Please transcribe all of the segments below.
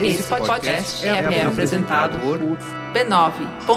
Esse podcast é, é apresentado por b9.com.br.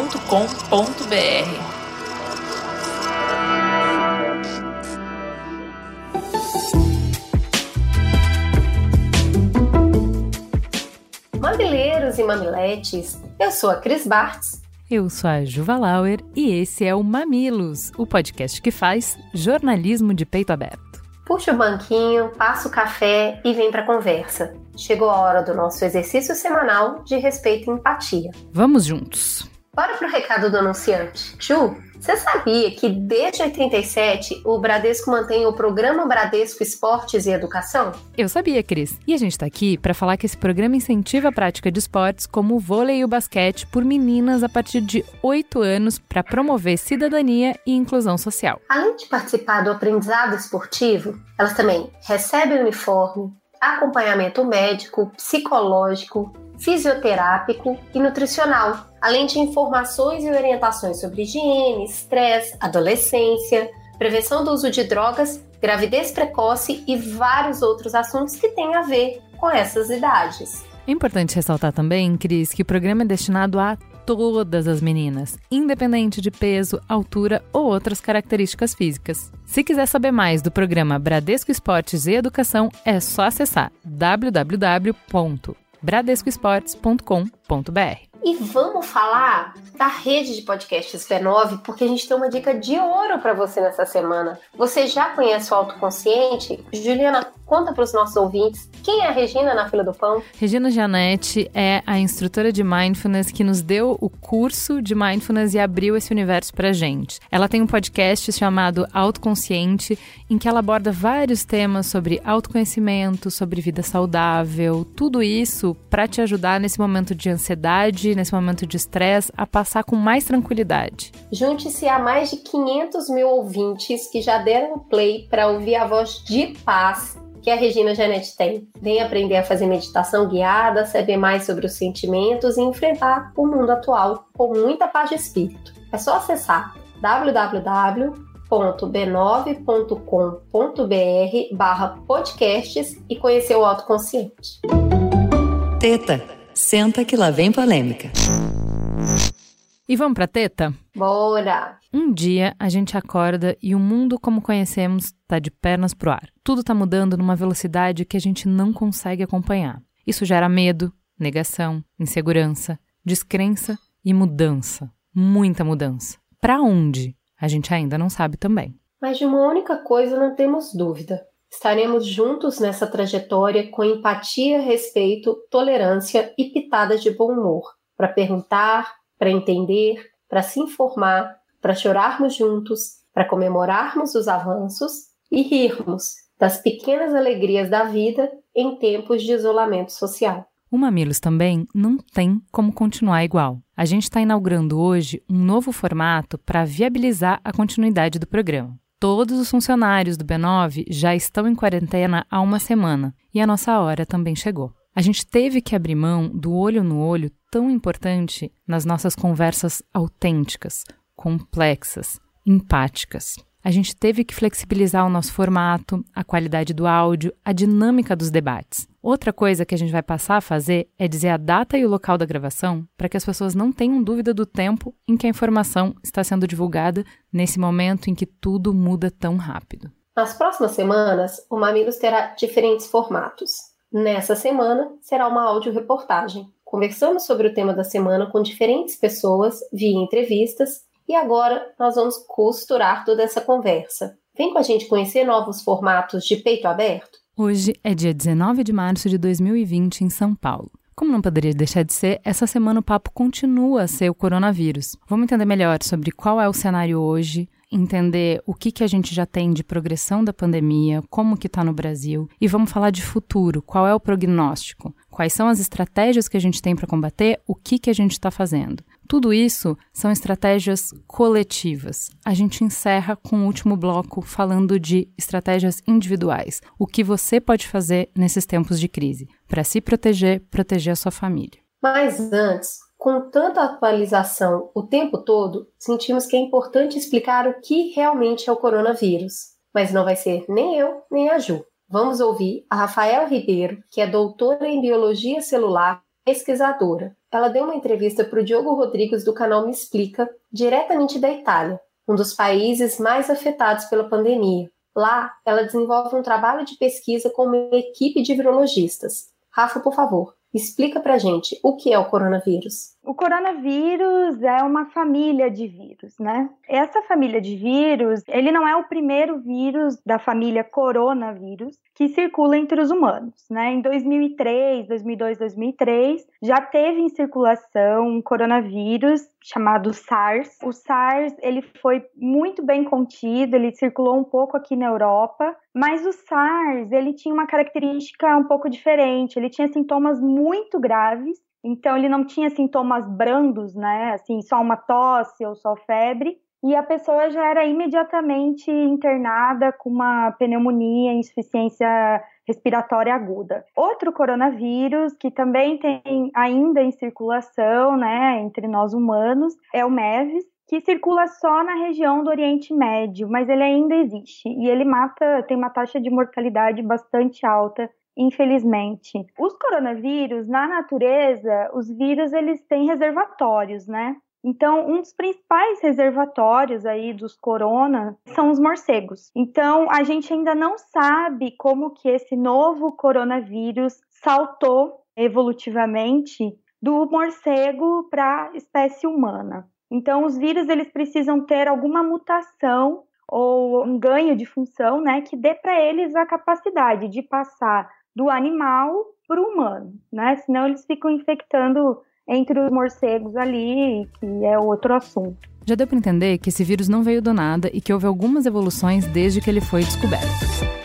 Mamileiros e mamiletes, eu sou a Cris Bartz. Eu sou a Juva Lauer e esse é o Mamilos, o podcast que faz jornalismo de peito aberto. Puxa o banquinho, passa o café e vem para a conversa. Chegou a hora do nosso exercício semanal de respeito e empatia. Vamos juntos. Bora pro recado do anunciante. Ju, você sabia que desde 87 o Bradesco mantém o programa Bradesco Esportes e Educação? Eu sabia, Cris. E a gente está aqui para falar que esse programa incentiva a prática de esportes como o vôlei e o basquete por meninas a partir de 8 anos para promover cidadania e inclusão social. Além de participar do aprendizado esportivo, elas também recebem uniforme, acompanhamento médico, psicológico, fisioterápico e nutricional, além de informações e orientações sobre higiene, estresse, adolescência, prevenção do uso de drogas, gravidez precoce e vários outros assuntos que têm a ver com essas idades. É importante ressaltar também, Cris, que o programa é destinado a todas as meninas, independente de peso, altura ou outras características físicas. Se quiser saber mais do programa Bradesco Esportes e Educação, é só acessar www.bradescoesportes.com.br. E vamos falar da rede de podcasts B9, porque a gente tem uma dica de ouro para você nessa semana. Você já conhece o autoconsciente? Juliana, conta para os nossos ouvintes quem é a Regina na fila do pão. Regina Janete é a instrutora de mindfulness que nos deu o curso de mindfulness e abriu esse universo para gente. Ela tem um podcast chamado Autoconsciente, em que ela aborda vários temas sobre autoconhecimento, sobre vida saudável, tudo isso para te ajudar nesse momento de ansiedade nesse momento de estresse, a passar com mais tranquilidade. Junte-se a mais de 500 mil ouvintes que já deram play para ouvir a voz de paz que a Regina Janete tem. Vem aprender a fazer meditação guiada, saber mais sobre os sentimentos e enfrentar o mundo atual com muita paz de espírito. É só acessar www.b9.com.br barra podcasts e conhecer o autoconsciente. Teta Senta que lá vem polêmica. E vamos pra teta? Bora! Um dia a gente acorda e o mundo como conhecemos tá de pernas pro ar. Tudo tá mudando numa velocidade que a gente não consegue acompanhar. Isso gera medo, negação, insegurança, descrença e mudança. Muita mudança. Para onde? A gente ainda não sabe também. Mas de uma única coisa não temos dúvida. Estaremos juntos nessa trajetória com empatia, respeito, tolerância e pitadas de bom humor, para perguntar, para entender, para se informar, para chorarmos juntos, para comemorarmos os avanços e rirmos das pequenas alegrias da vida em tempos de isolamento social. O Mamilos também não tem como continuar igual. A gente está inaugurando hoje um novo formato para viabilizar a continuidade do programa. Todos os funcionários do B9 já estão em quarentena há uma semana e a nossa hora também chegou. A gente teve que abrir mão do olho no olho tão importante nas nossas conversas autênticas, complexas, empáticas. A gente teve que flexibilizar o nosso formato, a qualidade do áudio, a dinâmica dos debates. Outra coisa que a gente vai passar a fazer é dizer a data e o local da gravação para que as pessoas não tenham dúvida do tempo em que a informação está sendo divulgada nesse momento em que tudo muda tão rápido. Nas próximas semanas, o Mamilos terá diferentes formatos. Nessa semana, será uma áudio-reportagem. Conversamos sobre o tema da semana com diferentes pessoas via entrevistas e agora nós vamos costurar toda essa conversa. Vem com a gente conhecer novos formatos de peito aberto? Hoje é dia 19 de março de 2020 em São Paulo. Como não poderia deixar de ser, essa semana o papo continua a ser o coronavírus. Vamos entender melhor sobre qual é o cenário hoje, entender o que, que a gente já tem de progressão da pandemia, como que está no Brasil, e vamos falar de futuro, qual é o prognóstico, quais são as estratégias que a gente tem para combater, o que, que a gente está fazendo. Tudo isso são estratégias coletivas. A gente encerra com o último bloco falando de estratégias individuais. O que você pode fazer nesses tempos de crise para se proteger, proteger a sua família. Mas antes, com tanta atualização o tempo todo, sentimos que é importante explicar o que realmente é o coronavírus. Mas não vai ser nem eu, nem a Ju. Vamos ouvir a Rafael Ribeiro, que é doutora em biologia celular pesquisadora. Ela deu uma entrevista para o Diogo Rodrigues do canal Me Explica, diretamente da Itália, um dos países mais afetados pela pandemia. Lá, ela desenvolve um trabalho de pesquisa com uma equipe de virologistas. Rafa, por favor, explica pra gente o que é o coronavírus. O coronavírus é uma família de vírus, né? Essa família de vírus, ele não é o primeiro vírus da família coronavírus que circula entre os humanos, né? Em 2003, 2002, 2003, já teve em circulação um coronavírus chamado SARS. O SARS, ele foi muito bem contido, ele circulou um pouco aqui na Europa, mas o SARS, ele tinha uma característica um pouco diferente, ele tinha sintomas muito graves então ele não tinha sintomas brandos, né? Assim, só uma tosse ou só febre. E a pessoa já era imediatamente internada com uma pneumonia, insuficiência respiratória aguda. Outro coronavírus que também tem ainda em circulação, né, entre nós humanos, é o MEVS, que circula só na região do Oriente Médio, mas ele ainda existe e ele mata, tem uma taxa de mortalidade bastante alta infelizmente. Os coronavírus, na natureza, os vírus eles têm reservatórios, né? Então, um dos principais reservatórios aí dos corona são os morcegos. Então, a gente ainda não sabe como que esse novo coronavírus saltou evolutivamente do morcego para a espécie humana. Então, os vírus eles precisam ter alguma mutação ou um ganho de função, né, que dê para eles a capacidade de passar do animal para o humano, né? Senão eles ficam infectando entre os morcegos ali, que é outro assunto. Já deu para entender que esse vírus não veio do nada e que houve algumas evoluções desde que ele foi descoberto.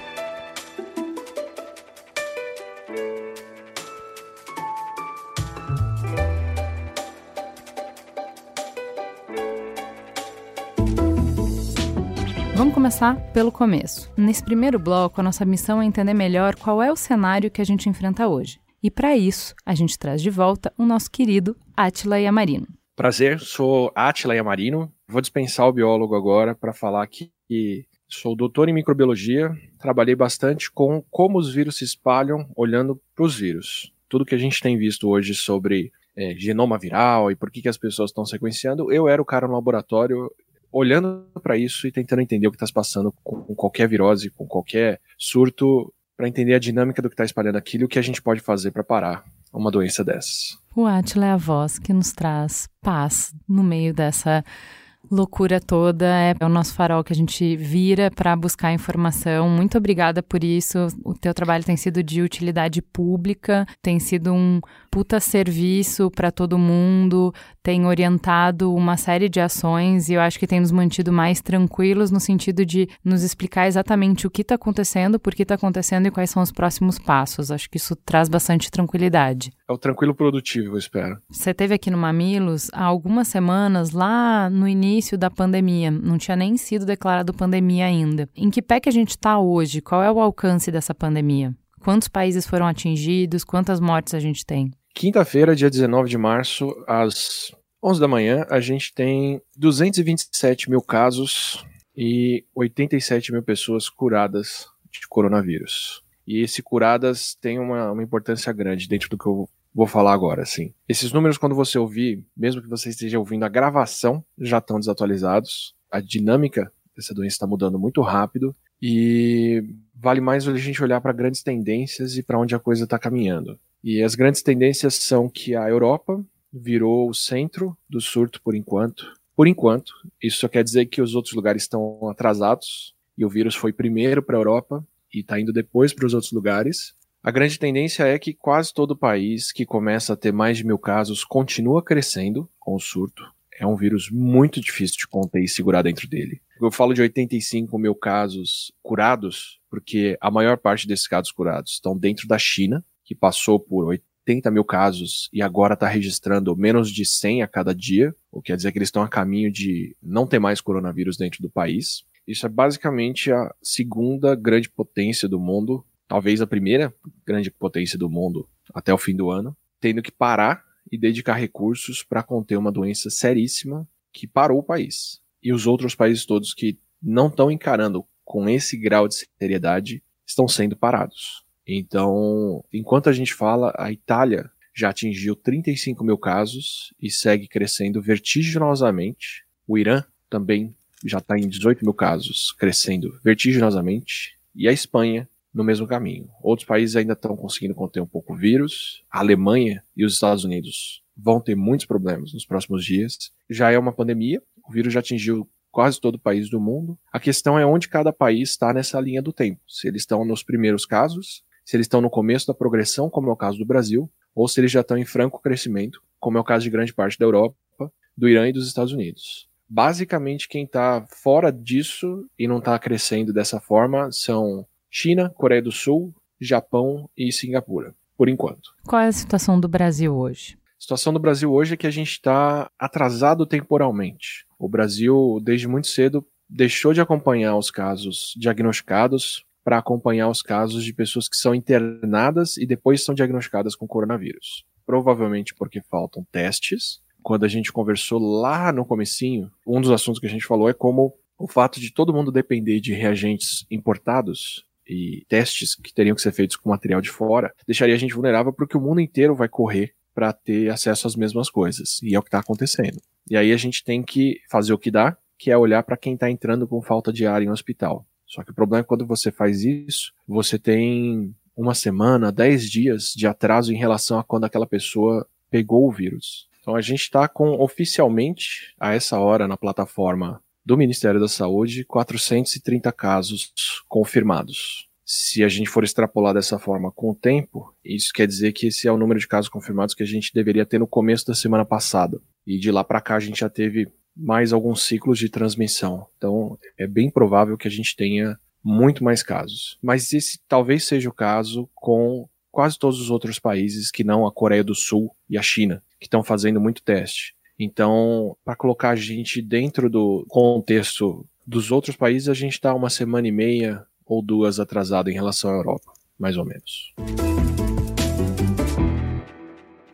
Começar pelo começo. Nesse primeiro bloco, a nossa missão é entender melhor qual é o cenário que a gente enfrenta hoje. E para isso, a gente traz de volta o nosso querido Atila Yamarino. Prazer, sou Atila Yamarino. Vou dispensar o biólogo agora para falar que sou doutor em microbiologia. Trabalhei bastante com como os vírus se espalham olhando para os vírus. Tudo que a gente tem visto hoje sobre é, genoma viral e por que, que as pessoas estão sequenciando, eu era o cara no laboratório olhando para isso e tentando entender o que está se passando com, qualquer virose, com qualquer surto, para entender a dinâmica do que está espalhando aquilo e o que a gente pode fazer para parar uma doença dessas. O Atila é a voz que nos traz paz no meio dessa loucura toda. É o nosso farol que a gente vira para buscar informação. Muito obrigada por isso. O teu trabalho tem sido de utilidade pública, tem sido um puta serviço para todo mundo, tem orientado uma série de ações e eu acho que tem nos mantido mais tranquilos no sentido de nos explicar exatamente o que está acontecendo, por que está acontecendo e quais são os próximos passos. Acho que isso traz bastante tranquilidade. É o tranquilo produtivo, eu espero. Você teve aqui no Mamilos há algumas semanas, lá no início da pandemia, não tinha nem sido declarado pandemia ainda. Em que pé que a gente está hoje? Qual é o alcance dessa pandemia? Quantos países foram atingidos? Quantas mortes a gente tem? Quinta-feira, dia 19 de março, às 11 da manhã, a gente tem 227 mil casos e 87 mil pessoas curadas de coronavírus. E esse curadas tem uma, uma importância grande dentro do que eu vou falar agora, assim. Esses números, quando você ouvir, mesmo que você esteja ouvindo a gravação, já estão desatualizados. A dinâmica dessa doença está mudando muito rápido e vale mais a gente olhar para grandes tendências e para onde a coisa está caminhando. E as grandes tendências são que a Europa virou o centro do surto por enquanto. Por enquanto, isso só quer dizer que os outros lugares estão atrasados e o vírus foi primeiro para a Europa e está indo depois para os outros lugares. A grande tendência é que quase todo país que começa a ter mais de mil casos continua crescendo com o surto. É um vírus muito difícil de conter e segurar dentro dele. Eu falo de 85 mil casos curados, porque a maior parte desses casos curados estão dentro da China, que passou por 80 mil casos e agora está registrando menos de 100 a cada dia, o que quer dizer que eles estão a caminho de não ter mais coronavírus dentro do país. Isso é basicamente a segunda grande potência do mundo, talvez a primeira grande potência do mundo até o fim do ano, tendo que parar e dedicar recursos para conter uma doença seríssima que parou o país. E os outros países todos que não estão encarando com esse grau de seriedade estão sendo parados. Então, enquanto a gente fala, a Itália já atingiu 35 mil casos e segue crescendo vertiginosamente. O Irã também já está em 18 mil casos, crescendo vertiginosamente. E a Espanha no mesmo caminho. Outros países ainda estão conseguindo conter um pouco o vírus. A Alemanha e os Estados Unidos vão ter muitos problemas nos próximos dias. Já é uma pandemia, o vírus já atingiu quase todo o país do mundo. A questão é onde cada país está nessa linha do tempo. Se eles estão nos primeiros casos, se eles estão no começo da progressão, como é o caso do Brasil, ou se eles já estão em franco crescimento, como é o caso de grande parte da Europa, do Irã e dos Estados Unidos. Basicamente, quem está fora disso e não está crescendo dessa forma são China, Coreia do Sul, Japão e Singapura, por enquanto. Qual é a situação do Brasil hoje? A situação do Brasil hoje é que a gente está atrasado temporalmente. O Brasil, desde muito cedo, deixou de acompanhar os casos diagnosticados para acompanhar os casos de pessoas que são internadas e depois são diagnosticadas com coronavírus. Provavelmente porque faltam testes. Quando a gente conversou lá no comecinho, um dos assuntos que a gente falou é como o fato de todo mundo depender de reagentes importados e testes que teriam que ser feitos com material de fora, deixaria a gente vulnerável porque o mundo inteiro vai correr para ter acesso às mesmas coisas. E é o que está acontecendo. E aí a gente tem que fazer o que dá, que é olhar para quem está entrando com falta de ar em um hospital. Só que o problema é quando você faz isso, você tem uma semana, dez dias de atraso em relação a quando aquela pessoa pegou o vírus. Então a gente está com oficialmente, a essa hora, na plataforma do Ministério da Saúde 430 casos confirmados. Se a gente for extrapolar dessa forma com o tempo, isso quer dizer que esse é o número de casos confirmados que a gente deveria ter no começo da semana passada. E de lá para cá a gente já teve mais alguns ciclos de transmissão. Então é bem provável que a gente tenha muito mais casos. Mas esse talvez seja o caso com quase todos os outros países que não a Coreia do Sul e a China, que estão fazendo muito teste. Então, para colocar a gente dentro do contexto dos outros países, a gente está uma semana e meia ou duas atrasado em relação à Europa, mais ou menos.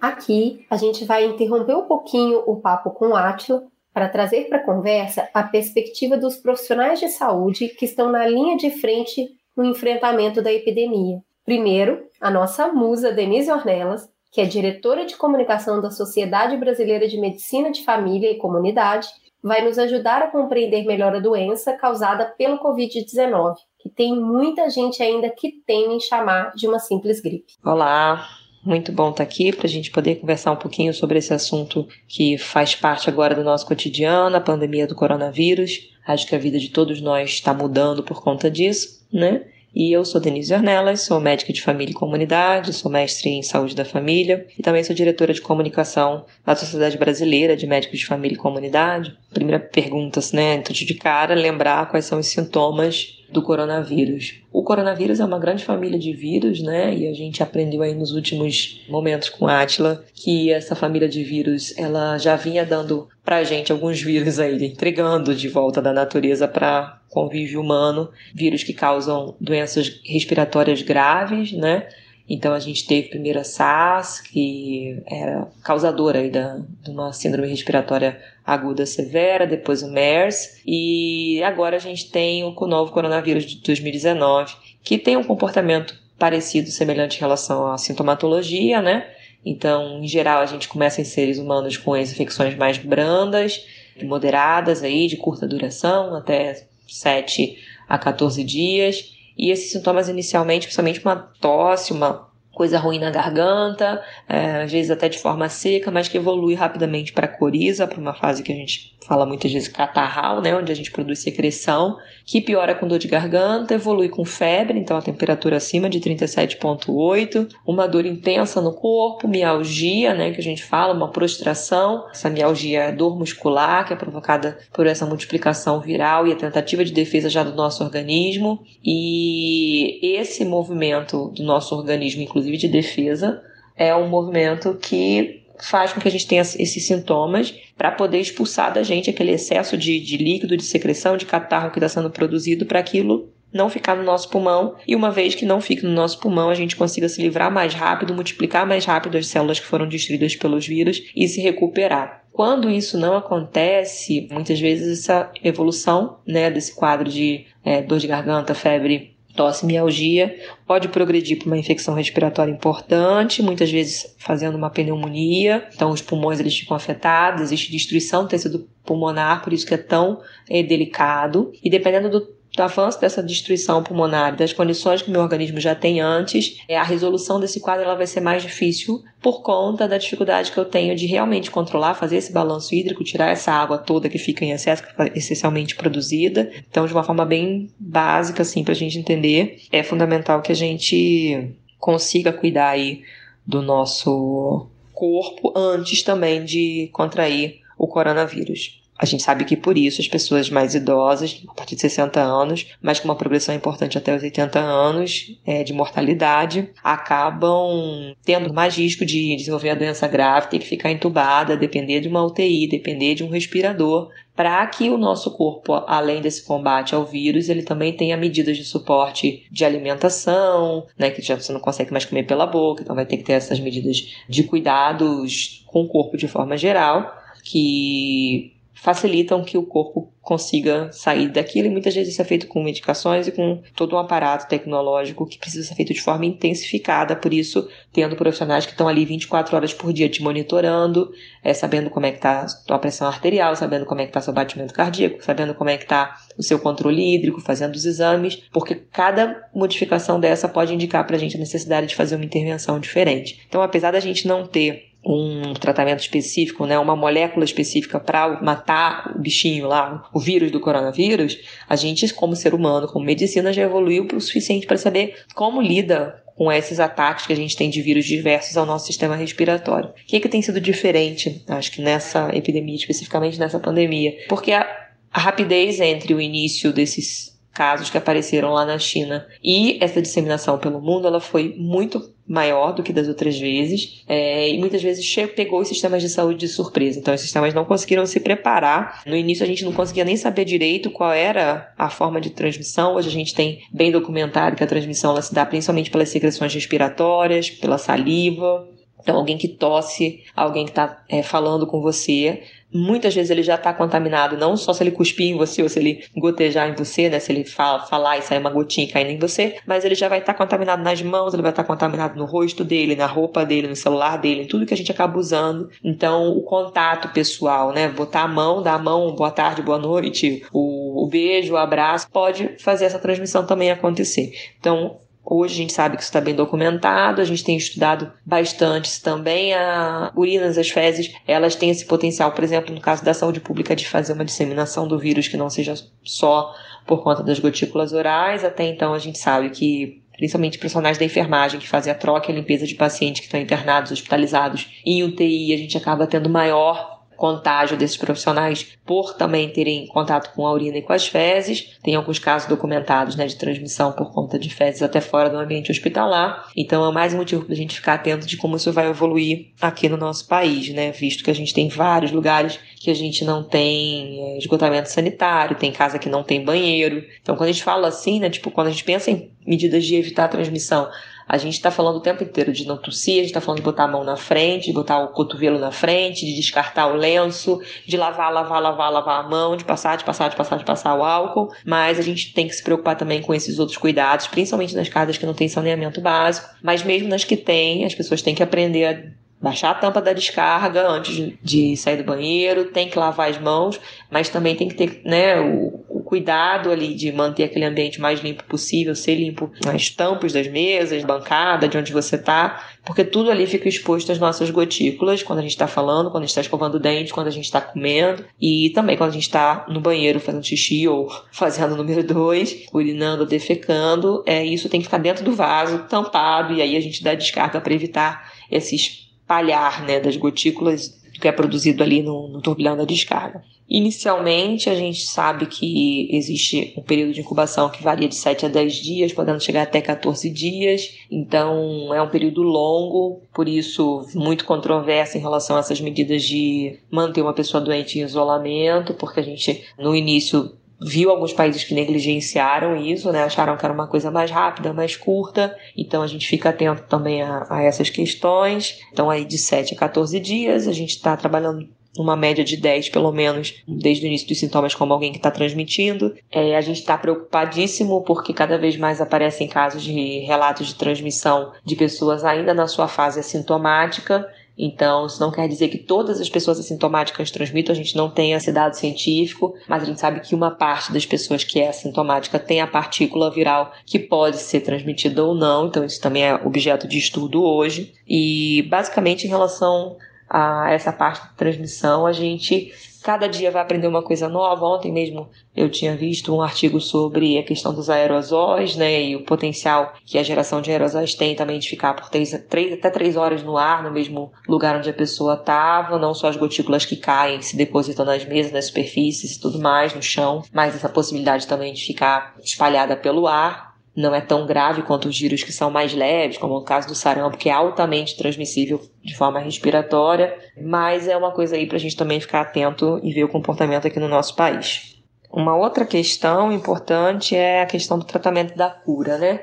Aqui a gente vai interromper um pouquinho o papo com o Átila para trazer para a conversa a perspectiva dos profissionais de saúde que estão na linha de frente no enfrentamento da epidemia. Primeiro, a nossa musa Denise Ornelas, que é diretora de comunicação da Sociedade Brasileira de Medicina de Família e Comunidade, vai nos ajudar a compreender melhor a doença causada pelo Covid-19, que tem muita gente ainda que teme em chamar de uma simples gripe. Olá, muito bom estar aqui para a gente poder conversar um pouquinho sobre esse assunto que faz parte agora do nosso cotidiano, a pandemia do coronavírus. Acho que a vida de todos nós está mudando por conta disso, né? E eu sou Denise Ornelas, sou médica de família e comunidade, sou mestre em saúde da família e também sou diretora de comunicação da Sociedade Brasileira de Médicos de Família e Comunidade. Primeira pergunta, né, então de cara, lembrar quais são os sintomas do coronavírus. O coronavírus é uma grande família de vírus, né? E a gente aprendeu aí nos últimos momentos com a Atila que essa família de vírus, ela já vinha dando pra gente alguns vírus aí, entregando de volta da natureza para convívio humano, vírus que causam doenças respiratórias graves, né? Então a gente teve primeiro a SARS, que era causadora aí da, de uma síndrome respiratória aguda severa, depois o MERS, e agora a gente tem o novo coronavírus de 2019, que tem um comportamento parecido, semelhante em relação à sintomatologia, né? Então, em geral, a gente começa em seres humanos com as infecções mais brandas, moderadas aí, de curta duração, até 7 a 14 dias. E esses sintomas inicialmente, principalmente uma tosse, uma coisa ruim na garganta, é, às vezes até de forma seca, mas que evolui rapidamente para coriza, para uma fase que a gente fala muitas vezes catarral, né, onde a gente produz secreção, que piora com dor de garganta, evolui com febre, então a temperatura acima de 37.8, uma dor intensa no corpo, mialgia, né, que a gente fala, uma prostração, essa mialgia é dor muscular que é provocada por essa multiplicação viral e a tentativa de defesa já do nosso organismo, e esse movimento do nosso organismo, inclusive de defesa, é um movimento que faz com que a gente tenha esses sintomas para poder expulsar da gente aquele excesso de, de líquido, de secreção, de catarro que está sendo produzido para aquilo não ficar no nosso pulmão e uma vez que não fique no nosso pulmão, a gente consiga se livrar mais rápido, multiplicar mais rápido as células que foram destruídas pelos vírus e se recuperar. Quando isso não acontece, muitas vezes essa evolução né, desse quadro de é, dor de garganta, febre tosse, mialgia, pode progredir para uma infecção respiratória importante, muitas vezes fazendo uma pneumonia, então os pulmões eles ficam afetados, existe destruição do tecido pulmonar, por isso que é tão é, delicado, e dependendo do do avanço dessa destruição pulmonar, das condições que o meu organismo já tem antes, é, a resolução desse quadro ela vai ser mais difícil por conta da dificuldade que eu tenho de realmente controlar, fazer esse balanço hídrico, tirar essa água toda que fica em excesso, que é essencialmente produzida. Então, de uma forma bem básica, assim, para a gente entender, é fundamental que a gente consiga cuidar aí do nosso corpo antes também de contrair o coronavírus. A gente sabe que por isso as pessoas mais idosas, a partir de 60 anos, mas com uma progressão importante até os 80 anos é, de mortalidade, acabam tendo mais risco de desenvolver a doença grave, ter que ficar entubada, depender de uma UTI, depender de um respirador, para que o nosso corpo, além desse combate ao vírus, ele também tenha medidas de suporte de alimentação, né, que já você não consegue mais comer pela boca, então vai ter que ter essas medidas de cuidados com o corpo de forma geral, que facilitam que o corpo consiga sair daquilo e muitas vezes isso é feito com medicações e com todo um aparato tecnológico que precisa ser feito de forma intensificada, por isso tendo profissionais que estão ali 24 horas por dia te monitorando, é, sabendo como é que está a tua pressão arterial, sabendo como é que está seu batimento cardíaco, sabendo como é que está o seu controle hídrico, fazendo os exames, porque cada modificação dessa pode indicar para a gente a necessidade de fazer uma intervenção diferente. Então, apesar da gente não ter um tratamento específico, né, uma molécula específica para matar o bichinho lá, o vírus do coronavírus, a gente, como ser humano, como medicina, já evoluiu o suficiente para saber como lida com esses ataques que a gente tem de vírus diversos ao nosso sistema respiratório. O que, é que tem sido diferente, acho que nessa epidemia, especificamente nessa pandemia? Porque a, a rapidez entre o início desses casos que apareceram lá na China. E essa disseminação pelo mundo ela foi muito maior do que das outras vezes é, e muitas vezes pegou os sistemas de saúde de surpresa. Então, os sistemas não conseguiram se preparar. No início, a gente não conseguia nem saber direito qual era a forma de transmissão. Hoje, a gente tem bem documentado que a transmissão ela se dá principalmente pelas secreções respiratórias, pela saliva. Então, alguém que tosse, alguém que está é, falando com você, muitas vezes ele já está contaminado, não só se ele cuspir em você ou se ele gotejar em você, né? Se ele fala, falar e sair uma gotinha caindo em você, mas ele já vai estar tá contaminado nas mãos, ele vai estar tá contaminado no rosto dele, na roupa dele, no celular dele, em tudo que a gente acaba usando. Então, o contato pessoal, né? Botar a mão, dar a mão, boa tarde, boa noite, o, o beijo, o abraço, pode fazer essa transmissão também acontecer. Então, Hoje a gente sabe que isso está bem documentado, a gente tem estudado bastante também. A urinas, as fezes, elas têm esse potencial, por exemplo, no caso da saúde pública, de fazer uma disseminação do vírus que não seja só por conta das gotículas orais. Até então a gente sabe que principalmente profissionais da enfermagem que fazem a troca e a limpeza de pacientes que estão internados, hospitalizados em UTI, a gente acaba tendo maior contágio desses profissionais por também terem contato com a urina e com as fezes. Tem alguns casos documentados né, de transmissão por conta de fezes até fora do ambiente hospitalar. Então é mais um motivo para a gente ficar atento de como isso vai evoluir aqui no nosso país, né? Visto que a gente tem vários lugares que a gente não tem é, esgotamento sanitário, tem casa que não tem banheiro. Então quando a gente fala assim, né, tipo, quando a gente pensa em medidas de evitar a transmissão, a gente está falando o tempo inteiro de não tossir, a gente está falando de botar a mão na frente, de botar o cotovelo na frente, de descartar o lenço, de lavar, lavar, lavar, lavar a mão, de passar, de passar, de passar, de passar o álcool. Mas a gente tem que se preocupar também com esses outros cuidados, principalmente nas casas que não tem saneamento básico. Mas mesmo nas que tem, as pessoas têm que aprender a baixar a tampa da descarga antes de sair do banheiro, tem que lavar as mãos, mas também tem que ter né, o, cuidado ali de manter aquele ambiente mais limpo possível, ser limpo as tampas das mesas, bancada, de onde você está, porque tudo ali fica exposto às nossas gotículas quando a gente está falando, quando a gente está escovando o dente, quando a gente está comendo e também quando a gente está no banheiro fazendo xixi ou fazendo o número dois, urinando, defecando, é, isso tem que ficar dentro do vaso, tampado, e aí a gente dá descarga para evitar esses palhar né, das gotículas que é produzido ali no, no turbilhão da descarga. Inicialmente, a gente sabe que existe um período de incubação que varia de 7 a 10 dias, podendo chegar até 14 dias. Então, é um período longo, por isso, muito controverso em relação a essas medidas de manter uma pessoa doente em isolamento, porque a gente, no início, viu alguns países que negligenciaram isso, né? Acharam que era uma coisa mais rápida, mais curta. Então a gente fica atento também a, a essas questões. Então aí de 7 a 14 dias a gente está trabalhando uma média de 10 pelo menos desde o início dos sintomas como alguém que está transmitindo. É, a gente está preocupadíssimo porque cada vez mais aparecem casos de relatos de transmissão de pessoas ainda na sua fase assintomática então, isso não quer dizer que todas as pessoas assintomáticas transmitam, a gente não tem esse dado científico, mas a gente sabe que uma parte das pessoas que é assintomática tem a partícula viral que pode ser transmitida ou não, então isso também é objeto de estudo hoje. E basicamente em relação a essa parte de transmissão, a gente cada dia vai aprender uma coisa nova. Ontem mesmo eu tinha visto um artigo sobre a questão dos aerosóis, né, e o potencial que a geração de aerosóis tem também de ficar por três, três, até três horas no ar, no mesmo lugar onde a pessoa estava, não só as gotículas que caem, se depositam nas mesas, nas superfícies e tudo mais, no chão, mas essa possibilidade também de ficar espalhada pelo ar não é tão grave quanto os vírus que são mais leves, como o caso do sarampo, que é altamente transmissível de forma respiratória, mas é uma coisa aí para a gente também ficar atento e ver o comportamento aqui no nosso país. Uma outra questão importante é a questão do tratamento da cura, né?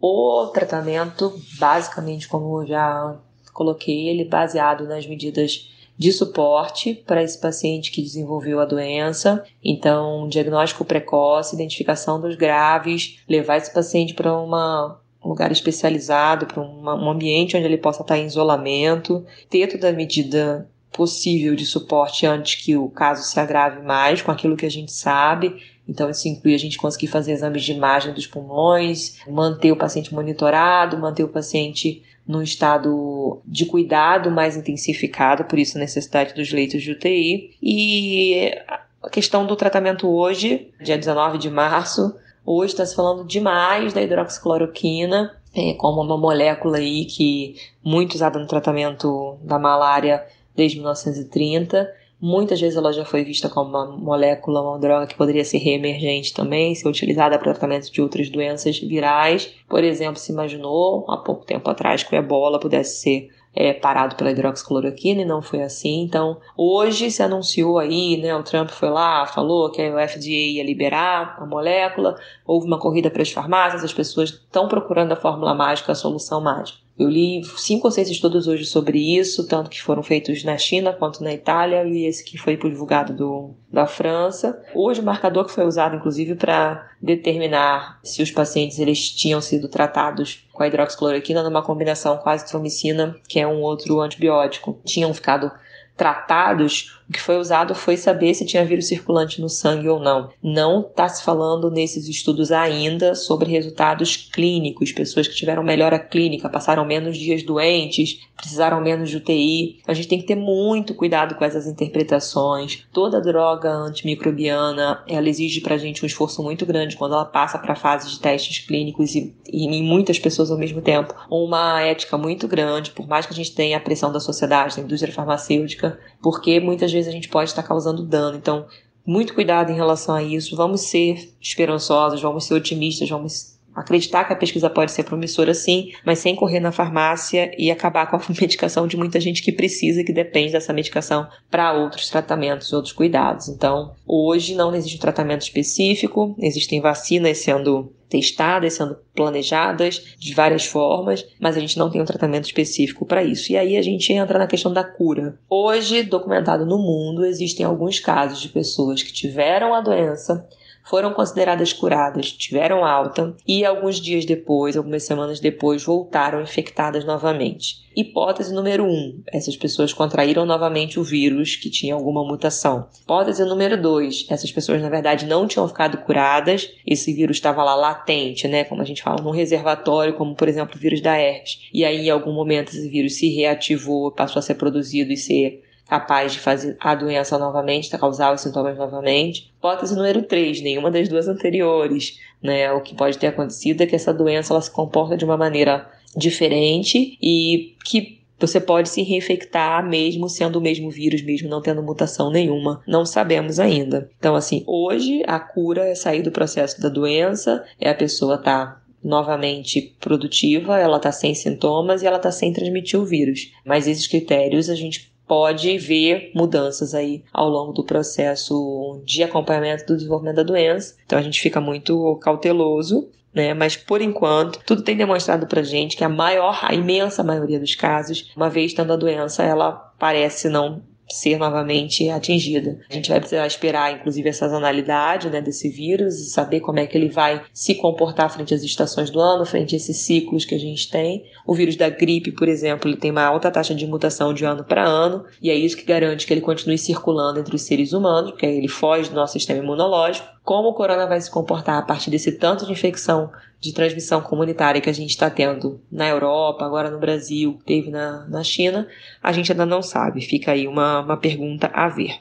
O tratamento, basicamente, como eu já coloquei, ele é baseado nas medidas de suporte para esse paciente que desenvolveu a doença. Então, diagnóstico precoce, identificação dos graves, levar esse paciente para uma um lugar especializado, para um ambiente onde ele possa estar em isolamento, ter toda a medida possível de suporte antes que o caso se agrave mais com aquilo que a gente sabe. Então, isso inclui a gente conseguir fazer exames de imagem dos pulmões, manter o paciente monitorado, manter o paciente num estado de cuidado mais intensificado, por isso a necessidade dos leitos de UTI. E a questão do tratamento hoje, dia 19 de março, hoje está se falando demais da hidroxicloroquina, é, como uma molécula aí que muito usada no tratamento da malária desde 1930 Muitas vezes ela já foi vista como uma molécula, uma droga que poderia ser reemergente também, ser utilizada para tratamento de outras doenças virais. Por exemplo, se imaginou há pouco tempo atrás que o ebola pudesse ser é, parado pela hidroxicloroquina e não foi assim. Então, hoje se anunciou aí, né? O Trump foi lá, falou que o FDA ia liberar a molécula, houve uma corrida para as farmácias, as pessoas estão procurando a fórmula mágica, a solução mágica. Eu li cinco ou seis estudos hoje sobre isso, tanto que foram feitos na China quanto na Itália, e esse que foi divulgado do, da França. Hoje, o marcador que foi usado, inclusive, para determinar se os pacientes eles tinham sido tratados com a hidroxicloroquina numa combinação com a azitromicina, que é um outro antibiótico, tinham ficado tratados, o que foi usado foi saber se tinha vírus circulante no sangue ou não. Não está se falando nesses estudos ainda sobre resultados clínicos, pessoas que tiveram melhora clínica, passaram menos dias doentes, precisaram menos de UTI. A gente tem que ter muito cuidado com essas interpretações. Toda droga antimicrobiana, ela exige para a gente um esforço muito grande quando ela passa para a fase de testes clínicos e, e em muitas pessoas ao mesmo tempo. Uma ética muito grande, por mais que a gente tenha a pressão da sociedade, da indústria farmacêutica, porque muitas vezes a gente pode estar causando dano. Então, muito cuidado em relação a isso. Vamos ser esperançosos, vamos ser otimistas, vamos acreditar que a pesquisa pode ser promissora sim, mas sem correr na farmácia e acabar com a medicação de muita gente que precisa e que depende dessa medicação para outros tratamentos, outros cuidados. Então, hoje não existe um tratamento específico, existem vacinas sendo testadas, sendo planejadas de várias formas, mas a gente não tem um tratamento específico para isso. E aí a gente entra na questão da cura. Hoje, documentado no mundo, existem alguns casos de pessoas que tiveram a doença foram consideradas curadas, tiveram alta e alguns dias depois, algumas semanas depois, voltaram infectadas novamente. Hipótese número 1: um, essas pessoas contraíram novamente o vírus que tinha alguma mutação. Hipótese número 2: essas pessoas na verdade não tinham ficado curadas, esse vírus estava lá latente, né, como a gente fala, num reservatório, como por exemplo o vírus da herpes. E aí em algum momento esse vírus se reativou, passou a ser produzido e ser capaz de fazer a doença novamente, causar os sintomas novamente. Hipótese número 3, nenhuma das duas anteriores. Né? O que pode ter acontecido é que essa doença ela se comporta de uma maneira diferente e que você pode se reinfectar mesmo sendo o mesmo vírus, mesmo não tendo mutação nenhuma. Não sabemos ainda. Então, assim, hoje a cura é sair do processo da doença, é a pessoa estar tá novamente produtiva, ela está sem sintomas e ela está sem transmitir o vírus. Mas esses critérios a gente pode ver mudanças aí ao longo do processo de acompanhamento do desenvolvimento da doença. Então a gente fica muito cauteloso né? Mas por enquanto, tudo tem demonstrado pra gente que a maior, a imensa maioria dos casos, uma vez tendo a doença, ela parece não ser novamente atingida. A gente vai precisar esperar, inclusive, a sazonalidade né, desse vírus, saber como é que ele vai se comportar frente às estações do ano, frente a esses ciclos que a gente tem. O vírus da gripe, por exemplo, ele tem uma alta taxa de mutação de ano para ano, e é isso que garante que ele continue circulando entre os seres humanos, porque ele foge do nosso sistema imunológico. Como o corona vai se comportar a partir desse tanto de infecção de transmissão comunitária que a gente está tendo na Europa, agora no Brasil, teve na, na China, a gente ainda não sabe. Fica aí uma, uma pergunta a ver.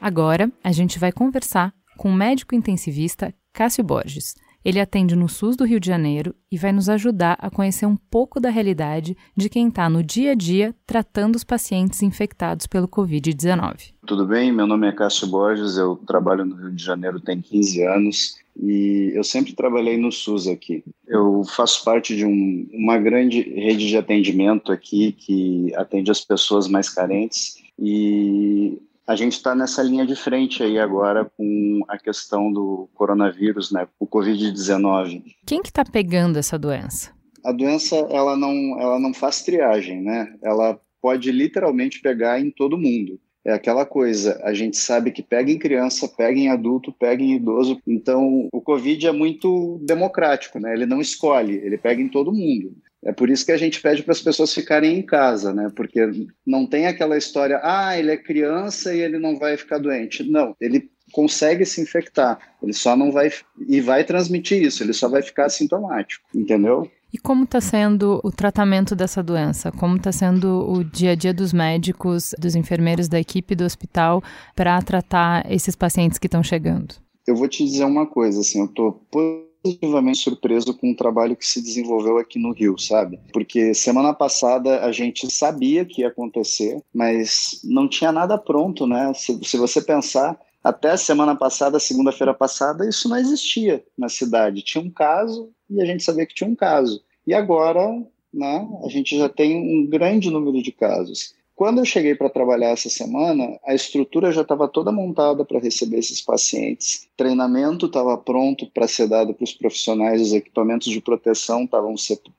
Agora a gente vai conversar com o médico intensivista Cássio Borges. Ele atende no SUS do Rio de Janeiro e vai nos ajudar a conhecer um pouco da realidade de quem está no dia a dia tratando os pacientes infectados pelo Covid-19. Tudo bem? Meu nome é Cássio Borges, eu trabalho no Rio de Janeiro tem 15 anos e eu sempre trabalhei no SUS aqui. Eu faço parte de um, uma grande rede de atendimento aqui que atende as pessoas mais carentes e a gente está nessa linha de frente aí agora com a questão do coronavírus, né, o Covid-19. Quem que está pegando essa doença? A doença, ela não, ela não faz triagem, né? Ela pode literalmente pegar em todo mundo. É aquela coisa, a gente sabe que pega em criança, pega em adulto, pega em idoso. Então, o Covid é muito democrático, né? Ele não escolhe, ele pega em todo mundo. É por isso que a gente pede para as pessoas ficarem em casa, né? Porque não tem aquela história, ah, ele é criança e ele não vai ficar doente. Não, ele consegue se infectar, ele só não vai e vai transmitir isso, ele só vai ficar assintomático, entendeu? E como está sendo o tratamento dessa doença? Como está sendo o dia a dia dos médicos, dos enfermeiros da equipe do hospital para tratar esses pacientes que estão chegando? Eu vou te dizer uma coisa, assim, eu estou positivamente surpreso com o trabalho que se desenvolveu aqui no Rio, sabe? Porque semana passada a gente sabia que ia acontecer, mas não tinha nada pronto, né? Se, se você pensar, até semana passada, segunda-feira passada, isso não existia na cidade. Tinha um caso e a gente sabia que tinha um caso. E agora, né, a gente já tem um grande número de casos. Quando eu cheguei para trabalhar essa semana, a estrutura já estava toda montada para receber esses pacientes. Treinamento estava pronto para ser dado para os profissionais, os equipamentos de proteção estavam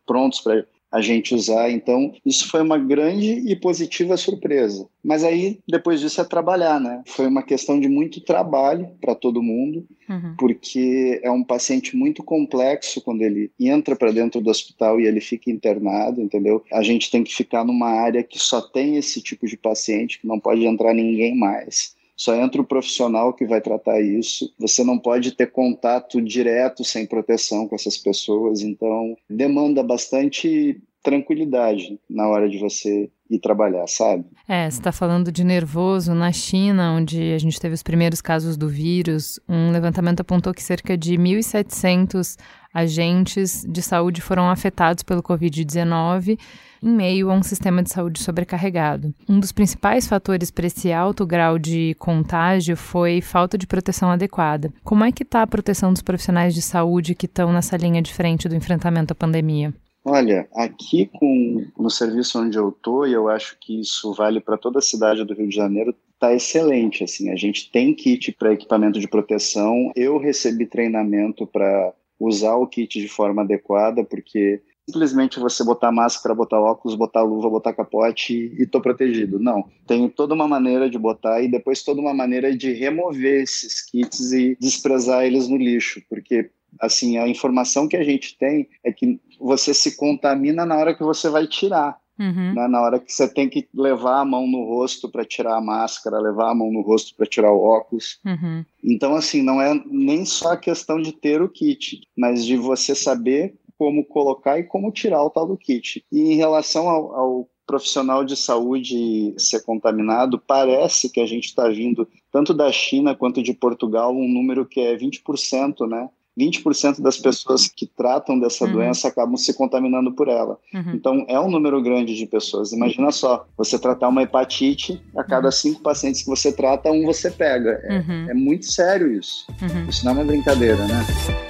prontos para a gente usar. Então, isso foi uma grande e positiva surpresa. Mas aí, depois disso, é trabalhar, né? Foi uma questão de muito trabalho para todo mundo, uhum. porque é um paciente muito complexo quando ele entra para dentro do hospital e ele fica internado, entendeu? A gente tem que ficar numa área que só tem esse tipo de paciente, que não pode entrar ninguém mais só entra o profissional que vai tratar isso. Você não pode ter contato direto sem proteção com essas pessoas, então demanda bastante tranquilidade na hora de você ir trabalhar, sabe? É, você está falando de nervoso na China, onde a gente teve os primeiros casos do vírus. Um levantamento apontou que cerca de 1.700 agentes de saúde foram afetados pelo Covid-19 em meio a um sistema de saúde sobrecarregado. Um dos principais fatores para esse alto grau de contágio foi falta de proteção adequada. Como é que está a proteção dos profissionais de saúde que estão nessa linha de frente do enfrentamento à pandemia? Olha, aqui com, no serviço onde eu estou, e eu acho que isso vale para toda a cidade do Rio de Janeiro, está excelente. Assim, a gente tem kit para equipamento de proteção. Eu recebi treinamento para usar o kit de forma adequada, porque simplesmente você botar máscara, botar óculos, botar luva, botar capote e, estou protegido. Não, tem toda uma maneira de botar e depois toda uma maneira de remover esses kits e desprezar eles no lixo, porque assim a informação que a gente tem é que você se contamina na hora que você vai tirar. Uhum. Né? Na hora que você tem que levar a mão no rosto para tirar a máscara, levar a mão no rosto para tirar o óculos. Uhum. Então, assim, não é nem só a questão de ter o kit, mas de você saber como colocar e como tirar o tal do kit. E em relação ao, ao profissional de saúde ser contaminado, parece que a gente está vindo tanto da China quanto de Portugal um número que é 20%, né? 20% das pessoas que tratam dessa uhum. doença acabam se contaminando por ela. Uhum. Então, é um número grande de pessoas. Imagina só, você tratar uma hepatite, a cada uhum. cinco pacientes que você trata, um você pega. É, uhum. é muito sério isso. Uhum. Isso não é uma brincadeira, né?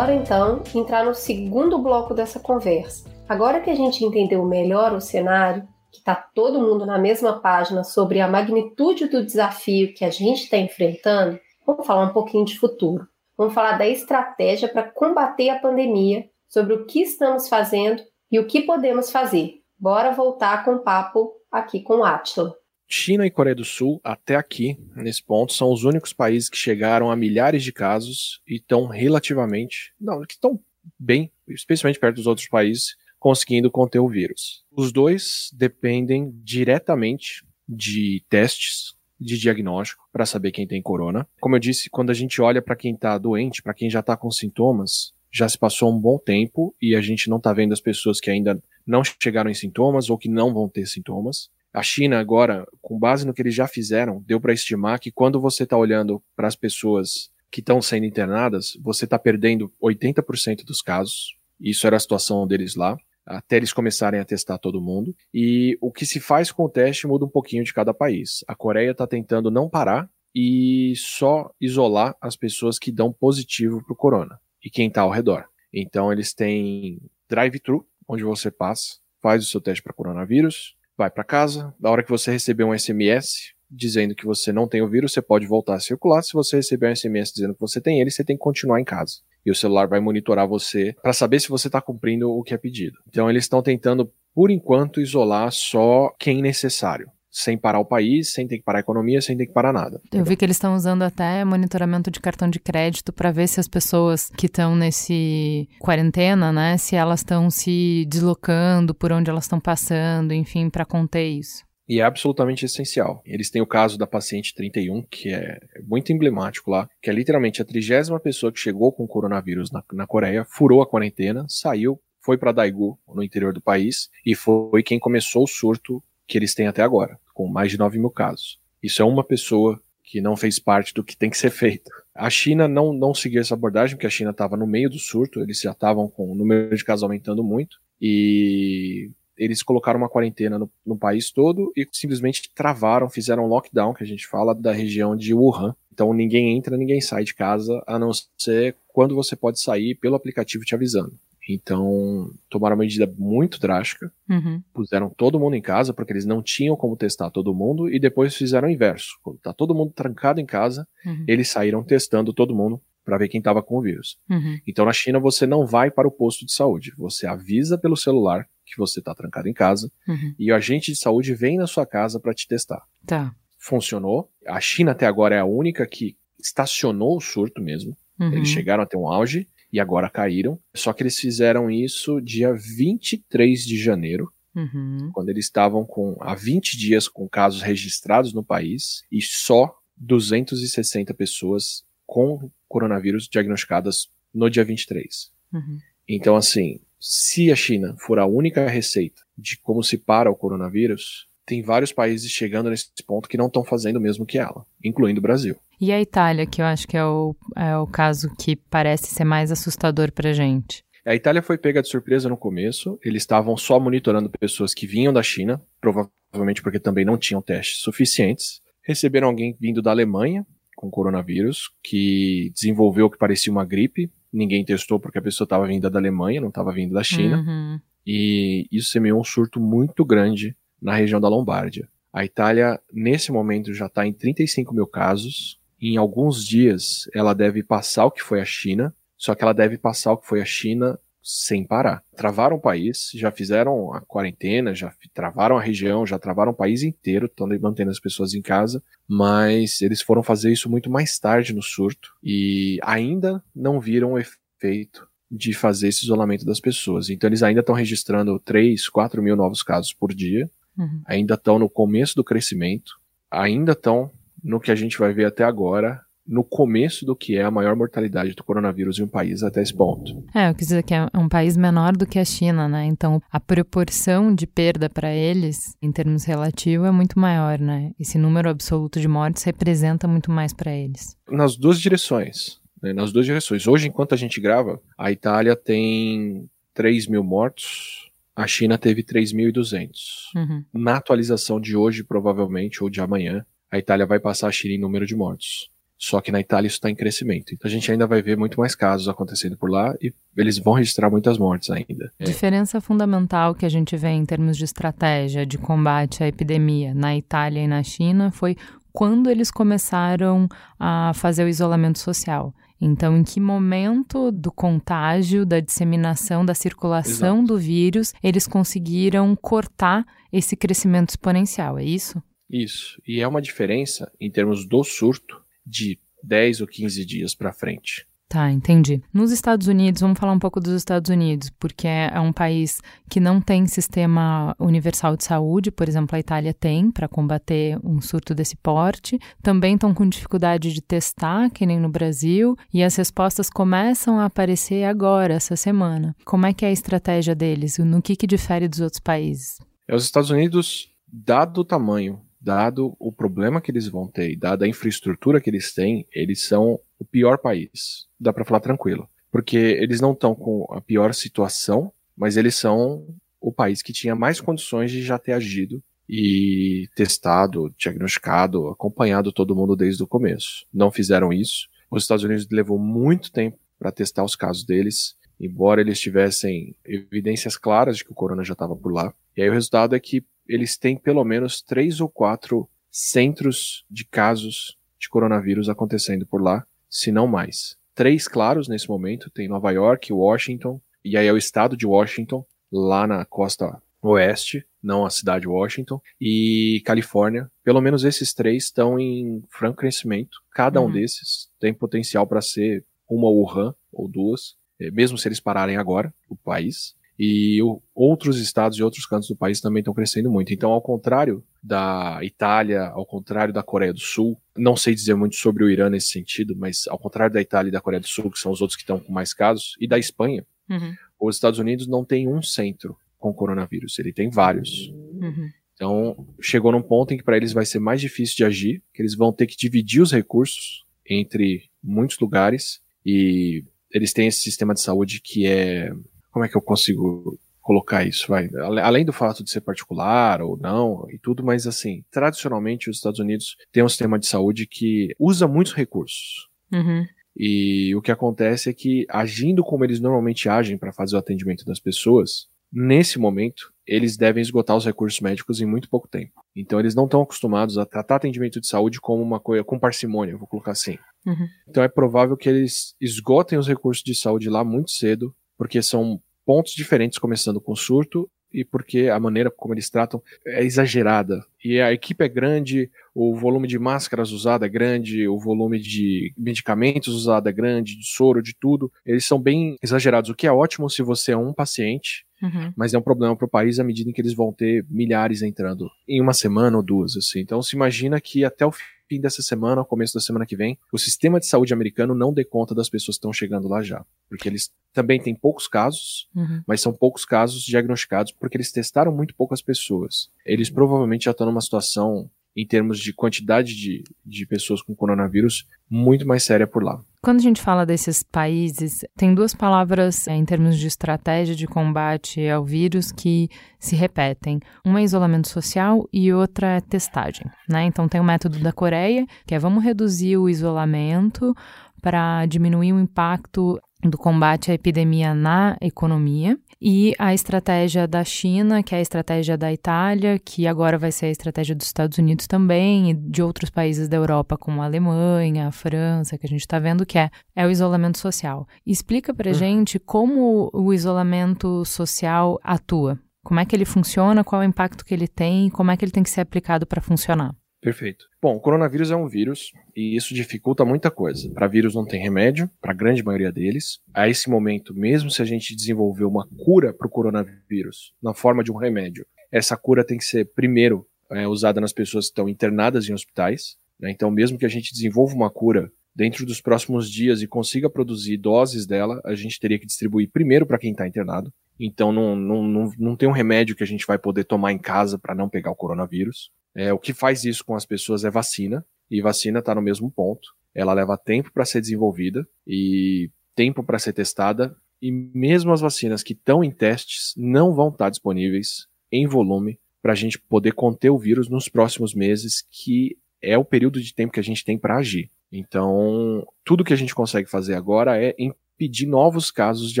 Então entrar no segundo bloco dessa conversa. Agora que a gente entendeu melhor o cenário, que está todo mundo na mesma página sobre a magnitude do desafio que a gente está enfrentando, vamos falar um pouquinho de futuro. Vamos falar da estratégia para combater a pandemia, sobre o que estamos fazendo e o que podemos fazer. Bora voltar com o papo aqui com o Atila. China e Coreia do Sul, até aqui, nesse ponto, são os únicos países que chegaram a milhares de casos e estão relativamente. Não, que estão bem, especialmente perto dos outros países, conseguindo conter o vírus. Os dois dependem diretamente de testes de diagnóstico para saber quem tem corona. Como eu disse, quando a gente olha para quem está doente, para quem já está com sintomas, já se passou um bom tempo e a gente não está vendo as pessoas que ainda não chegaram em sintomas ou que não vão ter sintomas. A China agora, com base no que eles já fizeram, deu para estimar que quando você está olhando para as pessoas que estão sendo internadas, você está perdendo 80% dos casos. Isso era a situação deles lá até eles começarem a testar todo mundo. E o que se faz com o teste muda um pouquinho de cada país. A Coreia está tentando não parar e só isolar as pessoas que dão positivo para o corona e quem está ao redor. Então eles têm drive-thru, onde você passa, faz o seu teste para coronavírus, vai para casa, na hora que você receber um SMS dizendo que você não tem o vírus, você pode voltar a circular. Se você receber um SMS dizendo que você tem ele, você tem que continuar em casa e o celular vai monitorar você para saber se você está cumprindo o que é pedido. Então eles estão tentando, por enquanto, isolar só quem necessário. Sem parar o país, sem ter que parar a economia, sem ter que parar nada. Eu vi que eles estão usando até monitoramento de cartão de crédito para ver se as pessoas que estão nesse quarentena, né, se elas estão se deslocando, por onde elas estão passando, enfim, para conter isso e é absolutamente essencial. Eles têm o caso da paciente 31, que é muito emblemático lá, que é literalmente a trigésima pessoa que chegou com coronavírus na, na Coreia, furou a quarentena, saiu, foi para Daegu, no interior do país, e foi quem começou o surto que eles têm até agora, com mais de 9 mil casos. Isso é uma pessoa que não fez parte do que tem que ser feito. A China não, não seguiu essa abordagem, porque a China estava no meio do surto, eles já estavam com o número de casos aumentando muito, e eles colocaram uma quarentena no, no, país todo e simplesmente travaram, fizeram um lockdown, que a gente fala, da região de Wuhan. Então ninguém entra, ninguém sai de casa, a não ser quando você pode sair pelo aplicativo te avisando. Então, tomaram uma medida muito drástica, uhum. puseram todo mundo em casa, porque eles não tinham como testar todo mundo, e depois fizeram o inverso. Quando tá todo mundo trancado em casa, uhum. eles saíram testando todo mundo para ver quem estava com o vírus. Uhum. Então, na China, você não vai para o posto de saúde, você avisa pelo celular que você está trancado em casa uhum. e o agente de saúde vem na sua casa para te testar. Tá. Funcionou. A China até agora é a única que estacionou o surto mesmo. Uhum. Eles chegaram a ter um auge e agora caíram. Só que eles fizeram isso dia 23 de janeiro, uhum. quando eles estavam com há 20 dias com casos registrados no país e só 260 pessoas com coronavírus diagnosticadas no dia 23. Uhum. Então, assim, se a China for a única receita de como se para o coronavírus, tem vários países chegando nesse ponto que não estão fazendo o mesmo que ela, incluindo o Brasil. E a Itália, que eu acho que é o, é o caso que parece ser mais assustador para gente. A Itália foi pega de surpresa no começo. Eles estavam só monitorando pessoas que vinham da China, provavelmente porque também não tinham testes suficientes. Receberam alguém vindo da Alemanha com coronavírus, que desenvolveu o que parecia uma gripe, ninguém testou porque a pessoa estava vinda da Alemanha, não estava vindo da China. Uhum. E isso semeou um surto muito grande na região da Lombardia. A Itália, nesse momento, já está em 35 mil casos. Em alguns dias, ela deve passar o que foi a China, só que ela deve passar o que foi a China sem parar. Travaram o país, já fizeram a quarentena, já travaram a região, já travaram o país inteiro, estão mantendo as pessoas em casa, mas eles foram fazer isso muito mais tarde no surto e ainda não viram o efeito de fazer esse isolamento das pessoas. Então eles ainda estão registrando 3, 4 mil novos casos por dia, uhum. ainda estão no começo do crescimento, ainda estão no que a gente vai ver até agora, no começo do que é a maior mortalidade do coronavírus em um país até esse ponto. É, eu quis dizer que é um país menor do que a China, né? Então a proporção de perda para eles, em termos relativos, é muito maior, né? Esse número absoluto de mortes representa muito mais para eles. Nas duas direções. Né? Nas duas direções. Hoje, enquanto a gente grava, a Itália tem 3 mil mortos, a China teve 3.200. Uhum. Na atualização de hoje, provavelmente, ou de amanhã, a Itália vai passar a China em número de mortos. Só que na Itália isso está em crescimento. Então a gente ainda vai ver muito mais casos acontecendo por lá e eles vão registrar muitas mortes ainda. É. Diferença fundamental que a gente vê em termos de estratégia de combate à epidemia na Itália e na China foi quando eles começaram a fazer o isolamento social. Então, em que momento do contágio, da disseminação, da circulação Exato. do vírus, eles conseguiram cortar esse crescimento exponencial, é isso? Isso. E é uma diferença em termos do surto de 10 ou 15 dias para frente. Tá, entendi. Nos Estados Unidos, vamos falar um pouco dos Estados Unidos, porque é um país que não tem sistema universal de saúde, por exemplo, a Itália tem para combater um surto desse porte. Também estão com dificuldade de testar, que nem no Brasil, e as respostas começam a aparecer agora, essa semana. Como é que é a estratégia deles? No que, que difere dos outros países? É, os Estados Unidos, dado o tamanho dado o problema que eles vão ter e dada a infraestrutura que eles têm, eles são o pior país. Dá para falar tranquilo. Porque eles não estão com a pior situação, mas eles são o país que tinha mais condições de já ter agido e testado, diagnosticado, acompanhado todo mundo desde o começo. Não fizeram isso. Os Estados Unidos levou muito tempo para testar os casos deles, embora eles tivessem evidências claras de que o corona já estava por lá. E aí o resultado é que eles têm pelo menos três ou quatro centros de casos de coronavírus acontecendo por lá, se não mais. Três claros nesse momento, tem Nova York, Washington, e aí é o estado de Washington, lá na costa oeste, não a cidade de Washington, e Califórnia. Pelo menos esses três estão em franco crescimento. Cada uhum. um desses tem potencial para ser uma Wuhan ou duas, eh, mesmo se eles pararem agora, o país e o, outros estados e outros cantos do país também estão crescendo muito. Então, ao contrário da Itália, ao contrário da Coreia do Sul, não sei dizer muito sobre o Irã nesse sentido, mas ao contrário da Itália e da Coreia do Sul, que são os outros que estão com mais casos, e da Espanha, uhum. os Estados Unidos não tem um centro com coronavírus, ele tem vários. Uhum. Então, chegou num ponto em que para eles vai ser mais difícil de agir, que eles vão ter que dividir os recursos entre muitos lugares e eles têm esse sistema de saúde que é como é que eu consigo colocar isso, vai, além do fato de ser particular ou não e tudo, mas assim, tradicionalmente os Estados Unidos têm um sistema de saúde que usa muitos recursos. Uhum. E o que acontece é que, agindo como eles normalmente agem para fazer o atendimento das pessoas, nesse momento, eles devem esgotar os recursos médicos em muito pouco tempo. Então, eles não estão acostumados a tratar atendimento de saúde como uma coisa, com parcimônia, vou colocar assim. Uhum. Então, é provável que eles esgotem os recursos de saúde lá muito cedo porque são pontos diferentes começando com surto e porque a maneira como eles tratam é exagerada. E a equipe é grande, o volume de máscaras usado é grande, o volume de medicamentos usado é grande, de soro, de tudo. Eles são bem exagerados, o que é ótimo se você é um paciente, uhum. mas é um problema para o país à medida em que eles vão ter milhares entrando em uma semana ou duas. Assim. Então se imagina que até o fim dessa semana, ao começo da semana que vem, o sistema de saúde americano não dê conta das pessoas que estão chegando lá já. Porque eles também têm poucos casos, uhum. mas são poucos casos diagnosticados porque eles testaram muito poucas pessoas. Eles provavelmente já estão numa situação em termos de quantidade de, de pessoas com coronavírus muito mais séria por lá. Quando a gente fala desses países, tem duas palavras é, em termos de estratégia de combate ao vírus que se repetem. Uma é isolamento social e outra é testagem. Né? Então tem o método da Coreia, que é vamos reduzir o isolamento para diminuir o impacto do combate à epidemia na economia e a estratégia da China, que é a estratégia da Itália, que agora vai ser a estratégia dos Estados Unidos também, e de outros países da Europa, como a Alemanha, a França, que a gente está vendo que é, é o isolamento social. Explica para uhum. gente como o isolamento social atua. Como é que ele funciona, qual é o impacto que ele tem, como é que ele tem que ser aplicado para funcionar. Perfeito. Bom, o coronavírus é um vírus e isso dificulta muita coisa. Para vírus não tem remédio, para a grande maioria deles. A esse momento, mesmo se a gente desenvolver uma cura para o coronavírus na forma de um remédio, essa cura tem que ser primeiro é, usada nas pessoas que estão internadas em hospitais. Né? Então, mesmo que a gente desenvolva uma cura dentro dos próximos dias e consiga produzir doses dela, a gente teria que distribuir primeiro para quem está internado. Então, não, não, não, não tem um remédio que a gente vai poder tomar em casa para não pegar o coronavírus. É, o que faz isso com as pessoas é vacina, e vacina está no mesmo ponto. Ela leva tempo para ser desenvolvida e tempo para ser testada, e mesmo as vacinas que estão em testes não vão estar tá disponíveis em volume para a gente poder conter o vírus nos próximos meses, que é o período de tempo que a gente tem para agir. Então, tudo que a gente consegue fazer agora é impedir novos casos de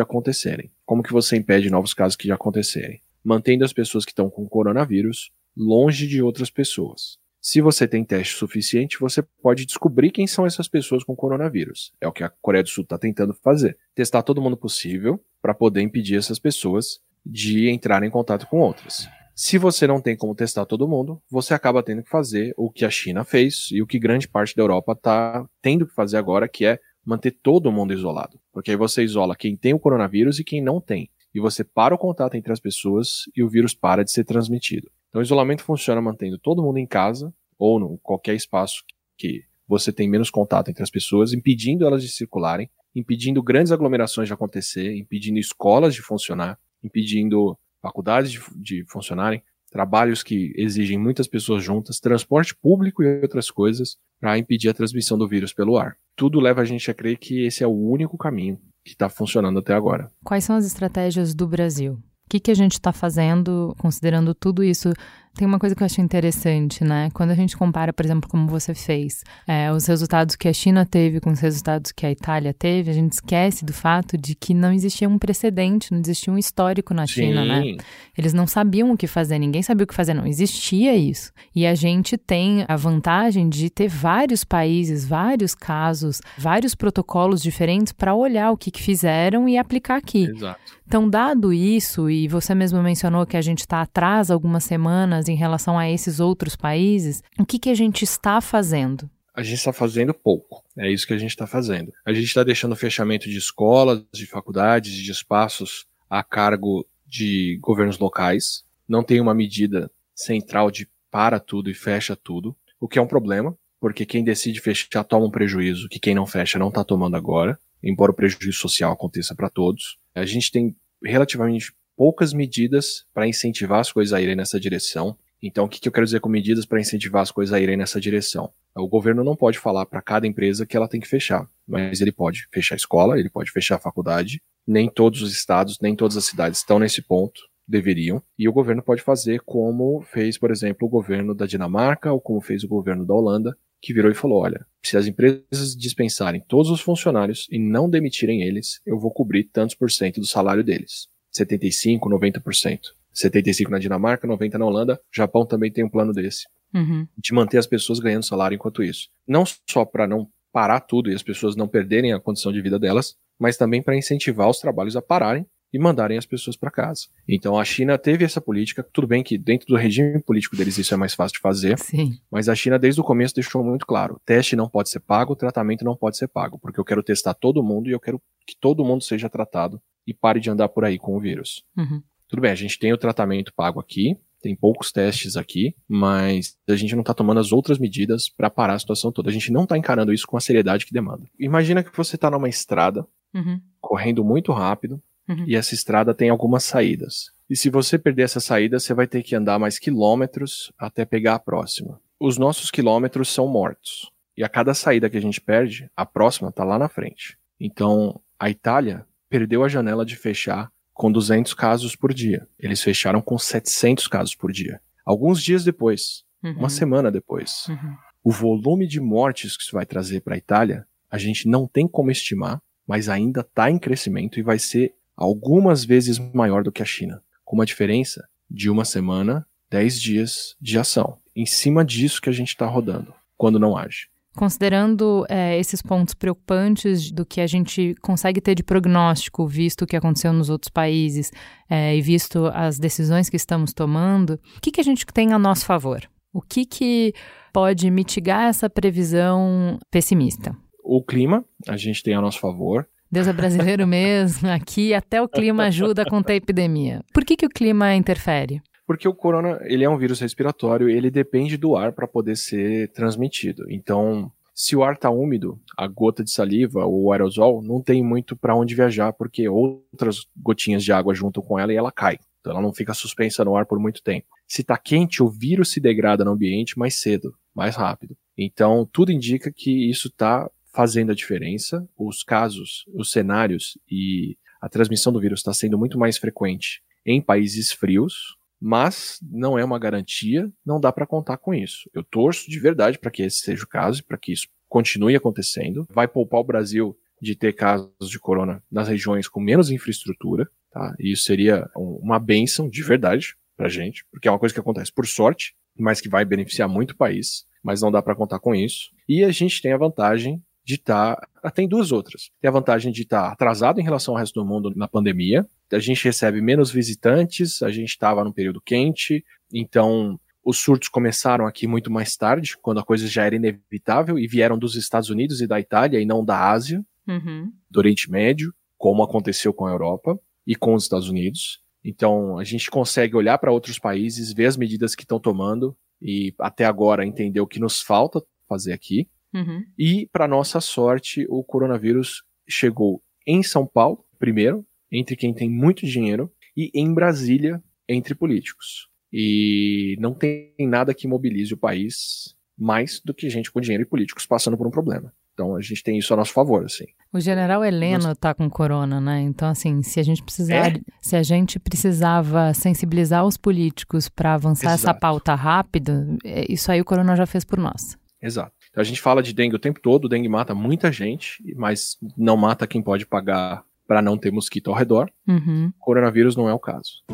acontecerem. Como que você impede novos casos que já acontecerem? Mantendo as pessoas que estão com coronavírus longe de outras pessoas. Se você tem teste suficiente, você pode descobrir quem são essas pessoas com coronavírus. É o que a Coreia do Sul está tentando fazer. Testar todo mundo possível para poder impedir essas pessoas de entrar em contato com outras. Se você não tem como testar todo mundo, você acaba tendo que fazer o que a China fez e o que grande parte da Europa está tendo que fazer agora, que é manter todo mundo isolado. Porque aí você isola quem tem o coronavírus e quem não tem. E você para o contato entre as pessoas e o vírus para de ser transmitido. Então, o isolamento funciona mantendo todo mundo em casa ou em qualquer espaço que você tem menos contato entre as pessoas, impedindo elas de circularem, impedindo grandes aglomerações de acontecer, impedindo escolas de funcionar, impedindo faculdades de, de funcionarem, trabalhos que exigem muitas pessoas juntas, transporte público e outras coisas para impedir a transmissão do vírus pelo ar. Tudo leva a gente a crer que esse é o único caminho que está funcionando até agora. Quais são as estratégias do Brasil? O que, que a gente está fazendo, considerando tudo isso tem uma coisa que eu acho interessante, né? Quando a gente compara, por exemplo, como você fez, é, os resultados que a China teve com os resultados que a Itália teve, a gente esquece do fato de que não existia um precedente, não existia um histórico na Sim. China, né? Eles não sabiam o que fazer, ninguém sabia o que fazer, não existia isso. E a gente tem a vantagem de ter vários países, vários casos, vários protocolos diferentes para olhar o que, que fizeram e aplicar aqui. Exato. Então, dado isso, e você mesmo mencionou que a gente está atrás algumas semanas em relação a esses outros países, o que, que a gente está fazendo? A gente está fazendo pouco. É isso que a gente está fazendo. A gente está deixando o fechamento de escolas, de faculdades, de espaços a cargo de governos locais. Não tem uma medida central de para tudo e fecha tudo, o que é um problema, porque quem decide fechar toma um prejuízo que quem não fecha não está tomando agora, embora o prejuízo social aconteça para todos. A gente tem relativamente poucas medidas para incentivar as coisas a irem nessa direção. Então, o que, que eu quero dizer com medidas para incentivar as coisas a irem nessa direção? O governo não pode falar para cada empresa que ela tem que fechar, mas ele pode fechar a escola, ele pode fechar a faculdade. Nem todos os estados, nem todas as cidades estão nesse ponto, deveriam. E o governo pode fazer como fez, por exemplo, o governo da Dinamarca ou como fez o governo da Holanda, que virou e falou: olha, se as empresas dispensarem todos os funcionários e não demitirem eles, eu vou cobrir tantos por cento do salário deles. 75, 90%. 75 na Dinamarca, 90 na Holanda. O Japão também tem um plano desse. Uhum. De manter as pessoas ganhando salário enquanto isso. Não só para não parar tudo e as pessoas não perderem a condição de vida delas, mas também para incentivar os trabalhos a pararem e mandarem as pessoas para casa. Então a China teve essa política, tudo bem que dentro do regime político deles isso é mais fácil de fazer, Sim. mas a China desde o começo deixou muito claro: teste não pode ser pago, tratamento não pode ser pago, porque eu quero testar todo mundo e eu quero que todo mundo seja tratado e pare de andar por aí com o vírus. Uhum. Tudo bem, a gente tem o tratamento pago aqui, tem poucos testes aqui, mas a gente não está tomando as outras medidas para parar a situação toda. A gente não está encarando isso com a seriedade que demanda. Imagina que você está numa estrada, uhum. correndo muito rápido, Uhum. e essa estrada tem algumas saídas. E se você perder essa saída, você vai ter que andar mais quilômetros até pegar a próxima. Os nossos quilômetros são mortos. E a cada saída que a gente perde, a próxima está lá na frente. Então, a Itália perdeu a janela de fechar com 200 casos por dia. Eles fecharam com 700 casos por dia. Alguns dias depois, Uhum. uma semana depois. Uhum. O volume de mortes que isso vai trazer para a Itália, a gente não tem como estimar, mas ainda está em crescimento e vai ser algumas vezes maior do que a China, com uma diferença de uma semana, 10 dias de ação. Em cima disso que a gente está rodando, quando não age. Considerando é, esses pontos preocupantes do que a gente consegue ter de prognóstico, visto o que aconteceu nos outros países é, e visto as decisões que estamos tomando, o que, que a gente tem a nosso favor? O que, que pode mitigar essa previsão pessimista? O clima, a gente tem a nosso favor. Deus é brasileiro mesmo, aqui até o clima ajuda a conter a epidemia. Por que, que o clima interfere? Porque o corona, ele é um vírus respiratório e ele depende do ar para poder ser transmitido. Então, se o ar está úmido, a gota de saliva ou o aerosol não tem muito para onde viajar, porque outras gotinhas de água juntam com ela e ela cai. Então ela não fica suspensa no ar por muito tempo. Se está quente, o vírus se degrada no ambiente mais cedo, mais rápido. Então, tudo indica que isso está fazendo a diferença. Os casos, os cenários e a transmissão do vírus está sendo muito mais frequente em países frios, mas não é uma garantia, não dá para contar com isso. Eu torço de verdade para que esse seja o caso e para que isso continue acontecendo, vai poupar o Brasil de ter casos de corona nas regiões com menos infraestrutura, tá? E isso seria uma benção de verdade pra gente, porque é uma coisa que acontece por sorte, mas que vai beneficiar muito o país, mas não dá para contar com isso. E a gente tem a vantagem de estar. Tá, tem duas outras. Tem a vantagem de estar tá atrasado em relação ao resto do mundo na pandemia. A gente recebe menos visitantes, a gente estava num período quente, então os surtos começaram aqui muito mais tarde, quando a coisa já era inevitável, e vieram dos Estados Unidos e da Itália, e não da Ásia, uhum. do Oriente Médio, como aconteceu com a Europa e com os Estados Unidos. Então, a gente consegue olhar para outros países, ver as medidas que estão tomando e até agora entender o que nos falta fazer aqui. Uhum. E, para nossa sorte, o coronavírus chegou em São Paulo, primeiro, entre quem tem muito dinheiro, e em Brasília, entre políticos. E não tem nada que mobilize o país mais do que gente com dinheiro e políticos passando por um problema. Então a gente tem isso a nosso favor, assim. O general Heleno Nós... tá com corona, né? Então, assim, se a gente precisar, é? se a gente precisava sensibilizar os políticos para avançar Exato. essa pauta rápido, é, isso aí o corona já fez por nós. Exato. Então, a gente fala de dengue o tempo todo, o dengue mata muita gente, mas não mata quem pode pagar para não ter mosquito ao redor. Uhum. Coronavírus não é o caso.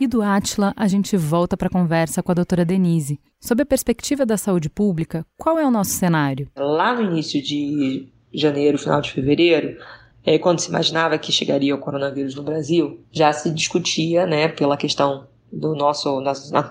E do Atila, a gente volta para a conversa com a doutora Denise. Sob a perspectiva da saúde pública, qual é o nosso cenário? Lá no início de janeiro, final de fevereiro, é, quando se imaginava que chegaria o coronavírus no Brasil, já se discutia, né, pela questão do nosso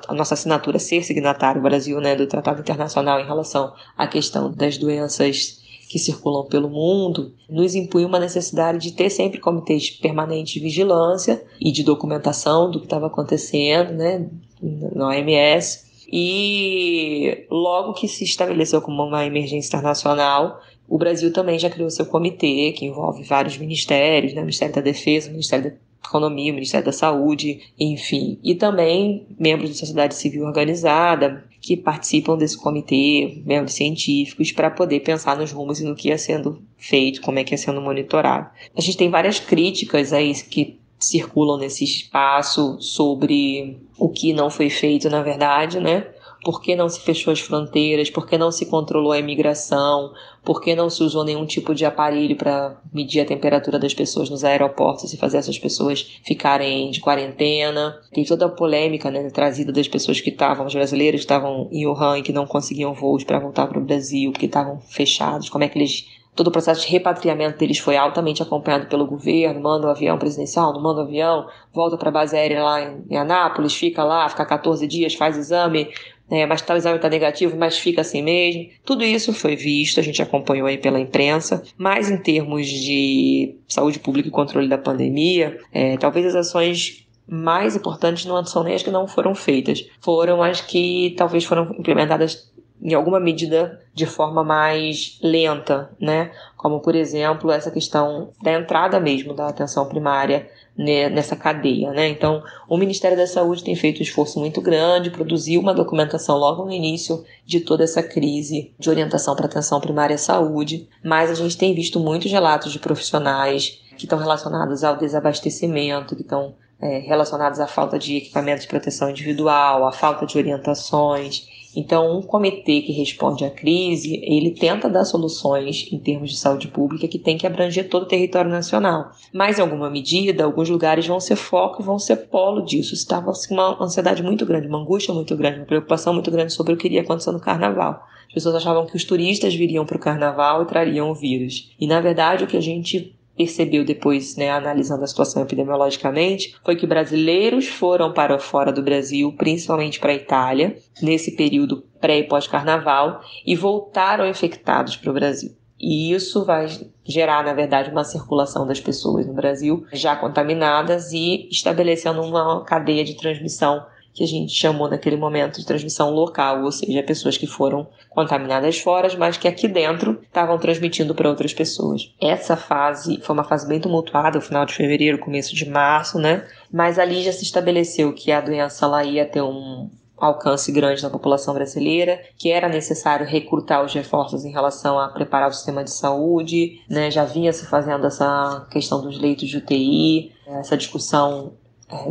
a nossa assinatura ser signatário Brasil, né, do Tratado Internacional em relação à questão das doenças que circulam pelo mundo, nos impunha uma necessidade de ter sempre comitês permanentes de vigilância e de documentação do que estava acontecendo né, na OMS. E logo que se estabeleceu como uma emergência internacional, o Brasil também já criou seu comitê, que envolve vários ministérios, né, Ministério da Defesa, Ministério da Economia, o Ministério da Saúde, enfim, e também membros da sociedade civil organizada que participam desse comitê, membros científicos, para poder pensar nos rumos e no que ia sendo feito, como é que ia sendo monitorado. A gente tem várias críticas aí que circulam nesse espaço sobre o que não foi feito, na verdade, né? Por que não se fechou as fronteiras? Por que não se controlou a imigração? Por que não se usou nenhum tipo de aparelho para medir a temperatura das pessoas nos aeroportos e fazer essas pessoas ficarem de quarentena? Tem toda a polêmica né, trazida das pessoas que estavam, os brasileiros que estavam em Wuhan e que não conseguiam voos para voltar para o Brasil, que estavam fechados. Como é que eles todo o processo de repatriamento deles foi altamente acompanhado pelo governo, manda o um avião presidencial, não manda o um avião, volta para a base aérea lá em Anápolis, fica lá, fica 14 dias, faz exame, é, mas tal exame está negativo, mas fica assim mesmo. Tudo isso foi visto, a gente acompanhou aí pela imprensa, mas em termos de saúde pública e controle da pandemia, é, talvez as ações mais importantes não são nem as que não foram feitas, foram as que talvez foram implementadas em alguma medida de forma mais lenta, né? Como por exemplo essa questão da entrada mesmo da atenção primária nessa cadeia, né? Então, o Ministério da Saúde tem feito um esforço muito grande, produziu uma documentação logo no início de toda essa crise de orientação para atenção primária à saúde, mas a gente tem visto muitos relatos de profissionais que estão relacionados ao desabastecimento, que estão é, relacionados à falta de equipamento de proteção individual, à falta de orientações. Então, um comitê que responde à crise, ele tenta dar soluções em termos de saúde pública que tem que abranger todo o território nacional. Mas, em alguma medida, alguns lugares vão ser foco, vão ser polo disso. Estava assim, uma ansiedade muito grande, uma angústia muito grande, uma preocupação muito grande sobre o que iria acontecer no carnaval. As pessoas achavam que os turistas viriam para o carnaval e trariam o vírus. E, na verdade, o que a gente percebeu depois, né, analisando a situação epidemiologicamente, foi que brasileiros foram para fora do Brasil, principalmente para a Itália, nesse período pré e pós-carnaval, e voltaram infectados para o Brasil. E isso vai gerar, na verdade, uma circulação das pessoas no Brasil já contaminadas e estabelecendo uma cadeia de transmissão que a gente chamou naquele momento de transmissão local, ou seja, pessoas que foram contaminadas fora, mas que aqui dentro estavam transmitindo para outras pessoas. Essa fase foi uma fase bem tumultuada, o final de fevereiro, começo de março, né? Mas ali já se estabeleceu que a doença lá ia ter um alcance grande na população brasileira, que era necessário recrutar os reforços em relação a preparar o sistema de saúde, né? Já vinha se fazendo essa questão dos leitos de UTI, essa discussão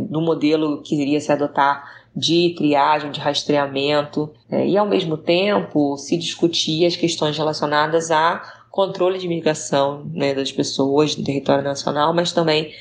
do modelo que iria se adotar de triagem, de rastreamento, é, e ao mesmo tempo se discutia as questões relacionadas a controle de migração né, das pessoas no território nacional, mas também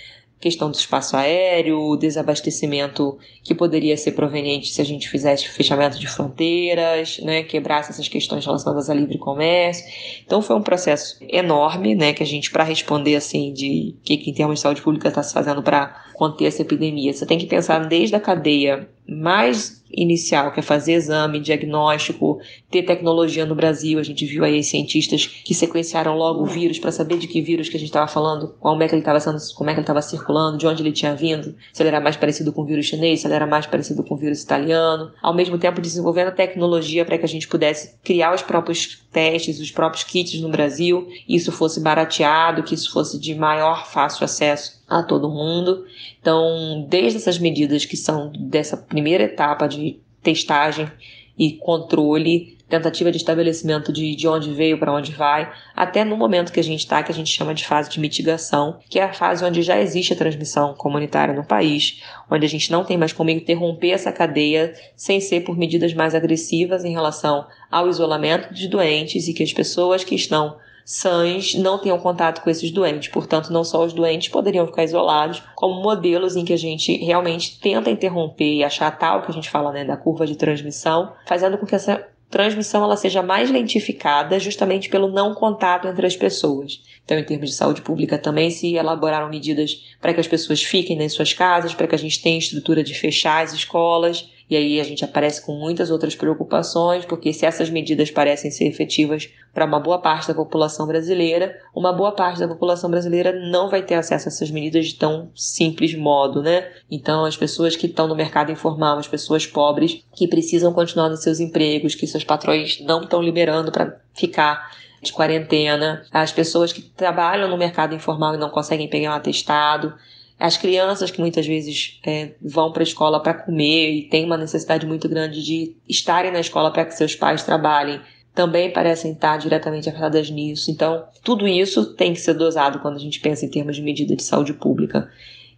questão do espaço aéreo, desabastecimento que poderia ser proveniente se a gente fizesse fechamento de fronteiras, né, quebrasse essas questões relacionadas a livre comércio. Então foi um processo enorme, né, que a gente para responder assim de que, que em termos de saúde pública está se fazendo para conter essa epidemia, você tem que pensar desde a cadeia mais inicial, que é fazer exame, diagnóstico, ter tecnologia no Brasil. A gente viu aí cientistas que sequenciaram logo o vírus para saber de que vírus que a gente estava falando, como é que ele estava como é que ele estava circulando, de onde ele tinha vindo, se ele era mais parecido com o vírus chinês, se ele era mais parecido com o vírus italiano. Ao mesmo tempo desenvolvendo a tecnologia para que a gente pudesse criar os próprios testes, os próprios kits no Brasil, isso fosse barateado, que isso fosse de maior fácil acesso a todo mundo. Então, desde essas medidas que são dessa primeira etapa de testagem e controle, tentativa de estabelecimento de, de onde veio, para onde vai, até no momento que a gente está, que a gente chama de fase de mitigação, que é a fase onde já existe a transmissão comunitária no país, onde a gente não tem mais como interromper essa cadeia sem ser por medidas mais agressivas em relação ao isolamento de doentes e que as pessoas que estão sãs não tenham contato com esses doentes. Portanto, não só os doentes poderiam ficar isolados, como modelos em que a gente realmente tenta interromper e achatar o que a gente fala né, da curva de transmissão, fazendo com que essa transmissão ela seja mais lentificada justamente pelo não contato entre as pessoas. Então, em termos de saúde pública, também se elaboraram medidas para que as pessoas fiquem nas suas casas, para que a gente tenha estrutura de fechar as escolas, e aí a gente aparece com muitas outras preocupações, porque se essas medidas parecem ser efetivas para uma boa parte da população brasileira, uma boa parte da população brasileira não vai ter acesso a essas medidas de tão simples modo, né? Então, as pessoas que estão no mercado informal, as pessoas pobres que precisam continuar nos seus empregos, que seus patrões não estão liberando para ficar de quarentena, as pessoas que trabalham no mercado informal e não conseguem pegar um atestado, as crianças que muitas vezes é, vão para a escola para comer e têm uma necessidade muito grande de estarem na escola para que seus pais trabalhem, também parecem estar diretamente afetadas nisso. Então, tudo isso tem que ser dosado quando a gente pensa em termos de medida de saúde pública.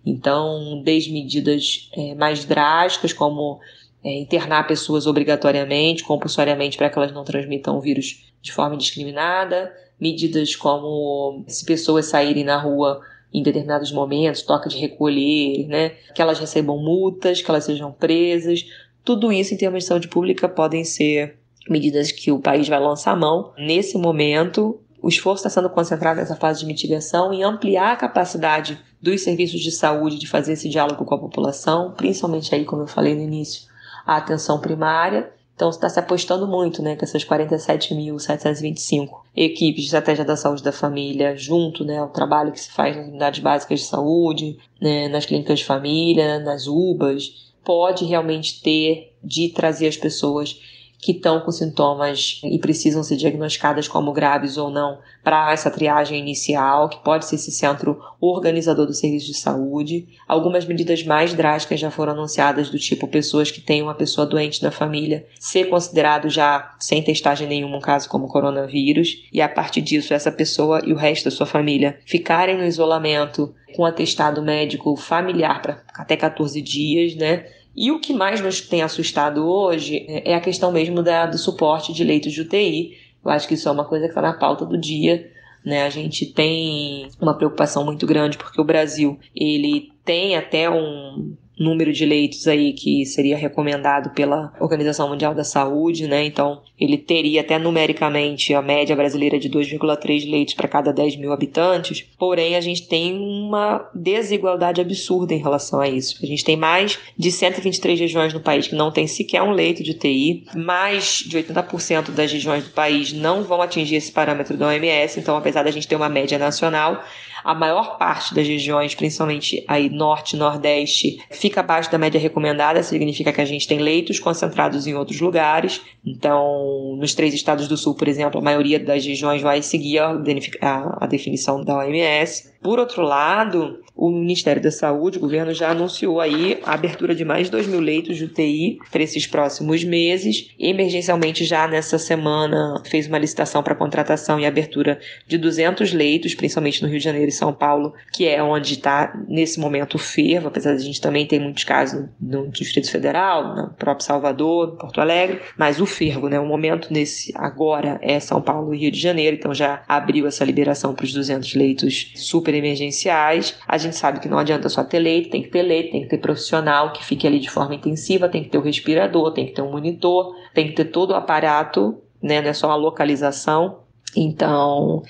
Então, desde medidas é, mais drásticas, como é, internar pessoas obrigatoriamente, compulsoriamente, para que elas não transmitam o vírus de forma indiscriminada, medidas como se pessoas saírem na rua em determinados momentos, toca de recolher, né? Que elas recebam multas, que elas sejam presas. Tudo isso, em termos de saúde pública, podem ser medidas que o país vai lançar a mão. Nesse momento, o esforço está sendo concentrado nessa fase de mitigação e ampliar a capacidade dos serviços de saúde de fazer esse diálogo com a população, principalmente aí, como eu falei no início, a atenção primária então está se apostando muito, né, com essas 47.725 equipes de estratégia da saúde da família, junto, né, ao trabalho que se faz nas unidades básicas de saúde, né, nas clínicas de família, nas UBAs, pode realmente ter de trazer as pessoas que estão com sintomas e precisam ser diagnosticadas como graves ou não para essa triagem inicial, que pode ser esse centro organizador do serviço de saúde. Algumas medidas mais drásticas já foram anunciadas, do tipo pessoas que têm uma pessoa doente na família ser considerado já sem testagem nenhuma um caso como coronavírus, e a partir disso essa pessoa e o resto da sua família ficarem no isolamento com atestado médico familiar para até 14 dias, né? E o que mais nos tem assustado hoje é a questão mesmo da, do suporte de leitos de UTI. Eu acho que isso é uma coisa que está na pauta do dia. Né? A gente tem uma preocupação muito grande porque o Brasil ele tem até um número de leitos aí que seria recomendado pela Organização Mundial da Saúde, né? Então, ele teria até numericamente a média brasileira de 2,3 leitos para cada 10 mil habitantes, porém a gente tem uma desigualdade absurda em relação a isso. A gente tem mais de 123 regiões no país que não tem sequer um leito de UTI, mais de 80% das regiões do país não vão atingir esse parâmetro da OMS, então apesar da gente ter uma média nacional, a maior parte das regiões, principalmente aí norte e nordeste, fica abaixo da média recomendada, significa que a gente tem leitos concentrados em outros lugares. Então, nos três estados do sul, por exemplo, a maioria das regiões vai seguir a, definição da OMS. Por outro lado, o Ministério da Saúde, o governo já anunciou aí a abertura de mais de 2 mil leitos de UTI para esses próximos meses. Emergencialmente, já nessa semana, fez uma licitação para contratação e abertura de 200 leitos, principalmente no Rio de Janeiro São Paulo, que é onde está nesse momento o fervo, apesar de a gente também ter muitos casos no, Distrito Federal, no próprio Salvador, Porto Alegre, mas o fervo, né, o momento nesse agora é São Paulo e Rio de Janeiro, então já abriu essa liberação para os 200 leitos super emergenciais. A gente sabe que não adianta só ter leito, tem que ter leito, tem que ter profissional que fique ali de forma intensiva, tem que ter o respirador, tem que ter um monitor, tem que ter todo o aparato, né, não é só a localização. Então,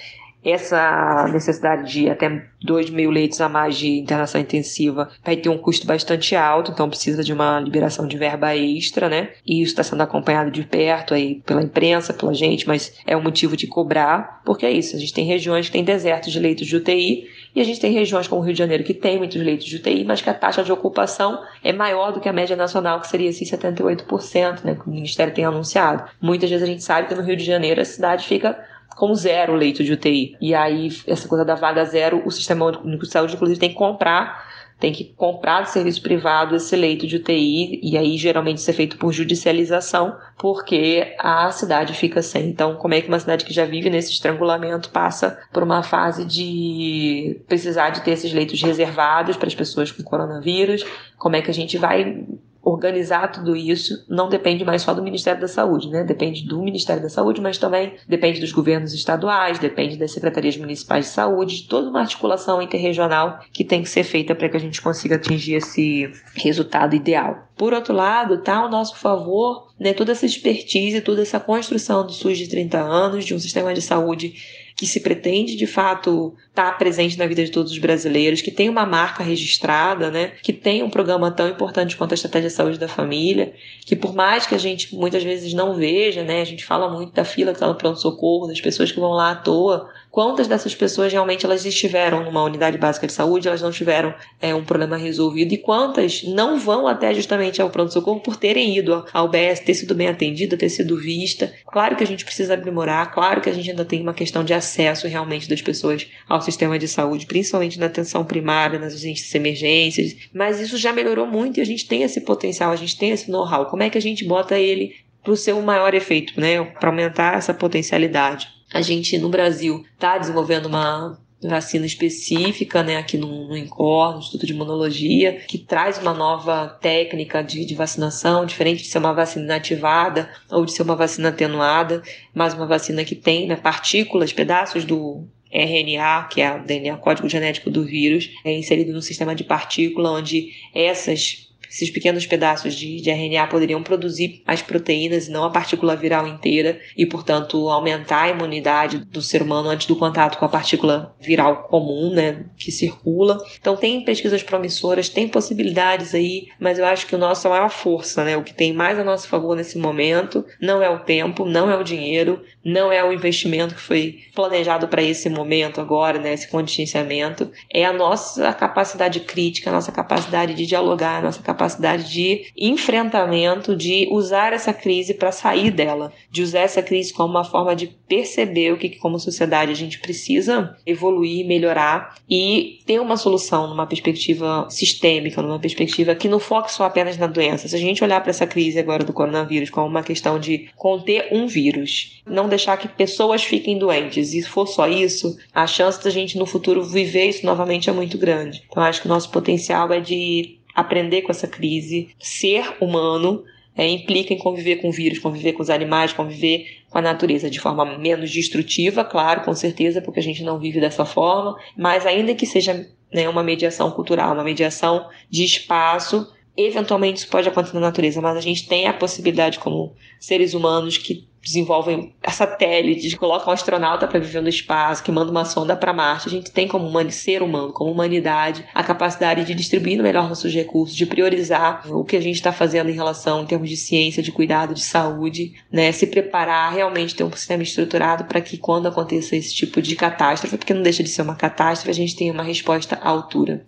essa necessidade de até 2 mil leitos a mais de internação intensiva vai ter um custo bastante alto, então precisa de uma liberação de verba extra, né? E isso está sendo acompanhado de perto aí pela imprensa, pela gente, mas é um motivo de cobrar, porque é isso, a gente tem regiões que têm desertos de leitos de UTI e a gente tem regiões como o Rio de Janeiro que tem muitos leitos de UTI, mas que a taxa de ocupação é maior do que a média nacional, que seria assim 78%, né, que o Ministério tem anunciado. Muitas vezes a gente sabe que no Rio de Janeiro a cidade fica com zero leito de UTI. E aí, essa coisa da vaga zero, o Sistema Único de Saúde, inclusive, tem que comprar tem que comprar de serviço privado esse leito de UTI e aí geralmente isso é feito por judicialização, porque a cidade fica sem. Então, como é que uma cidade que já vive nesse estrangulamento passa por uma fase de precisar de ter esses leitos reservados para as pessoas com coronavírus? Como é que a gente vai organizar tudo isso não depende mais só do Ministério da Saúde, né? Depende do Ministério da Saúde, mas também depende dos governos estaduais, depende das secretarias municipais de saúde, de toda uma articulação interregional que tem que ser feita para que a gente consiga atingir esse resultado ideal. Por outro lado, está ao nosso favor né, toda essa expertise, toda essa construção do SUS de 30 anos, de um sistema de saúde que se pretende de fato estar tá presente na vida de todos os brasileiros, que tem uma marca registrada, né? Que tem um programa tão importante quanto a estratégia de saúde da família, que por mais que a gente muitas vezes não veja, né? A gente fala muito da fila que está no pronto socorro, das pessoas que vão lá à toa, quantas dessas pessoas realmente elas estiveram numa unidade básica de saúde, elas não tiveram é, um problema resolvido e quantas não vão até justamente ao pronto-socorro por terem ido ao BS, ter sido bem atendida, ter sido vista. Claro que a gente precisa aprimorar, claro que a gente ainda tem uma questão de acesso realmente das pessoas ao sistema de saúde, principalmente na atenção primária, nas urgências emergências, mas isso já melhorou muito e a gente tem esse potencial, a gente tem esse know-how. Como é que a gente bota ele para o seu maior efeito, né? Para aumentar essa potencialidade. A gente no Brasil está desenvolvendo uma vacina específica, né, aqui no, no INCOR, no Instituto de Imunologia, que traz uma nova técnica de, de, vacinação, diferente de ser uma vacina inativada ou de ser uma vacina atenuada, mas uma vacina que tem né, partículas, pedaços do RNA, que é o DNA, código genético do vírus, é inserido no sistema de partícula, onde essas esses pequenos pedaços de, de RNA poderiam produzir as proteínas e não a partícula viral inteira e, portanto, aumentar a imunidade do ser humano antes do contato com a partícula viral comum, né, que circula. Então, tem pesquisas promissoras, tem possibilidades aí, mas eu acho que o nosso é maior força, né, o que tem mais a nosso favor nesse momento não é o tempo, não é o dinheiro, não é o investimento que foi planejado para esse momento agora, né, esse contingenciamento, é a nossa capacidade crítica, a nossa capacidade de dialogar, a nossa capacidade de enfrentamento, de usar essa crise para sair dela, de usar essa crise como uma forma de perceber o que, como sociedade, a gente precisa evoluir, melhorar e ter uma solução numa perspectiva sistêmica, numa perspectiva que não foque só apenas na doença. Se a gente olhar para essa crise agora do coronavírus como uma questão de conter um vírus, não deixar que pessoas fiquem doentes. E se for só isso, a chance da gente no futuro viver isso novamente é muito grande. Então, acho que o nosso potencial é de aprender com essa crise, ser humano. É, implica em conviver com vírus, conviver com os animais, conviver com a natureza de forma menos destrutiva, claro, com certeza, porque a gente não vive dessa forma, mas ainda que seja né, uma mediação cultural, uma mediação de espaço, eventualmente isso pode acontecer na natureza, mas a gente tem a possibilidade como seres humanos que desenvolvem satélites, colocam um astronauta para viver no espaço, que manda uma sonda para Marte. A gente tem como ser humano, como humanidade, a capacidade de distribuir melhor nossos recursos, de priorizar o que a gente está fazendo em relação em termos de ciência, de cuidado, de saúde, né? Se preparar, realmente ter um sistema estruturado para que quando aconteça esse tipo de catástrofe, porque não deixa de ser uma catástrofe, a gente tenha uma resposta à altura.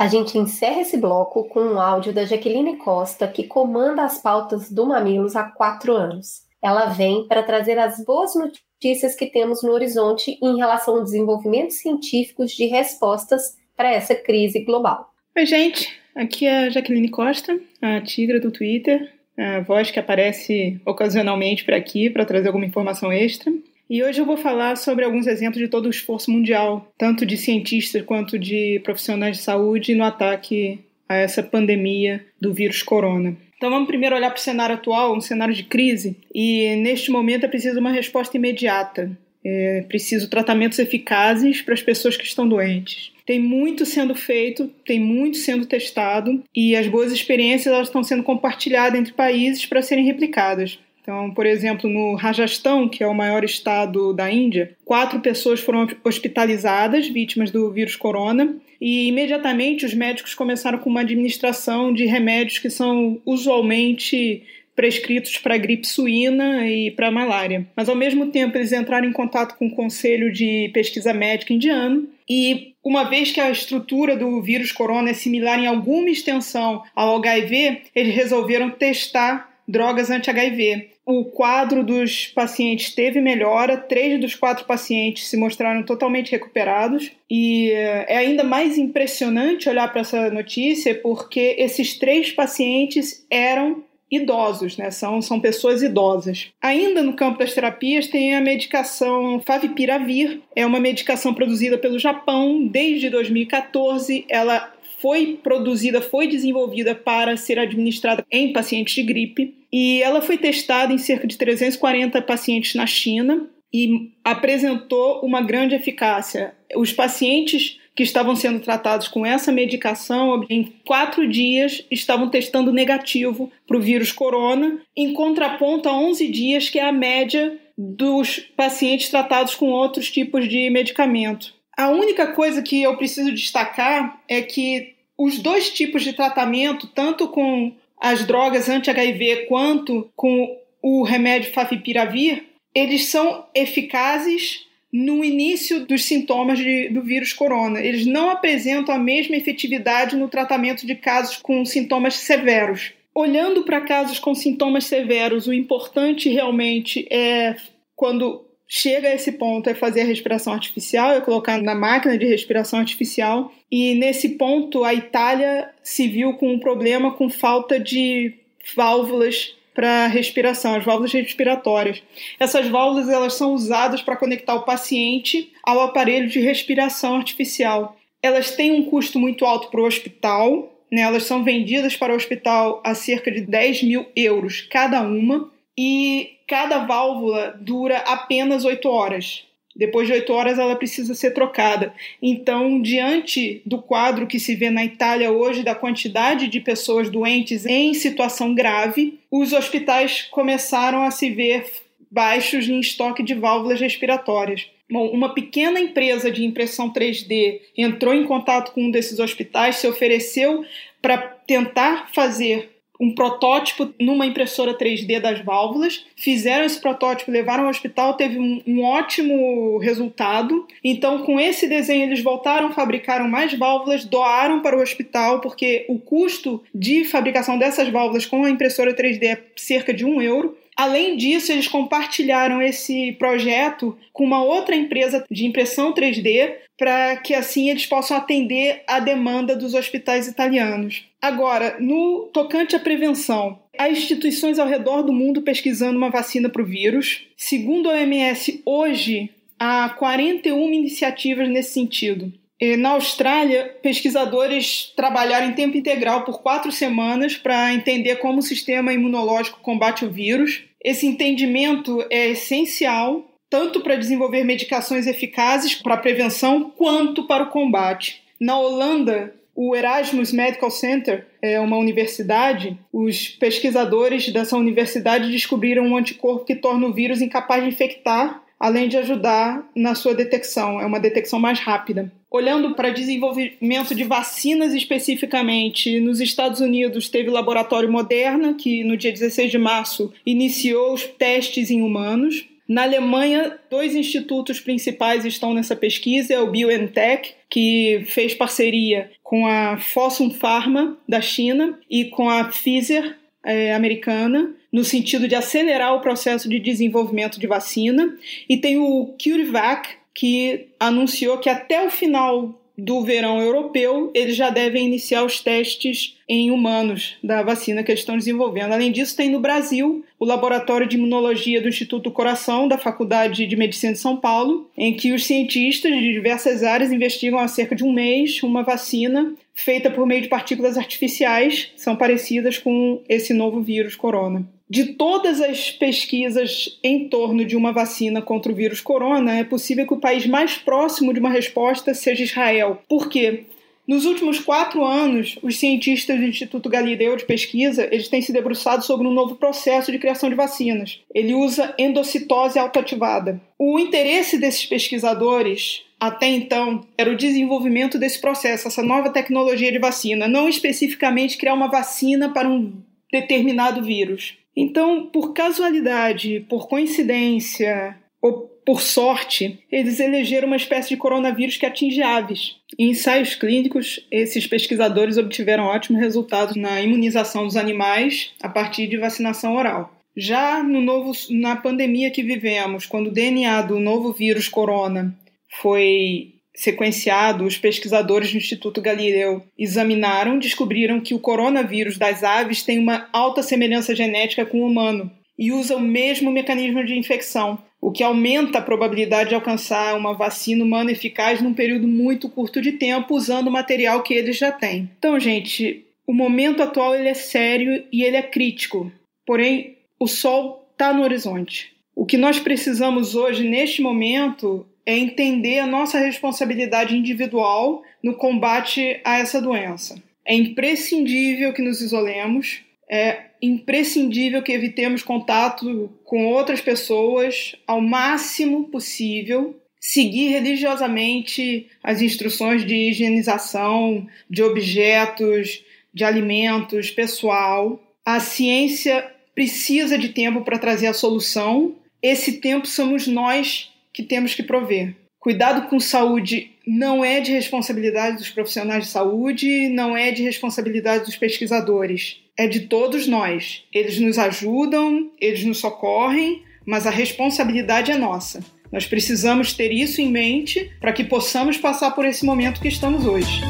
A gente encerra esse bloco com um áudio da Jaqueline Costa, que comanda as pautas do Mamilos há quatro anos. Ela vem para trazer as boas notícias que temos no horizonte em relação ao desenvolvimento científicos de respostas para essa crise global. Oi, gente. Aqui é a Jaqueline Costa, a tigra do Twitter, a voz que aparece ocasionalmente por aqui para trazer alguma informação extra. E hoje eu vou falar sobre alguns exemplos de todo o esforço mundial, tanto de cientistas quanto de profissionais de saúde, no ataque a essa pandemia do vírus corona. Então vamos primeiro olhar para o cenário atual, um cenário de crise, e neste momento é preciso uma resposta imediata. É preciso tratamentos eficazes para as pessoas que estão doentes. Tem muito sendo feito, tem muito sendo testado e as boas experiências elas estão sendo compartilhadas entre países para serem replicadas. Então, por exemplo, no Rajastão, que é o maior estado da Índia, quatro pessoas foram hospitalizadas, vítimas do vírus corona, e imediatamente os médicos começaram com uma administração de remédios que são usualmente prescritos para gripe suína e para malária. Mas ao mesmo tempo eles entraram em contato com o Conselho de Pesquisa Médica indiano e uma vez que a estrutura do vírus corona é similar em alguma extensão ao HIV, eles resolveram testar drogas anti-HIV. O quadro dos pacientes teve melhora, três dos quatro pacientes se mostraram totalmente recuperados. E é ainda mais impressionante olhar para essa notícia porque esses três pacientes eram idosos, né? São, são pessoas idosas. Ainda no campo das terapias tem a medicação Favipiravir, é uma medicação produzida pelo Japão desde 2014. Ela foi produzida, foi desenvolvida para ser administrada em pacientes de gripe e ela foi testada em cerca de 340 pacientes na China e apresentou uma grande eficácia. Os pacientes que estavam sendo tratados com essa medicação, em quatro dias, estavam testando negativo para o vírus corona, em contraponto a 11 dias, que é a média dos pacientes tratados com outros tipos de medicamento. A única coisa que eu preciso destacar é que os dois tipos de tratamento, tanto com as drogas anti-HIV quanto com o remédio Favipiravir, eles são eficazes no início dos sintomas de, do vírus corona. Eles não apresentam a mesma efetividade no tratamento de casos com sintomas severos. Olhando para casos com sintomas severos, o importante realmente é quando chega a esse ponto é fazer a respiração artificial, é colocar na máquina de respiração artificial. E nesse ponto, a Itália se viu com um problema com falta de válvulas para respiração, as válvulas respiratórias. Essas válvulas elas são usadas para conectar o paciente ao aparelho de respiração artificial. Elas têm um custo muito alto para o hospital, né? elas são vendidas para o hospital a cerca de 10 mil euros cada uma e cada válvula dura apenas 8 horas. Depois de 8 horas ela precisa ser trocada. Então, diante do quadro que se vê na Itália hoje, da quantidade de pessoas doentes em situação grave, os hospitais começaram a se ver baixos em estoque de válvulas respiratórias. Bom, uma pequena empresa de impressão 3D entrou em contato com um desses hospitais, se ofereceu para tentar fazer um protótipo numa impressora 3D das válvulas, fizeram esse protótipo, levaram ao hospital, teve um, um, ótimo resultado. Então, com esse desenho, eles voltaram, fabricaram mais válvulas, doaram para o hospital, porque o custo de fabricação dessas válvulas com a impressora 3D é cerca de um euro. Além disso, eles compartilharam esse projeto com uma outra empresa de impressão 3D para que assim eles possam atender a demanda dos hospitais italianos. Agora, no tocante à prevenção, há instituições ao redor do mundo pesquisando uma vacina para o vírus. Segundo a OMS, hoje há 41 iniciativas nesse sentido. Na Austrália, pesquisadores trabalharam em tempo integral por quatro semanas para entender como o sistema imunológico combate o vírus. Esse entendimento é essencial tanto para desenvolver medicações eficazes para a prevenção quanto para o combate. Na Holanda, o Erasmus Medical Center é uma universidade. Os pesquisadores dessa universidade descobriram um anticorpo que torna o vírus incapaz de infectar, além de ajudar na sua detecção. É uma detecção mais rápida. Olhando para desenvolvimento de vacinas especificamente, nos Estados Unidos teve o laboratório Moderna, que no dia 16 de março iniciou os testes em humanos. Na Alemanha, dois institutos principais estão nessa pesquisa, é o BioNTech, que fez parceria com a Fossum Pharma da China e com a Pfizer é, americana, no sentido de acelerar o processo de desenvolvimento de vacina, e tem o CureVac, que anunciou que até o final do verão europeu, eles já devem iniciar os testes em humanos da vacina que eles estão desenvolvendo. Além disso, tem no Brasil o Laboratório de Imunologia do Instituto Coração, da Faculdade de Medicina de São Paulo, em que os cientistas de diversas áreas investigam há cerca de um mês uma vacina feita por meio de partículas artificiais, são parecidas com esse novo vírus corona. De todas as pesquisas em torno de uma vacina contra o vírus corona, é possível que o país mais próximo de uma resposta seja Israel. Por quê? Nos últimos quatro anos, os cientistas do Instituto Galileu de Pesquisa eles têm se debruçado sobre um novo processo de criação de vacinas. Ele usa endocitose autoativada. O interesse desses pesquisadores até então era o desenvolvimento desse processo, essa nova tecnologia de vacina, não especificamente criar uma vacina para um determinado vírus. Então, por casualidade, por coincidência ou por sorte, eles elegeram uma espécie de coronavírus que atinge aves. Em ensaios clínicos, esses pesquisadores obtiveram ótimos resultados na imunização dos animais a partir de vacinação oral. Já no novo, na pandemia que vivemos, quando o DNA do novo vírus corona foi sequenciado, os pesquisadores do Instituto Galileu examinaram, descobriram que o coronavírus das aves tem uma alta semelhança genética com o humano e usa o mesmo mecanismo de infecção, o que aumenta a probabilidade de alcançar uma vacina humana eficaz num período muito curto de tempo usando o material que eles já têm. Então, gente, o momento atual ele é sério e ele é crítico. Porém, o sol está no horizonte. O que nós precisamos hoje, neste momento, é entender a nossa responsabilidade individual no combate a essa doença. É imprescindível que nos isolemos, é imprescindível que evitemos contato com outras pessoas ao máximo possível, seguir religiosamente as instruções de higienização de objetos, de alimentos, pessoal. A ciência precisa de tempo para trazer a solução. Esse tempo somos nós que temos que prover. Cuidado com saúde não é de responsabilidade dos profissionais de saúde, não é de responsabilidade dos pesquisadores, é de todos nós. Eles nos ajudam, eles nos socorrem, mas a responsabilidade é nossa. Nós precisamos ter isso em mente para que possamos passar por esse momento que estamos hoje.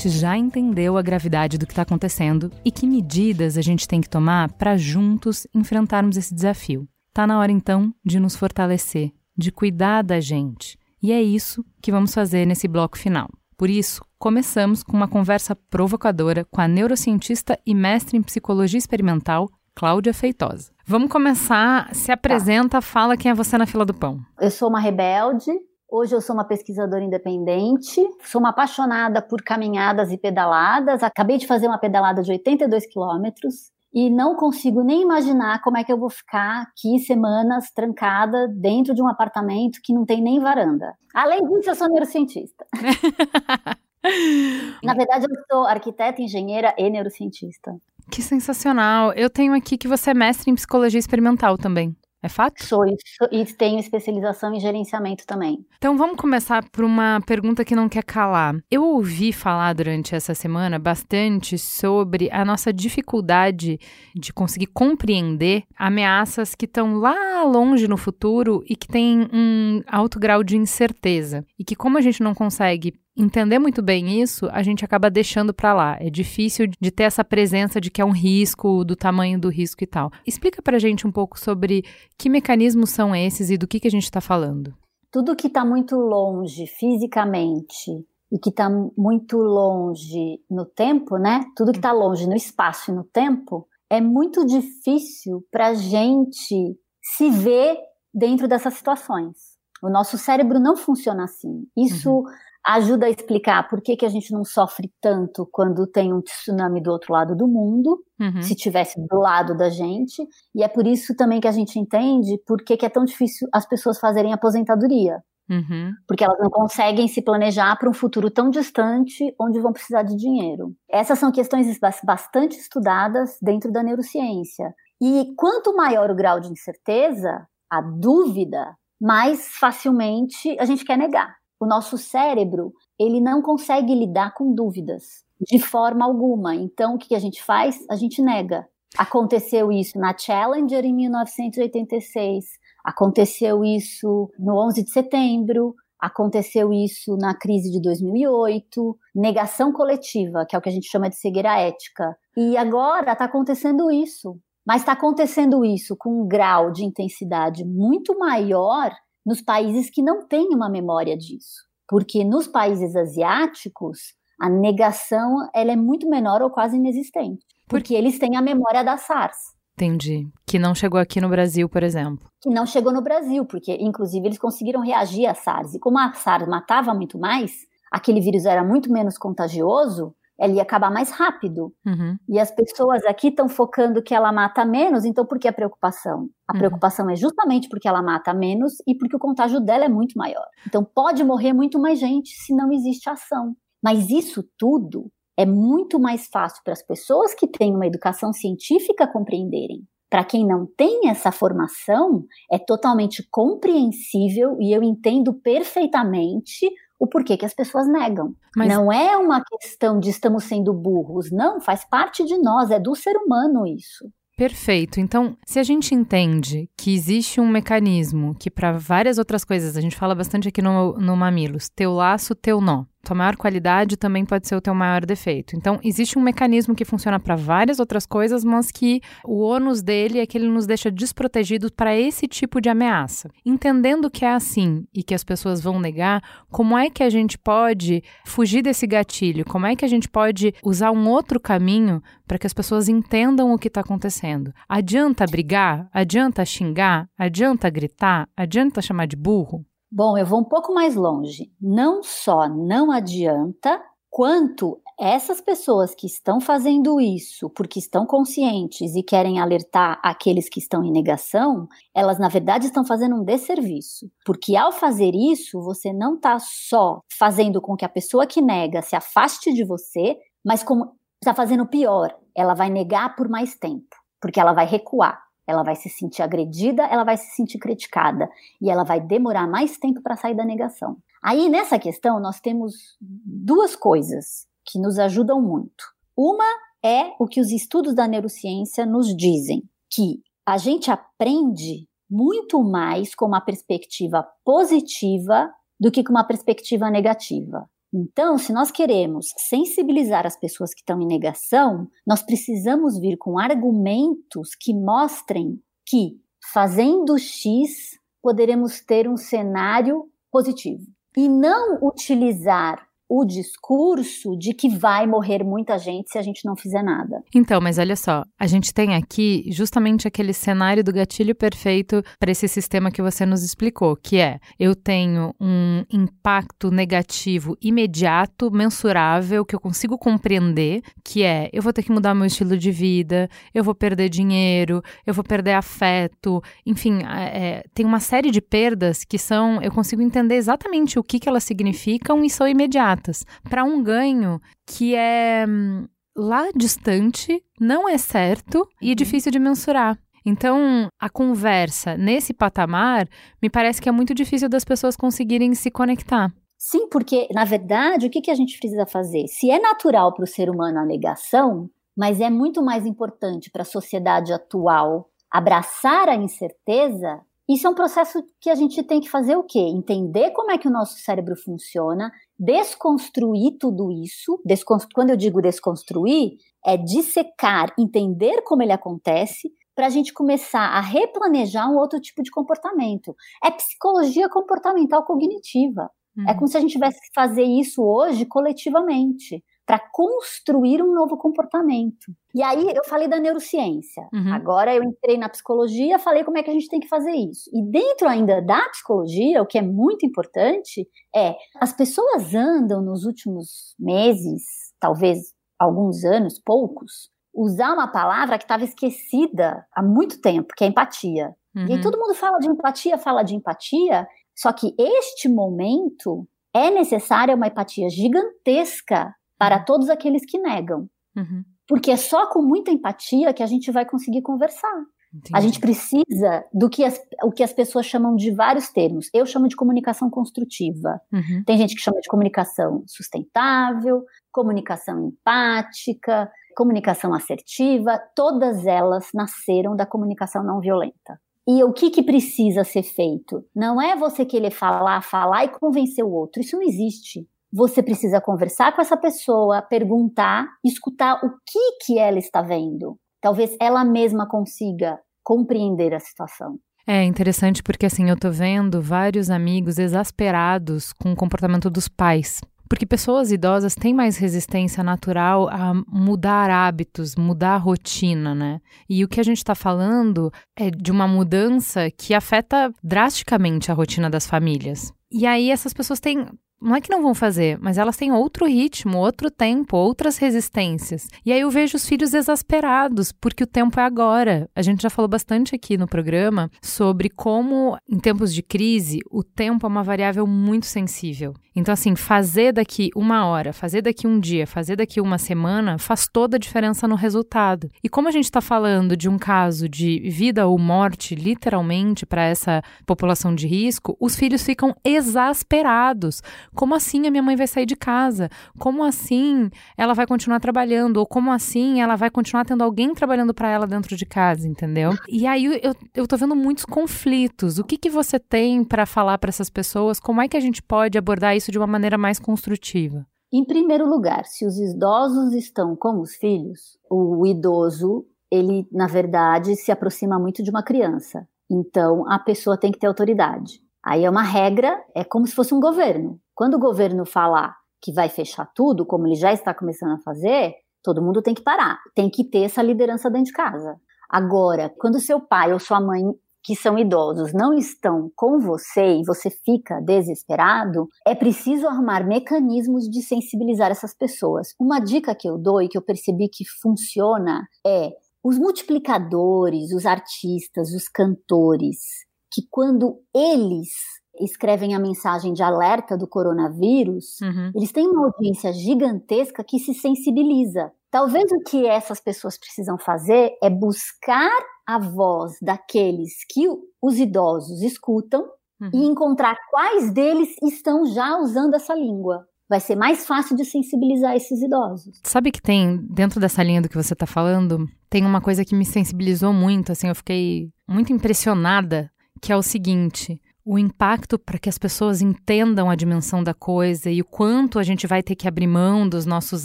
Gente já entendeu a gravidade do que está acontecendo e que medidas a gente tem que tomar para juntos enfrentarmos esse desafio. Tá na hora então de nos fortalecer, de cuidar da gente. E é isso que vamos fazer nesse bloco final. Por isso, começamos com uma conversa provocadora com a neurocientista e mestre em psicologia experimental Cláudia Feitosa. Vamos começar. Se apresenta, fala quem é você na fila do pão. Eu sou uma rebelde, Hoje eu sou uma pesquisadora independente, sou uma apaixonada por caminhadas e pedaladas. Acabei de fazer uma pedalada de 82 quilômetros e não consigo nem imaginar como é que eu vou ficar aqui semanas trancada dentro de um apartamento que não tem nem varanda. Além disso, eu sou neurocientista. Na verdade, eu sou arquiteta, engenheira e neurocientista. Que sensacional! Eu tenho aqui que você é mestre em psicologia experimental também. É fato? Sou e tenho especialização em gerenciamento também. Então vamos começar por uma pergunta que não quer calar. Eu ouvi falar durante essa semana bastante sobre a nossa dificuldade de conseguir compreender ameaças que estão lá longe no futuro e que têm um alto grau de incerteza. E que, como a gente não consegue entender muito bem isso, a gente acaba deixando para lá. É difícil de ter essa presença de que é um risco, do tamanho do risco e tal. Explica para a gente um pouco sobre que mecanismos são esses e do que, que a gente está falando. Tudo que está muito longe fisicamente e que está muito longe no tempo, né? Tudo que está longe no espaço e no tempo, é muito difícil para a gente se ver dentro dessas situações. O nosso cérebro não funciona assim. Isso uhum ajuda a explicar por que, que a gente não sofre tanto quando tem um tsunami do outro lado do mundo, uhum. se tivesse do lado da gente, e é por isso também que a gente entende por que, que é tão difícil as pessoas fazerem aposentadoria. Uhum. Porque elas não conseguem se planejar para um futuro tão distante onde vão precisar de dinheiro. Essas são questões bastante estudadas dentro da neurociência. E quanto maior o grau de incerteza, a dúvida, mais facilmente a gente quer negar. O nosso cérebro, ele não consegue lidar com dúvidas de forma alguma. Então, o que a gente faz? A gente nega. Aconteceu isso na Challenger em 1986, aconteceu isso no 11 de setembro, aconteceu isso na crise de 2008, negação coletiva, que é o que a gente chama de cegueira ética. E agora está acontecendo isso. Mas está acontecendo isso com um grau de intensidade muito maior nos países que não têm uma memória disso. Porque nos países asiáticos, a negação ela é muito menor ou quase inexistente. Porque eles têm a memória da SARS. Entendi. Que não chegou aqui no Brasil, por exemplo. Que não chegou no Brasil, porque inclusive eles conseguiram reagir à SARS. E como a SARS matava muito mais, aquele vírus era muito menos contagioso, ela ia acabar mais rápido. Uhum. E as pessoas aqui estão focando que ela mata menos, então por que a preocupação? A uhum. preocupação é justamente porque ela mata menos e porque o contágio dela é muito maior. Então pode morrer muito mais gente se não existe ação. Mas isso tudo é muito mais fácil para as pessoas que têm uma educação científica compreenderem. Para quem não tem essa formação, é totalmente compreensível e eu entendo perfeitamente o porquê que as pessoas negam. Mas... Não é uma questão de estamos sendo burros, não, faz parte de nós, é do ser humano isso. Perfeito. Então, se a gente entende que existe um mecanismo que para várias outras coisas, a gente fala bastante aqui no, no Mamilos, teu laço, teu nó. Tua maior qualidade também pode ser o teu maior defeito. Então, existe um mecanismo que funciona para várias outras coisas, mas que o ônus dele é que ele nos deixa desprotegidos para esse tipo de ameaça. Entendendo que é assim e que as pessoas vão negar, como é que a gente pode fugir desse gatilho? Como é que a gente pode usar um outro caminho para que as pessoas entendam o que está acontecendo? Adianta brigar? Adianta xingar? Adianta gritar? Adianta chamar de burro? Bom, eu vou um pouco mais longe. Não só não adianta, quanto essas pessoas que estão fazendo isso porque estão conscientes e querem alertar aqueles que estão em negação, elas na verdade estão fazendo um desserviço. Porque ao fazer isso, você não está só fazendo com que a pessoa que nega se afaste de você, mas como está fazendo pior, ela vai negar por mais tempo, porque ela vai recuar ela vai se sentir agredida, ela vai se sentir criticada e ela vai demorar mais tempo para sair da negação. Aí nessa questão nós temos duas coisas que nos ajudam muito. Uma é o que os estudos da neurociência nos dizem, que a gente aprende muito mais com uma perspectiva positiva do que com uma perspectiva negativa. Então, se nós queremos sensibilizar as pessoas que estão em negação, nós precisamos vir com argumentos que mostrem que, fazendo X, poderemos ter um cenário positivo. E não utilizar o discurso de que vai morrer muita gente se a gente não fizer nada. Então, mas olha só, a gente tem aqui justamente aquele cenário do gatilho perfeito para esse sistema que você nos explicou, que é eu tenho um impacto negativo imediato, mensurável, que eu consigo compreender, que é eu vou ter que mudar meu estilo de vida, eu vou perder dinheiro, eu vou perder afeto, enfim, é, tem uma série de perdas que são, eu consigo entender exatamente o que, que elas significam e são imediatas para um ganho que é hum, lá distante, não é certo e uhum. difícil de mensurar. Então, a conversa nesse patamar me parece que é muito difícil das pessoas conseguirem se conectar. Sim, porque, na verdade, o que, que a gente precisa fazer? Se é natural para o ser humano a negação, mas é muito mais importante para a sociedade atual abraçar a incerteza, isso é um processo que a gente tem que fazer o quê? Entender como é que o nosso cérebro funciona, desconstruir tudo isso. Desconstru... Quando eu digo desconstruir, é dissecar, entender como ele acontece, para a gente começar a replanejar um outro tipo de comportamento. É psicologia comportamental cognitiva. Uhum. É como se a gente tivesse que fazer isso hoje coletivamente para construir um novo comportamento. E aí eu falei da neurociência. Uhum. Agora eu entrei na psicologia, falei como é que a gente tem que fazer isso. E dentro ainda da psicologia, o que é muito importante é as pessoas andam nos últimos meses, talvez alguns anos, poucos, usar uma palavra que estava esquecida há muito tempo, que é empatia. Uhum. E aí todo mundo fala de empatia, fala de empatia, só que este momento é necessária uma empatia gigantesca para todos aqueles que negam. Uhum. Porque é só com muita empatia que a gente vai conseguir conversar. Entendi. A gente precisa do que as, o que as pessoas chamam de vários termos. Eu chamo de comunicação construtiva. Uhum. Tem gente que chama de comunicação sustentável, comunicação empática, comunicação assertiva. Todas elas nasceram da comunicação não violenta. E o que, que precisa ser feito? Não é você querer falar, falar e convencer o outro. Isso não existe. Você precisa conversar com essa pessoa, perguntar, escutar o que que ela está vendo. Talvez ela mesma consiga compreender a situação. É interessante porque assim eu tô vendo vários amigos exasperados com o comportamento dos pais. Porque pessoas idosas têm mais resistência natural a mudar hábitos, mudar a rotina, né? E o que a gente está falando é de uma mudança que afeta drasticamente a rotina das famílias. E aí essas pessoas têm não é que não vão fazer, mas elas têm outro ritmo, outro tempo, outras resistências. E aí eu vejo os filhos exasperados, porque o tempo é agora. A gente já falou bastante aqui no programa sobre como, em tempos de crise, o tempo é uma variável muito sensível. Então, assim, fazer daqui uma hora, fazer daqui um dia, fazer daqui uma semana faz toda a diferença no resultado. E como a gente está falando de um caso de vida ou morte, literalmente, para essa população de risco, os filhos ficam exasperados como assim a minha mãe vai sair de casa? Como assim ela vai continuar trabalhando? Ou como assim ela vai continuar tendo alguém trabalhando para ela dentro de casa, entendeu? E aí eu, eu tô vendo muitos conflitos. O que, que você tem para falar para essas pessoas? Como é que a gente pode abordar isso de uma maneira mais construtiva? Em primeiro lugar, se os idosos estão com os filhos, o idoso, ele, na verdade, se aproxima muito de uma criança. Então, a pessoa tem que ter autoridade. Aí é uma regra, é como se fosse um governo. Quando o governo falar que vai fechar tudo, como ele já está começando a fazer, todo mundo tem que parar. Tem que ter essa liderança dentro de casa. Agora, quando seu pai ou sua mãe, que são idosos, não estão com você e você fica desesperado, é preciso arrumar mecanismos de sensibilizar essas pessoas. Uma dica que eu dou e que eu percebi que funciona é os multiplicadores, os artistas, os cantores, que quando eles escrevem a mensagem de alerta do coronavírus, uhum. eles têm uma audiência gigantesca que se sensibiliza. Talvez o que essas pessoas precisam fazer é buscar a voz daqueles que os idosos escutam uhum. e encontrar quais deles estão já usando essa língua vai ser mais fácil de sensibilizar esses idosos. Sabe que tem, dentro dessa linha do que você está falando, tem uma coisa que me sensibilizou muito, assim, eu fiquei muito impressionada que é o seguinte: o impacto para que as pessoas entendam a dimensão da coisa e o quanto a gente vai ter que abrir mão dos nossos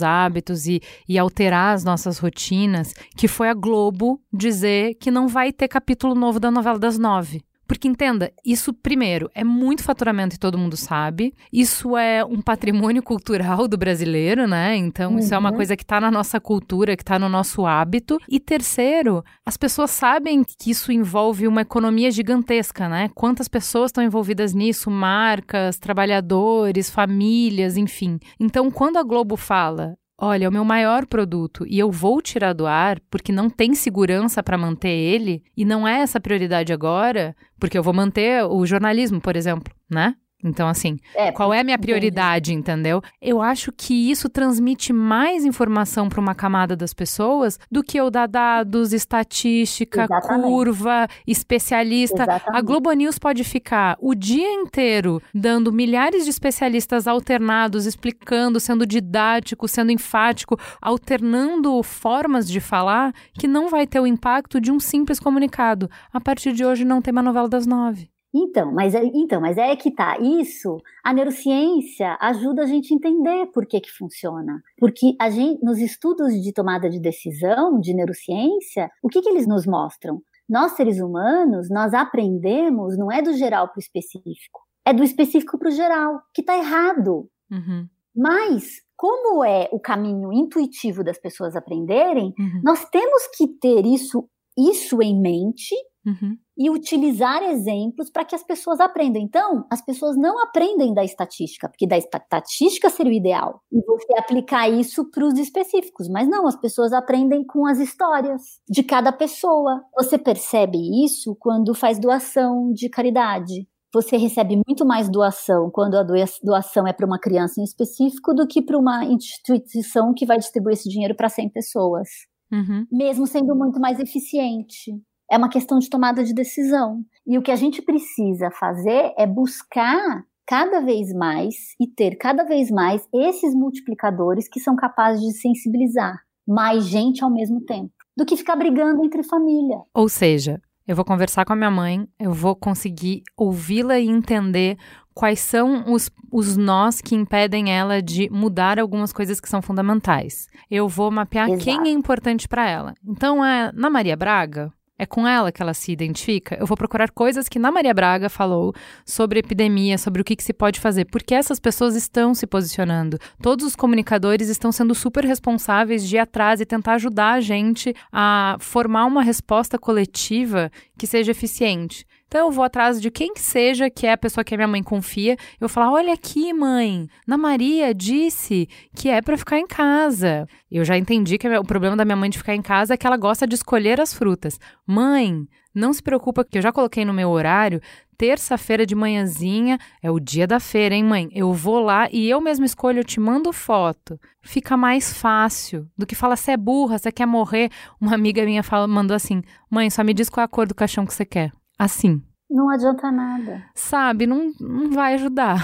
hábitos e, e alterar as nossas rotinas, que foi a Globo dizer que não vai ter capítulo novo da novela das nove. Porque entenda, isso primeiro é muito faturamento e todo mundo sabe. Isso é um patrimônio cultural do brasileiro, né? Então uhum. isso é uma uhum. coisa que está na nossa cultura, que está no nosso hábito. E terceiro, as pessoas sabem que isso envolve uma economia gigantesca, né? Quantas pessoas estão envolvidas nisso? Marcas, trabalhadores, famílias, enfim. Então quando a Globo fala olha, é o meu maior produto e eu vou tirar do ar porque não tem segurança para manter ele e não é essa prioridade agora, porque eu vou manter o jornalismo, por exemplo, né? Então, assim, é, qual é a minha prioridade, entendi. entendeu? Eu acho que isso transmite mais informação para uma camada das pessoas do que eu dar dados, estatística, Exatamente. curva, especialista. Exatamente. A Globo News pode ficar o dia inteiro dando milhares de especialistas alternados, explicando, sendo didático, sendo enfático, alternando formas de falar que não vai ter o impacto de um simples comunicado. A partir de hoje não tem uma novela das nove. Então, mas é, então, mas é que tá. Isso, a neurociência ajuda a gente a entender por que que funciona. Porque a gente, nos estudos de tomada de decisão de neurociência, o que que eles nos mostram? Nós, seres humanos, nós aprendemos, não é do geral para o específico, é do específico para o geral, que está errado. Uhum. Mas, como é o caminho intuitivo das pessoas aprenderem, uhum. nós temos que ter isso, isso em mente Uhum. E utilizar exemplos para que as pessoas aprendam. Então, as pessoas não aprendem da estatística, porque da estatística seria o ideal. E você aplicar isso para os específicos. Mas não, as pessoas aprendem com as histórias de cada pessoa. Você percebe isso quando faz doação de caridade. Você recebe muito mais doação quando a doação é para uma criança em específico do que para uma instituição que vai distribuir esse dinheiro para 100 pessoas. Uhum. Mesmo sendo muito mais eficiente. É uma questão de tomada de decisão. E o que a gente precisa fazer é buscar cada vez mais e ter cada vez mais esses multiplicadores que são capazes de sensibilizar mais gente ao mesmo tempo, do que ficar brigando entre família. Ou seja, eu vou conversar com a minha mãe, eu vou conseguir ouvi-la e entender quais são os, os nós que impedem ela de mudar algumas coisas que são fundamentais. Eu vou mapear Exato. quem é importante para ela. Então, é, na Maria Braga, é com ela que ela se identifica. Eu vou procurar coisas que na Maria Braga falou sobre epidemia, sobre o que, que, se pode fazer, porque essas pessoas estão se posicionando. Todos os comunicadores estão sendo super responsáveis de ir atrás e tentar ajudar a gente a formar uma resposta coletiva que seja eficiente. Então eu vou atrás de quem que seja que é a pessoa que a minha mãe confia. Eu falar: olha aqui, mãe, Ana Maria disse que é para ficar em casa. Eu já entendi que o problema da minha mãe de ficar em casa é que ela gosta de escolher as frutas. Mãe, não se preocupa, que eu já coloquei no meu horário. Terça-feira de manhãzinha é o dia da feira, hein, mãe? Eu vou lá e eu mesmo escolho, eu te mando foto. Fica mais fácil do que falar, você é burra, você quer morrer. Uma amiga minha fala, mandou assim: mãe, só me diz qual é a cor do caixão que você quer assim. Não adianta nada. Sabe, não, não vai ajudar.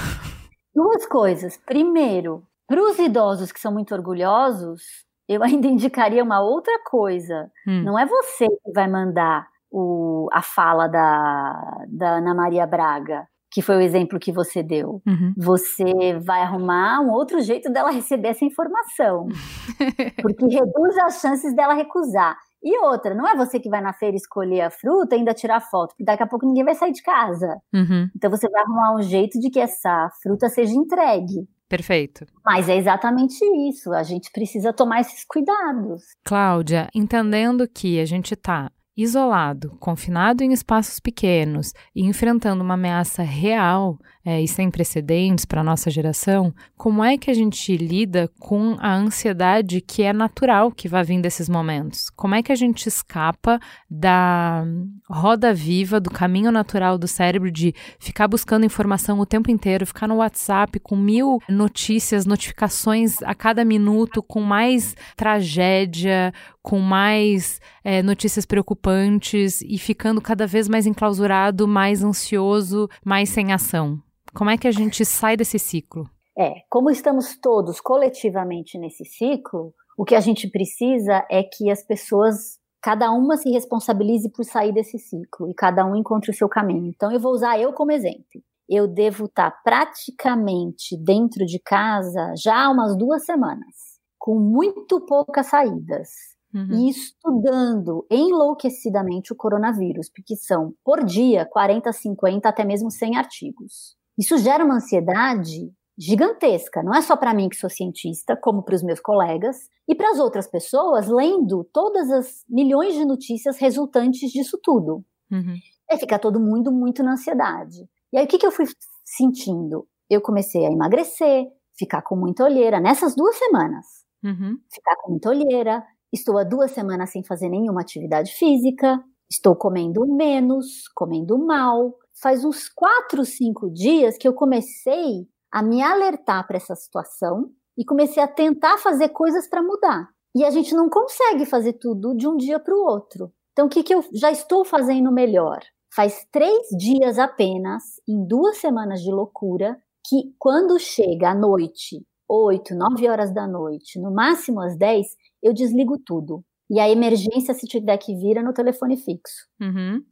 Duas coisas. Primeiro, para os idosos que são muito orgulhosos, eu ainda indicaria uma outra coisa. Hum. Não é você que vai mandar o, a fala da, da Ana Maria Braga, que foi o exemplo que você deu. Uhum. Você vai arrumar um outro jeito dela receber essa informação. porque reduz as chances dela recusar. E outra, não é você que vai na feira escolher a fruta e ainda tirar foto, porque daqui a pouco ninguém vai sair de casa. Uhum. Então você vai arrumar um jeito de que essa fruta seja entregue. Perfeito. Mas é exatamente isso. A gente precisa tomar esses cuidados. Cláudia, entendendo que a gente está isolado, confinado em espaços pequenos e enfrentando uma ameaça real é, e sem precedentes para a nossa geração, como é que a gente lida com a ansiedade que é natural que vai vir desses momentos? Como é que a gente escapa da roda viva, do caminho natural do cérebro de ficar buscando informação o tempo inteiro, ficar no WhatsApp com mil notícias, notificações a cada minuto, com mais tragédia, com mais é, notícias preocupantes e ficando cada vez mais enclausurado, mais ansioso, mais sem ação? Como é que a gente sai desse ciclo? É, como estamos todos coletivamente nesse ciclo, o que a gente precisa é que as pessoas, cada uma se responsabilize por sair desse ciclo e cada um encontre o seu caminho. Então eu vou usar eu como exemplo. Eu devo estar praticamente dentro de casa já há umas duas semanas, com muito poucas saídas uhum. e estudando enlouquecidamente o coronavírus, porque são, por dia, 40, 50, até mesmo 100 artigos. Isso gera uma ansiedade gigantesca, não é só para mim que sou cientista, como para os meus colegas e para as outras pessoas lendo todas as milhões de notícias resultantes disso tudo. Uhum. Aí fica todo mundo muito na ansiedade. E aí o que, que eu fui sentindo? Eu comecei a emagrecer, ficar com muita olheira nessas duas semanas. Uhum. Ficar com muita olheira, Estou há duas semanas sem fazer nenhuma atividade física, estou comendo menos, comendo mal. Faz uns quatro, cinco dias que eu comecei a me alertar para essa situação e comecei a tentar fazer coisas para mudar. E a gente não consegue fazer tudo de um dia para o outro. Então, o que, que eu já estou fazendo melhor? Faz três dias apenas, em duas semanas de loucura, que quando chega à noite, oito, nove horas da noite, no máximo às dez, eu desligo tudo. E a emergência, se tiver que vir, é no telefone fixo. Uhum.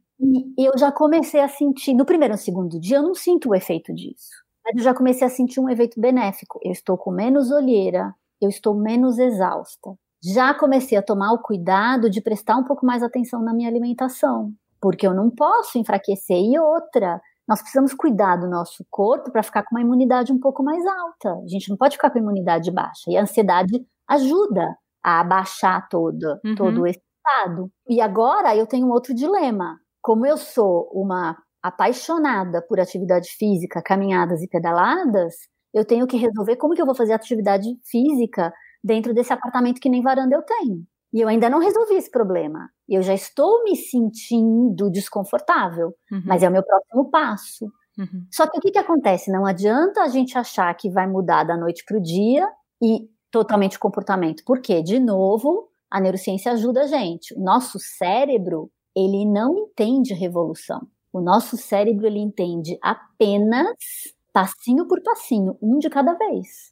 E eu já comecei a sentir, no primeiro ou segundo dia, eu não sinto o efeito disso. Mas eu já comecei a sentir um efeito benéfico. Eu estou com menos olheira, eu estou menos exausta. Já comecei a tomar o cuidado de prestar um pouco mais atenção na minha alimentação, porque eu não posso enfraquecer. E outra, nós precisamos cuidar do nosso corpo para ficar com uma imunidade um pouco mais alta. A gente não pode ficar com a imunidade baixa. E a ansiedade ajuda a abaixar todo, uhum. todo esse estado. E agora eu tenho um outro dilema. Como eu sou uma apaixonada por atividade física, caminhadas e pedaladas, eu tenho que resolver como que eu vou fazer atividade física dentro desse apartamento que nem varanda eu tenho. E eu ainda não resolvi esse problema. Eu já estou me sentindo desconfortável, uhum. mas é o meu próximo passo. Uhum. Só que o que, que acontece? Não adianta a gente achar que vai mudar da noite para o dia e totalmente o comportamento. Porque, de novo, a neurociência ajuda a gente. O nosso cérebro ele não entende revolução. O nosso cérebro ele entende apenas passinho por passinho, um de cada vez.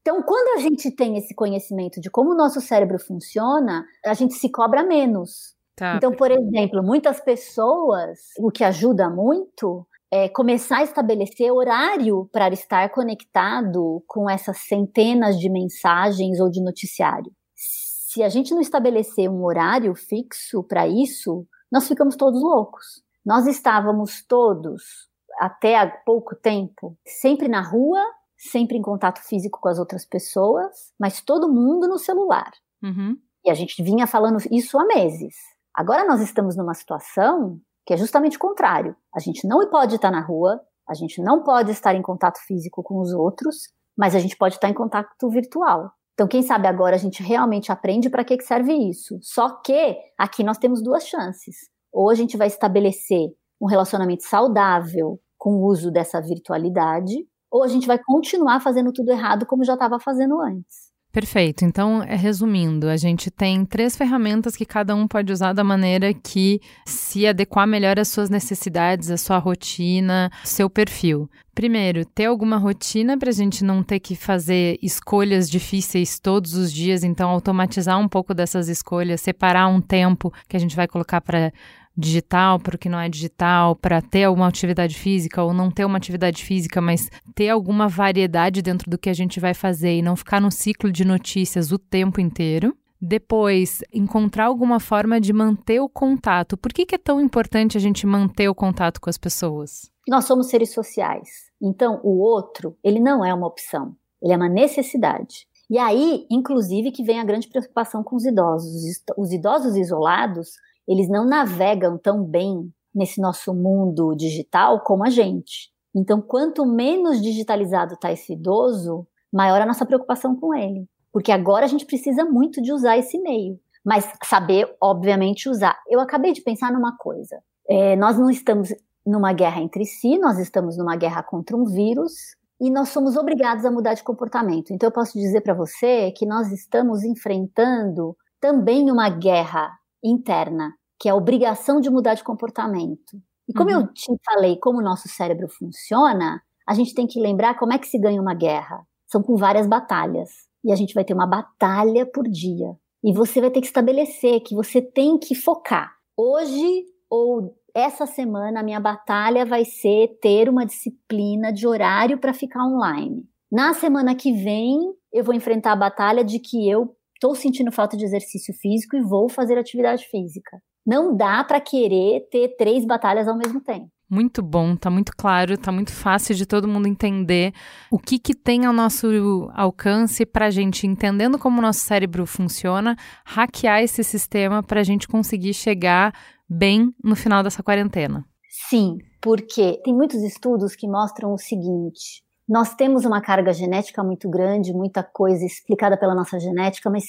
Então, quando a gente tem esse conhecimento de como o nosso cérebro funciona, a gente se cobra menos. Tá. Então, por exemplo, muitas pessoas, o que ajuda muito é começar a estabelecer horário para estar conectado com essas centenas de mensagens ou de noticiário. Se a gente não estabelecer um horário fixo para isso, nós ficamos todos loucos. Nós estávamos todos, até há pouco tempo, sempre na rua, sempre em contato físico com as outras pessoas, mas todo mundo no celular. Uhum. E a gente vinha falando isso há meses. Agora nós estamos numa situação que é justamente o contrário. A gente não pode estar na rua, a gente não pode estar em contato físico com os outros, mas a gente pode estar em contato virtual. Então, quem sabe agora a gente realmente aprende para que serve isso. Só que aqui nós temos duas chances. Ou a gente vai estabelecer um relacionamento saudável com o uso dessa virtualidade, ou a gente vai continuar fazendo tudo errado como já estava fazendo antes. Perfeito. Então, é, resumindo, a gente tem três ferramentas que cada um pode usar da maneira que se adequar melhor às suas necessidades, à sua rotina, seu perfil. Primeiro, ter alguma rotina para a gente não ter que fazer escolhas difíceis todos os dias, então automatizar um pouco dessas escolhas, separar um tempo que a gente vai colocar para digital para o que não é digital, para ter alguma atividade física ou não ter uma atividade física, mas ter alguma variedade dentro do que a gente vai fazer e não ficar no ciclo de notícias o tempo inteiro. Depois, encontrar alguma forma de manter o contato. Por que, que é tão importante a gente manter o contato com as pessoas? Nós somos seres sociais. Então, o outro, ele não é uma opção, ele é uma necessidade. E aí, inclusive, que vem a grande preocupação com os idosos. Os idosos isolados eles não navegam tão bem nesse nosso mundo digital como a gente. Então, quanto menos digitalizado está esse idoso, maior a nossa preocupação com ele. Porque agora a gente precisa muito de usar esse meio, mas saber, obviamente, usar. Eu acabei de pensar numa coisa. É, nós não estamos numa guerra entre si, nós estamos numa guerra contra um vírus e nós somos obrigados a mudar de comportamento. Então, eu posso dizer para você que nós estamos enfrentando também uma guerra interna que é a obrigação de mudar de comportamento. E como uhum. eu te falei, como o nosso cérebro funciona, a gente tem que lembrar como é que se ganha uma guerra. São com várias batalhas. E a gente vai ter uma batalha por dia. E você vai ter que estabelecer que você tem que focar. Hoje ou essa semana, a minha batalha vai ser ter uma disciplina de horário para ficar online. Na semana que vem, eu vou enfrentar a batalha de que eu estou sentindo falta de exercício físico e vou fazer atividade física. Não dá para querer ter três batalhas ao mesmo tempo. Muito bom, tá muito claro, tá muito fácil de todo mundo entender o que que tem ao nosso alcance para a gente, entendendo como o nosso cérebro funciona, hackear esse sistema para a gente conseguir chegar bem no final dessa quarentena. Sim, porque tem muitos estudos que mostram o seguinte: nós temos uma carga genética muito grande, muita coisa explicada pela nossa genética, mas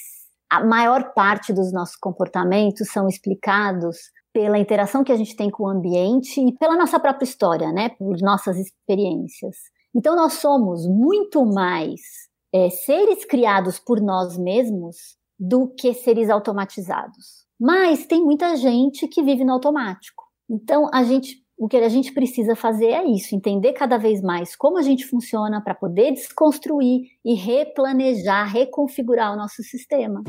a maior parte dos nossos comportamentos são explicados pela interação que a gente tem com o ambiente e pela nossa própria história, né? Por nossas experiências. Então, nós somos muito mais é, seres criados por nós mesmos do que seres automatizados. Mas tem muita gente que vive no automático. Então, a gente o que a gente precisa fazer é isso, entender cada vez mais como a gente funciona para poder desconstruir e replanejar, reconfigurar o nosso sistema.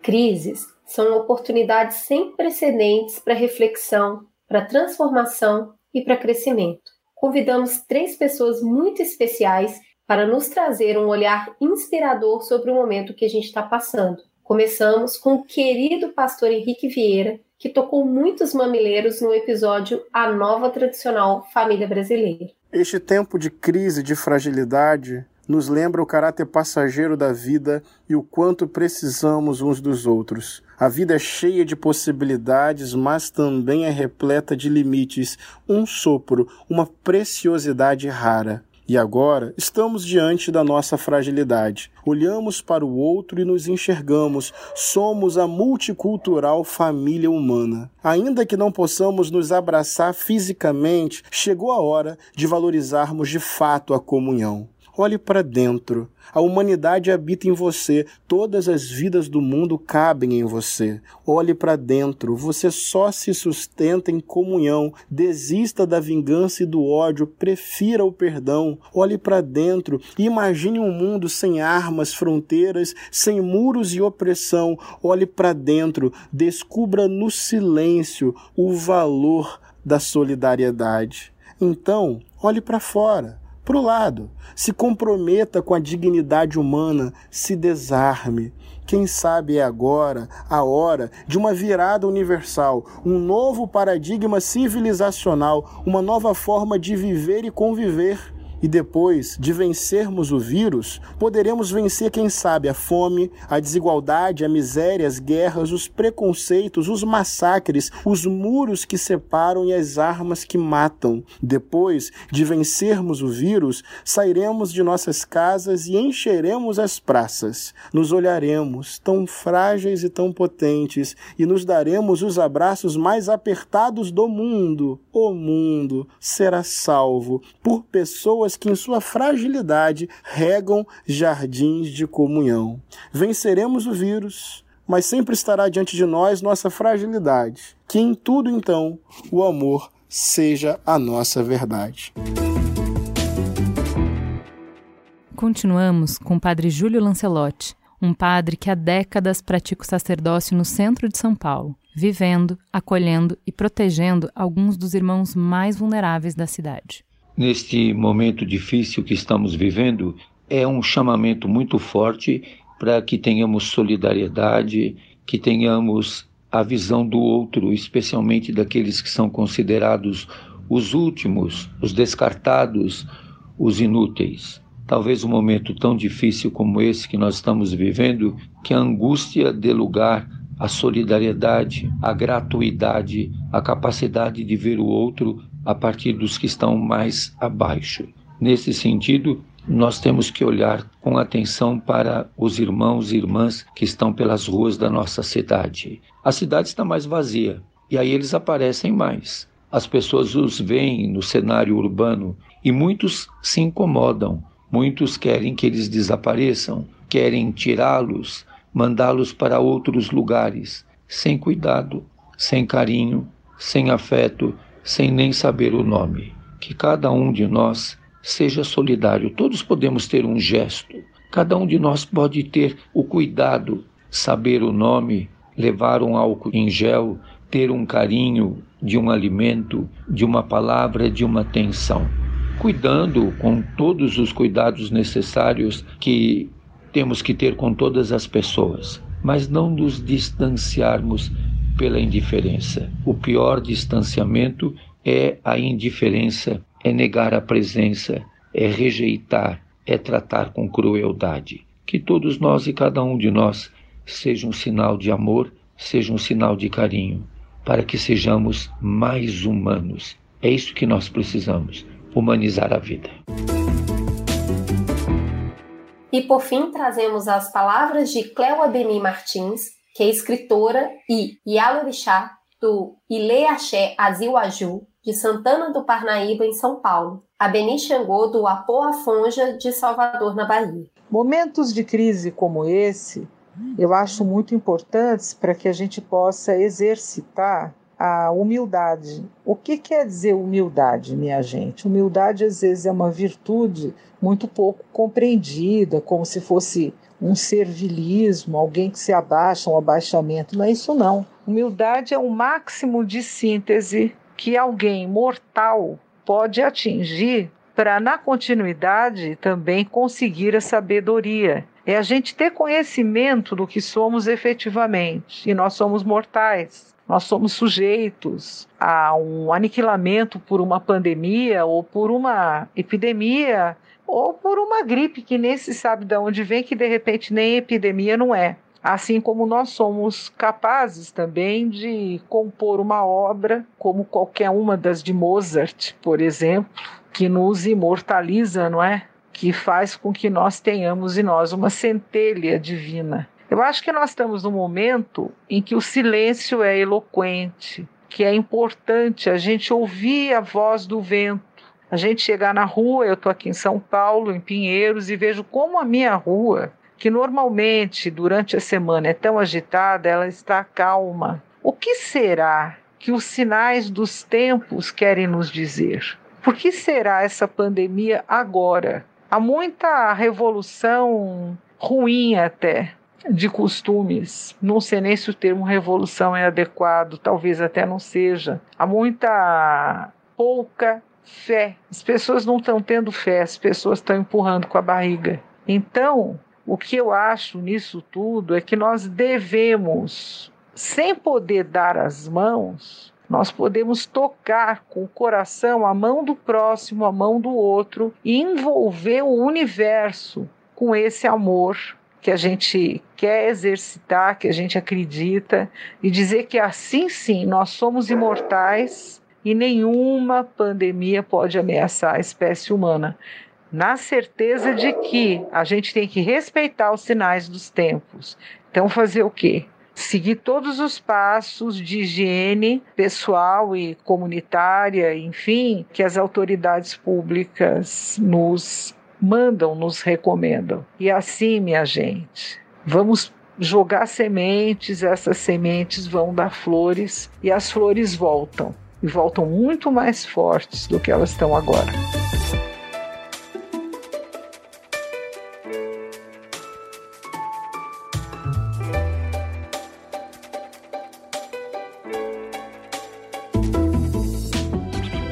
Crises são oportunidades sem precedentes para reflexão, para transformação e para crescimento. Convidamos três pessoas muito especiais para nos trazer um olhar inspirador sobre o momento que a gente está passando. Começamos com o querido pastor Henrique Vieira, que tocou muitos mamileiros no episódio A Nova Tradicional Família Brasileira. Este tempo de crise, de fragilidade, nos lembra o caráter passageiro da vida e o quanto precisamos uns dos outros. A vida é cheia de possibilidades, mas também é repleta de limites, um sopro, uma preciosidade rara. E agora estamos diante da nossa fragilidade. Olhamos para o outro e nos enxergamos. Somos a multicultural família humana. Ainda que não possamos nos abraçar fisicamente, chegou a hora de valorizarmos de fato a comunhão. Olhe para dentro. A humanidade habita em você. Todas as vidas do mundo cabem em você. Olhe para dentro. Você só se sustenta em comunhão. Desista da vingança e do ódio. Prefira o perdão. Olhe para dentro imagine um mundo sem armas, fronteiras, sem muros e opressão. Olhe para dentro. Descubra no silêncio o valor da solidariedade. Então, olhe para fora para o lado. Se comprometa com a dignidade humana, se desarme. Quem sabe é agora a hora de uma virada universal, um novo paradigma civilizacional, uma nova forma de viver e conviver e depois de vencermos o vírus, poderemos vencer, quem sabe, a fome, a desigualdade, a miséria, as guerras, os preconceitos, os massacres, os muros que separam e as armas que matam. Depois de vencermos o vírus, sairemos de nossas casas e encheremos as praças. Nos olharemos, tão frágeis e tão potentes, e nos daremos os abraços mais apertados do mundo. O mundo será salvo por pessoas pessoas que, em sua fragilidade, regam jardins de comunhão. Venceremos o vírus, mas sempre estará diante de nós nossa fragilidade. Que em tudo, então, o amor seja a nossa verdade. Continuamos com o padre Júlio Lancelotti, um padre que há décadas pratica o sacerdócio no centro de São Paulo, vivendo, acolhendo e protegendo alguns dos irmãos mais vulneráveis da cidade neste momento difícil que estamos vivendo, é um chamamento muito forte para que tenhamos solidariedade, que tenhamos a visão do outro, especialmente daqueles que são considerados os últimos, os descartados, os inúteis. Talvez um momento tão difícil como esse que nós estamos vivendo, que a angústia dê lugar à solidariedade, à gratuidade, à capacidade de ver o outro a partir dos que estão mais abaixo. Nesse sentido, nós temos que olhar com atenção para os irmãos e irmãs que estão pelas ruas da nossa cidade. A cidade está mais vazia e aí eles aparecem mais. As pessoas os veem no cenário urbano e muitos se incomodam. Muitos querem que eles desapareçam, querem tirá-los, mandá-los para outros lugares, sem cuidado, sem carinho, sem afeto, sem nem saber o nome. Que cada um de nós seja solidário. Todos podemos ter um gesto. Cada um de nós pode ter o cuidado, saber o nome, levar um álcool em gel, ter um carinho de um alimento, de uma palavra, de uma atenção. Cuidando com todos os cuidados necessários que temos que ter com todas as pessoas, mas não nos distanciarmos pela indiferença. O pior distanciamento é a indiferença, é negar a presença, é rejeitar, é tratar com crueldade. Que todos nós e cada um de nós seja um sinal de amor, seja um sinal de carinho, para que sejamos mais humanos. É isso que nós precisamos, humanizar a vida. E por fim, trazemos as palavras de Cléo Ademir Martins, que é escritora, e Yalorixá, do Ile Axé Aziwaju, de Santana do Parnaíba, em São Paulo, a Beni Xangô, do Apoa Fonja, de Salvador, na Bahia. Momentos de crise como esse, eu acho muito importantes para que a gente possa exercitar a humildade. O que quer dizer humildade, minha gente? Humildade às vezes é uma virtude muito pouco compreendida, como se fosse um servilismo, alguém que se abaixa, um abaixamento. Não é isso, não. Humildade é o máximo de síntese que alguém mortal pode atingir para, na continuidade, também conseguir a sabedoria. É a gente ter conhecimento do que somos efetivamente. E nós somos mortais. Nós somos sujeitos a um aniquilamento por uma pandemia ou por uma epidemia ou por uma gripe que nem se sabe de onde vem, que de repente nem epidemia não é. Assim como nós somos capazes também de compor uma obra, como qualquer uma das de Mozart, por exemplo, que nos imortaliza, não é? Que faz com que nós tenhamos em nós uma centelha divina. Eu acho que nós estamos num momento em que o silêncio é eloquente, que é importante a gente ouvir a voz do vento A gente chegar na rua, eu estou aqui em São Paulo, em Pinheiros, e vejo como a minha rua, que normalmente durante a semana é tão agitada, ela está calma. O que será que os sinais dos tempos querem nos dizer? Por que será essa pandemia agora? Há muita revolução ruim até de costumes. Não sei nem se o termo revolução é adequado, talvez até não seja. Há muita pouca fé. As pessoas não estão tendo fé, as pessoas estão empurrando com a barriga. Então, o que eu acho nisso tudo é que nós devemos, sem poder dar as mãos, nós podemos tocar com o coração a mão do próximo, a mão do outro e envolver o universo com esse amor que a gente quer exercitar, que a gente acredita, e dizer que assim sim nós somos imortais e nenhuma pandemia pode ameaçar a espécie humana. Na certeza de que a gente tem que respeitar os sinais dos tempos. Então, fazer o quê? Seguir todos os passos de higiene pessoal e comunitária, enfim, que as autoridades públicas nos mandam, nos recomendam. E assim, minha gente, vamos jogar sementes, essas sementes vão dar flores e as flores voltam. E voltam muito mais fortes do que elas estão agora.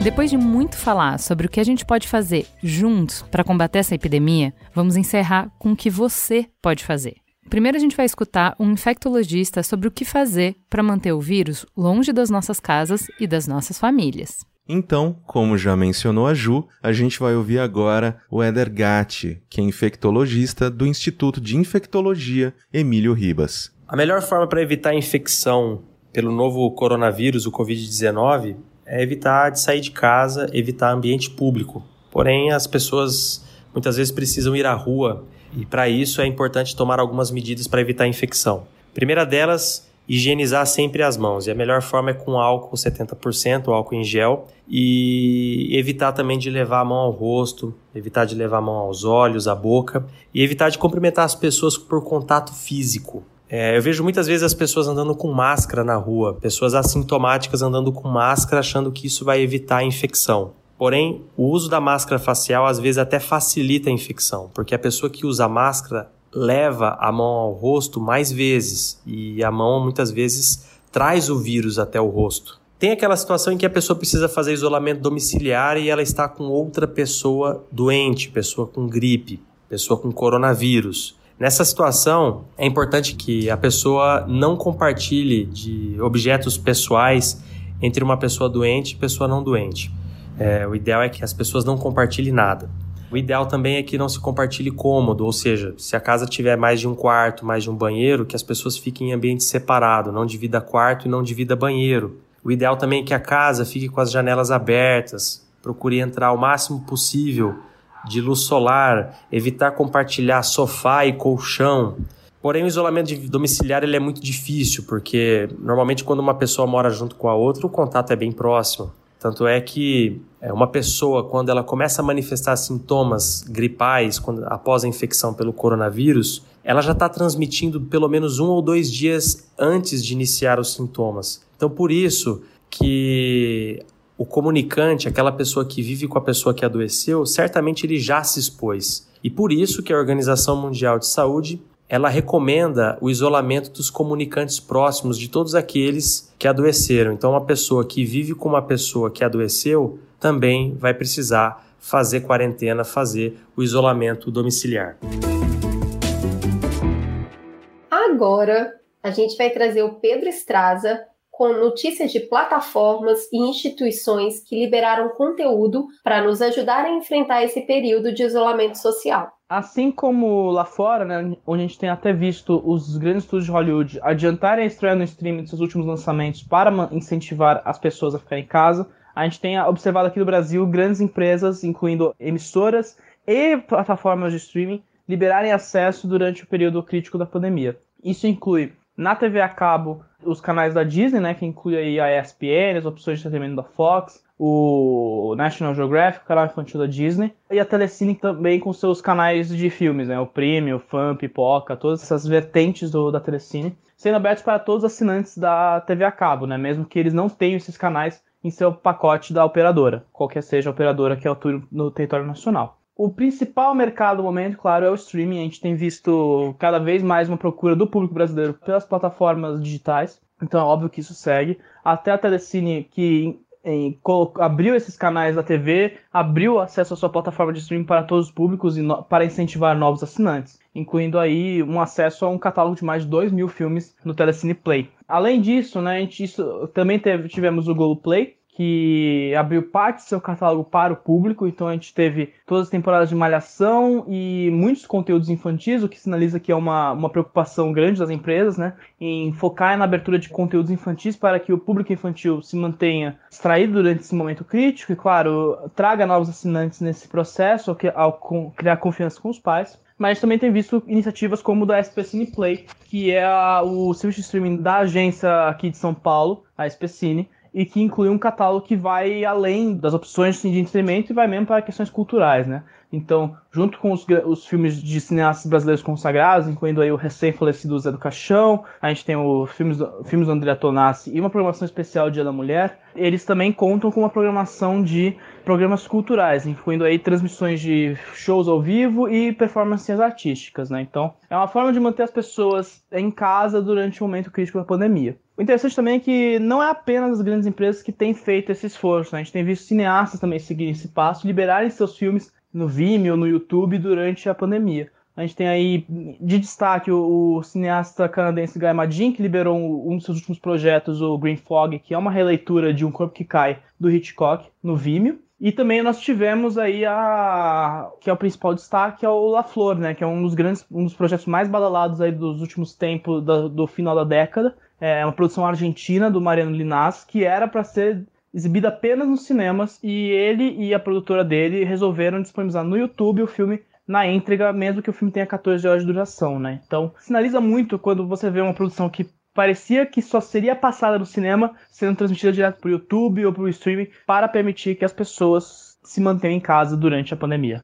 Depois de muito falar sobre o que a gente pode fazer juntos para combater essa epidemia, vamos encerrar com o que você pode fazer. Primeiro, a gente vai escutar um infectologista sobre o que fazer para manter o vírus longe das nossas casas e das nossas famílias. Então, como já mencionou a Ju, a gente vai ouvir agora o Eder Gatti, que é infectologista do Instituto de Infectologia Emílio Ribas. A melhor forma para evitar a infecção pelo novo coronavírus, o Covid-19, é evitar de sair de casa, evitar ambiente público. Porém, as pessoas muitas vezes precisam ir à rua e para isso é importante tomar algumas medidas para evitar a infecção. primeira delas, higienizar sempre as mãos. E a melhor forma é com álcool 70%, álcool em gel, e evitar também de levar a mão ao rosto, evitar de levar a mão aos olhos, à boca, e evitar de cumprimentar as pessoas por contato físico. É, eu vejo muitas vezes as pessoas andando com máscara na rua, pessoas assintomáticas andando com máscara achando que isso vai evitar a infecção. Porém, o uso da máscara facial às vezes até facilita a infecção, porque a pessoa que usa máscara leva a mão ao rosto mais vezes e a mão muitas vezes traz o vírus até o rosto. Tem aquela situação em que a pessoa precisa fazer isolamento domiciliar e ela está com outra pessoa doente, pessoa com gripe, pessoa com coronavírus. Nessa situação, é importante que a pessoa não compartilhe de objetos pessoais entre uma pessoa doente e pessoa não doente. É, o ideal é que as pessoas não compartilhem nada. O ideal também é que não se compartilhe cômodo, ou seja, se a casa tiver mais de um quarto, mais de um banheiro, que as pessoas fiquem em ambiente separado, não divida quarto e não divida banheiro. O ideal também é que a casa fique com as janelas abertas, procure entrar o máximo possível de luz solar, evitar compartilhar sofá e colchão. Porém, o isolamento domiciliar ele é muito difícil, porque normalmente quando uma pessoa mora junto com a outra, o contato é bem próximo. Tanto é que é, uma pessoa, quando ela começa a manifestar sintomas gripais quando, após a infecção pelo coronavírus, ela já está transmitindo pelo menos um ou dois dias antes de iniciar os sintomas. Então, por isso que o comunicante, aquela pessoa que vive com a pessoa que adoeceu, certamente ele já se expôs. E por isso que a Organização Mundial de Saúde ela recomenda o isolamento dos comunicantes próximos de todos aqueles que adoeceram. Então, uma pessoa que vive com uma pessoa que adoeceu também vai precisar fazer quarentena, fazer o isolamento domiciliar. Agora, a gente vai trazer o Pedro Estraza com notícias de plataformas e instituições que liberaram conteúdo para nos ajudar a enfrentar esse período de isolamento social. Assim como lá fora, né, onde a gente tem até visto os grandes estúdios de Hollywood adiantarem a estreia no streaming de seus últimos lançamentos para incentivar as pessoas a ficar em casa, a gente tem observado aqui no Brasil grandes empresas, incluindo emissoras e plataformas de streaming, liberarem acesso durante o período crítico da pandemia. Isso inclui na TV a cabo os canais da Disney, né, que inclui aí a ESPN, as opções de entretenimento da Fox, o National Geographic, o canal infantil da Disney, e a Telecine também com seus canais de filmes, né, o Premium, o Fun, Pipoca, todas essas vertentes do, da Telecine, sendo abertos para todos os assinantes da TV a cabo, né, mesmo que eles não tenham esses canais em seu pacote da operadora, qualquer seja a operadora que atua no território nacional. O principal mercado no momento, claro, é o streaming. A gente tem visto cada vez mais uma procura do público brasileiro pelas plataformas digitais. Então é óbvio que isso segue. Até a Telecine, que em, abriu esses canais da TV, abriu acesso à sua plataforma de streaming para todos os públicos e no, para incentivar novos assinantes, incluindo aí um acesso a um catálogo de mais de 2 mil filmes no Telecine Play. Além disso, né, a gente isso, também teve, tivemos o Google Play, que abriu parte do seu catálogo para o público, então a gente teve todas as temporadas de Malhação e muitos conteúdos infantis, o que sinaliza que é uma, uma preocupação grande das empresas, né, em focar na abertura de conteúdos infantis para que o público infantil se mantenha distraído durante esse momento crítico e, claro, traga novos assinantes nesse processo ao, criar confiança com os pais. Mas também tem visto iniciativas como da SP Cine Play, que é a, o serviço de streaming da agência aqui de São Paulo, a SP Cine, e que inclui um catálogo que vai além das opções de entretenimento e vai mesmo para questões culturais, né? Então, junto com os, os filmes de cineastas brasileiros consagrados, incluindo aí o recém-falecido Zé do Caixão, a gente tem os filmes do, filmes do André Tonassi e uma programação especial Dia da Mulher, eles também contam com uma programação de programas culturais, incluindo aí transmissões de shows ao vivo e performances artísticas, né? Então, é uma forma de manter as pessoas em casa durante o momento crítico da pandemia. O interessante também é que não é apenas as grandes empresas que têm feito esse esforço, né? a gente tem visto cineastas também seguirem esse passo, liberarem seus filmes no Vimeo, no YouTube durante a pandemia. A gente tem aí de destaque o, o cineasta canadense Guy Madin, que liberou um, um, dos seus últimos projetos, o Green Fog, que é uma releitura de Um Corpo que Cai, do Hitchcock, no Vimeo. E também nós tivemos aí a que é o principal destaque é o La Flor, né, que é um dos grandes um dos projetos mais badalados aí dos últimos tempos do, do final da década. É uma produção argentina do Mariano Linás que era para ser exibida apenas nos cinemas e ele e a produtora dele resolveram disponibilizar no YouTube o filme na íntegra, mesmo que o filme tenha 14 horas de duração, né? Então, sinaliza muito quando você vê uma produção que parecia que só seria passada no cinema sendo transmitida direto para o YouTube ou para o streaming para permitir que as pessoas se mantenham em casa durante a pandemia.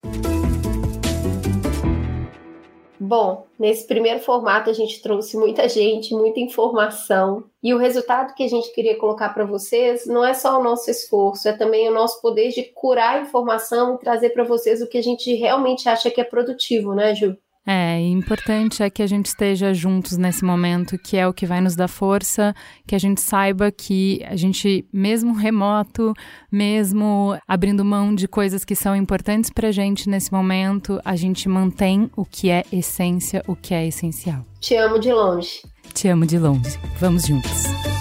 Bom, nesse primeiro formato a gente trouxe muita gente, muita informação, e o resultado que a gente queria colocar para vocês não é só o nosso esforço, é também o nosso poder de curar a informação e trazer para vocês o que a gente realmente acha que é produtivo, né, Ju? É, importante é que a gente esteja juntos nesse momento, que é o que vai nos dar força, que a gente saiba que a gente, mesmo remoto, mesmo abrindo mão de coisas que são importantes pra gente nesse momento, a gente mantém o que é essência, o que é essencial. Te amo de longe. Te amo de longe. Vamos juntos.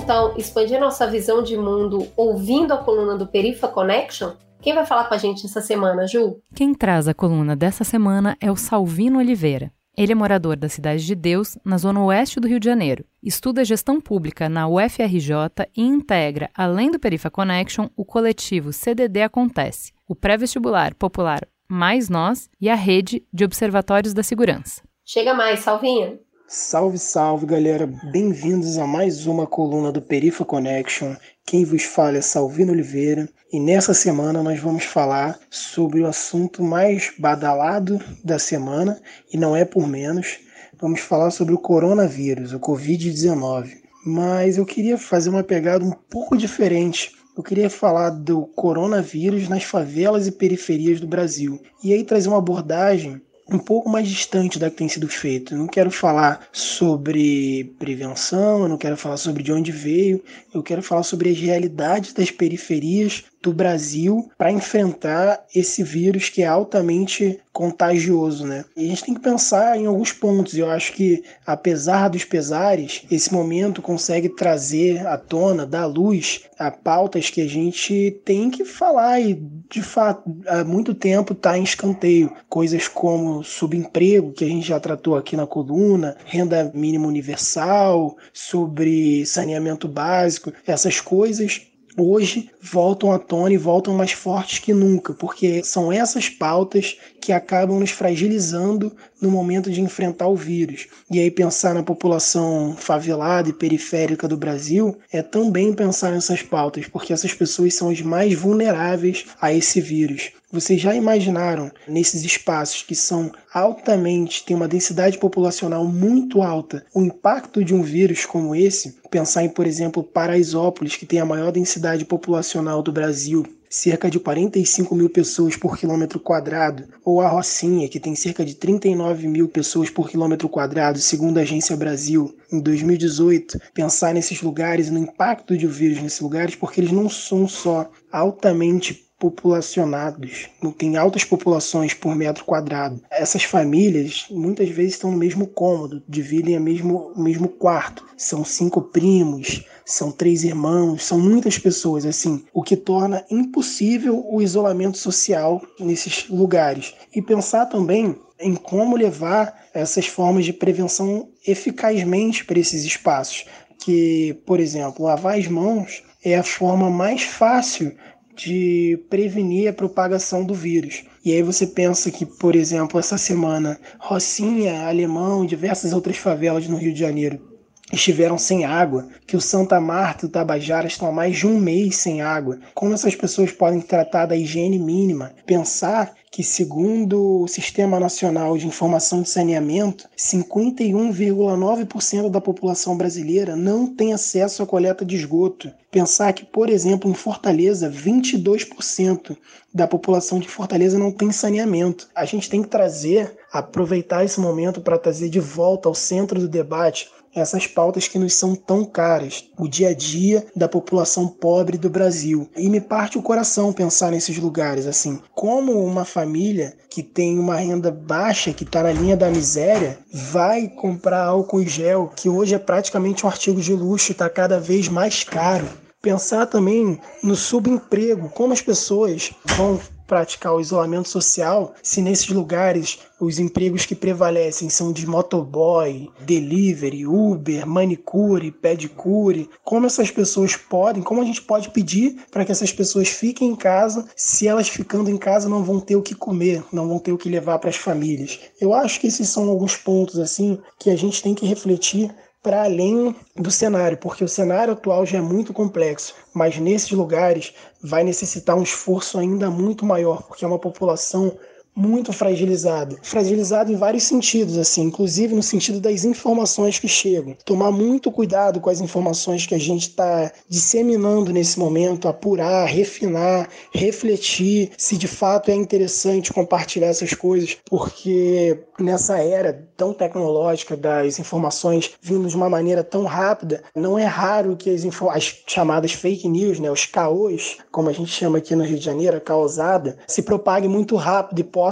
Então expandir nossa visão de mundo ouvindo a coluna do Perifa Connection? Quem vai falar com a gente essa semana, Ju? Quem traz a coluna dessa semana é o Salvino Oliveira. Ele é morador da Cidade de Deus, na zona oeste do Rio de Janeiro. Estuda gestão pública na UFRJ e integra, além do Perifa Connection, o coletivo CDD Acontece, o pré-vestibular popular Mais Nós e a rede de observatórios da segurança. Chega mais, Salvinha! Salve, salve, galera! Bem-vindos a mais uma coluna do Perifa Connection. Quem vos fala é Salvino Oliveira e nessa semana nós vamos falar sobre o assunto mais badalado da semana e não é por menos. Vamos falar sobre o coronavírus, o Covid-19. Mas eu queria fazer uma pegada um pouco diferente. Eu queria falar do coronavírus nas favelas e periferias do Brasil e aí trazer uma abordagem um pouco mais distante da que tem sido feito. Eu não quero falar sobre prevenção, eu não quero falar sobre de onde veio, eu quero falar sobre as realidades das periferias do Brasil para enfrentar esse vírus que é altamente contagioso, né? E a gente tem que pensar em alguns pontos. Eu acho que, apesar dos pesares, esse momento consegue trazer à tona, dar luz a pautas que a gente tem que falar e, de fato, há muito tempo está em escanteio. Coisas como subemprego, que a gente já tratou aqui na coluna, renda mínima universal, sobre saneamento básico, essas coisas hoje voltam à tona e voltam mais fortes que nunca, porque são essas pautas que acabam nos fragilizando no momento de enfrentar o vírus. E aí pensar na população favelada e periférica do Brasil é também pensar nessas pautas, porque essas pessoas são as mais vulneráveis a esse vírus. Vocês já imaginaram nesses espaços que são altamente, têm uma densidade populacional muito alta, o impacto de um vírus como esse? Pensar em, por exemplo, Paraisópolis, que tem a maior densidade populacional do Brasil, cerca de 45 mil pessoas por quilômetro quadrado, ou a Rocinha, que tem cerca de 39 mil pessoas por quilômetro quadrado, segundo a Agência Brasil, em 2018, pensar nesses lugares e no impacto um vírus nesses lugares, porque eles não são só altamente populacionados, tem altas populações por metro quadrado. Essas famílias muitas vezes estão no mesmo cômodo, dividem o mesmo, o mesmo quarto. São cinco primos, são três irmãos, são muitas pessoas, assim, o que torna impossível o isolamento social nesses lugares. E pensar também em como levar essas formas de prevenção eficazmente para esses espaços. Que, por exemplo, lavar as mãos é a forma mais fácil de prevenir a propagação do vírus. E aí você pensa que, por exemplo, essa semana, Rocinha, Alemão, diversas outras favelas no Rio de Janeiro estiveram sem água, que o Santa Marta e o Tabajara estão há mais de um mês sem água. Como essas pessoas podem tratar da higiene mínima? Pensar que, segundo o Sistema Nacional de Informação de Saneamento, 51,9% da população brasileira não tem acesso à coleta de esgoto. Pensar que, por exemplo, em Fortaleza, 22% da população de Fortaleza não tem saneamento. A gente tem que trazer, aproveitar esse momento para trazer de volta ao centro do debate essas pautas que nos são tão caras, o dia a dia da população pobre do Brasil. E me parte o coração pensar nesses lugares, assim, como uma família que tem uma renda baixa, que está na linha da miséria, vai comprar álcool em gel, que hoje é praticamente um artigo de luxo e está cada vez mais caro. Pensar também no subemprego, como as pessoas vão praticar o isolamento social se nesses lugares os empregos que prevalecem são de motoboy, delivery, Uber, manicure, pedicure? Como essas pessoas podem, como a gente pode pedir para que essas pessoas fiquem em casa se elas ficando em casa não vão ter o que comer, não vão ter o que levar para as famílias? Eu acho que esses são alguns pontos assim que a gente tem que refletir para além do cenário, porque o cenário atual já é muito complexo, mas nesses lugares vai necessitar um esforço ainda muito maior, porque é uma população muito fragilizado. Fragilizado em vários sentidos, assim, inclusive no sentido das informações que chegam. Tomar muito cuidado com as informações que a gente está disseminando nesse momento, apurar, refinar, refletir se de fato é interessante compartilhar essas coisas, porque nessa era tão tecnológica das informações vindo de uma maneira tão rápida, não é raro que as, as chamadas fake news, né, os caos, como a gente chama aqui no Rio de Janeiro, a causada, se propague muito rápido e possa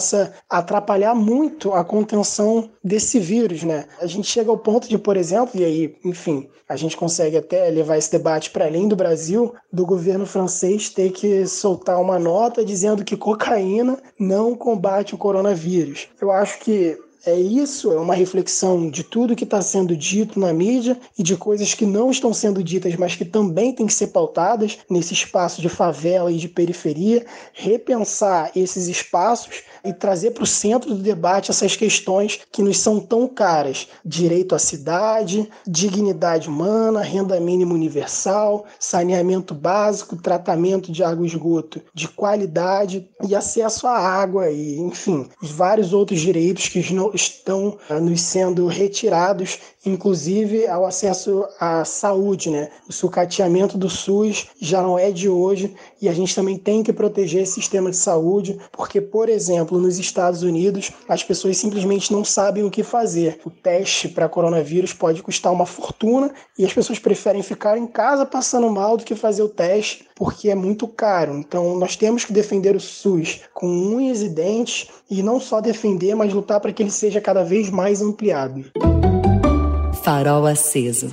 atrapalhar muito a contenção desse vírus, né? A gente chega ao ponto de, por exemplo, e aí, enfim, a gente consegue até levar esse debate para além do Brasil, do governo francês ter que soltar uma nota dizendo que cocaína não combate o coronavírus. Eu acho que é isso, é uma reflexão de tudo que está sendo dito na mídia e de coisas que não estão sendo ditas, mas que também têm que ser pautadas nesse espaço de favela e de periferia, repensar esses espaços e trazer para o centro do debate essas questões que nos são tão caras: direito à cidade, dignidade humana, renda mínima universal, saneamento básico, tratamento de água e esgoto de qualidade e acesso à água e, enfim, vários outros direitos que estão ah, nos sendo retirados inclusive ao acesso à saúde, né? O sucateamento do SUS já não é de hoje e a gente também tem que proteger esse sistema de saúde, porque, por exemplo, nos Estados Unidos, as pessoas simplesmente não sabem o que fazer. O teste para coronavírus pode custar uma fortuna e as pessoas preferem ficar em casa passando mal do que fazer o teste porque é muito caro. Então, nós temos que defender o SUS com unhas e dentes e não só defender, mas lutar para que ele seja cada vez mais ampliado. Farol aceso.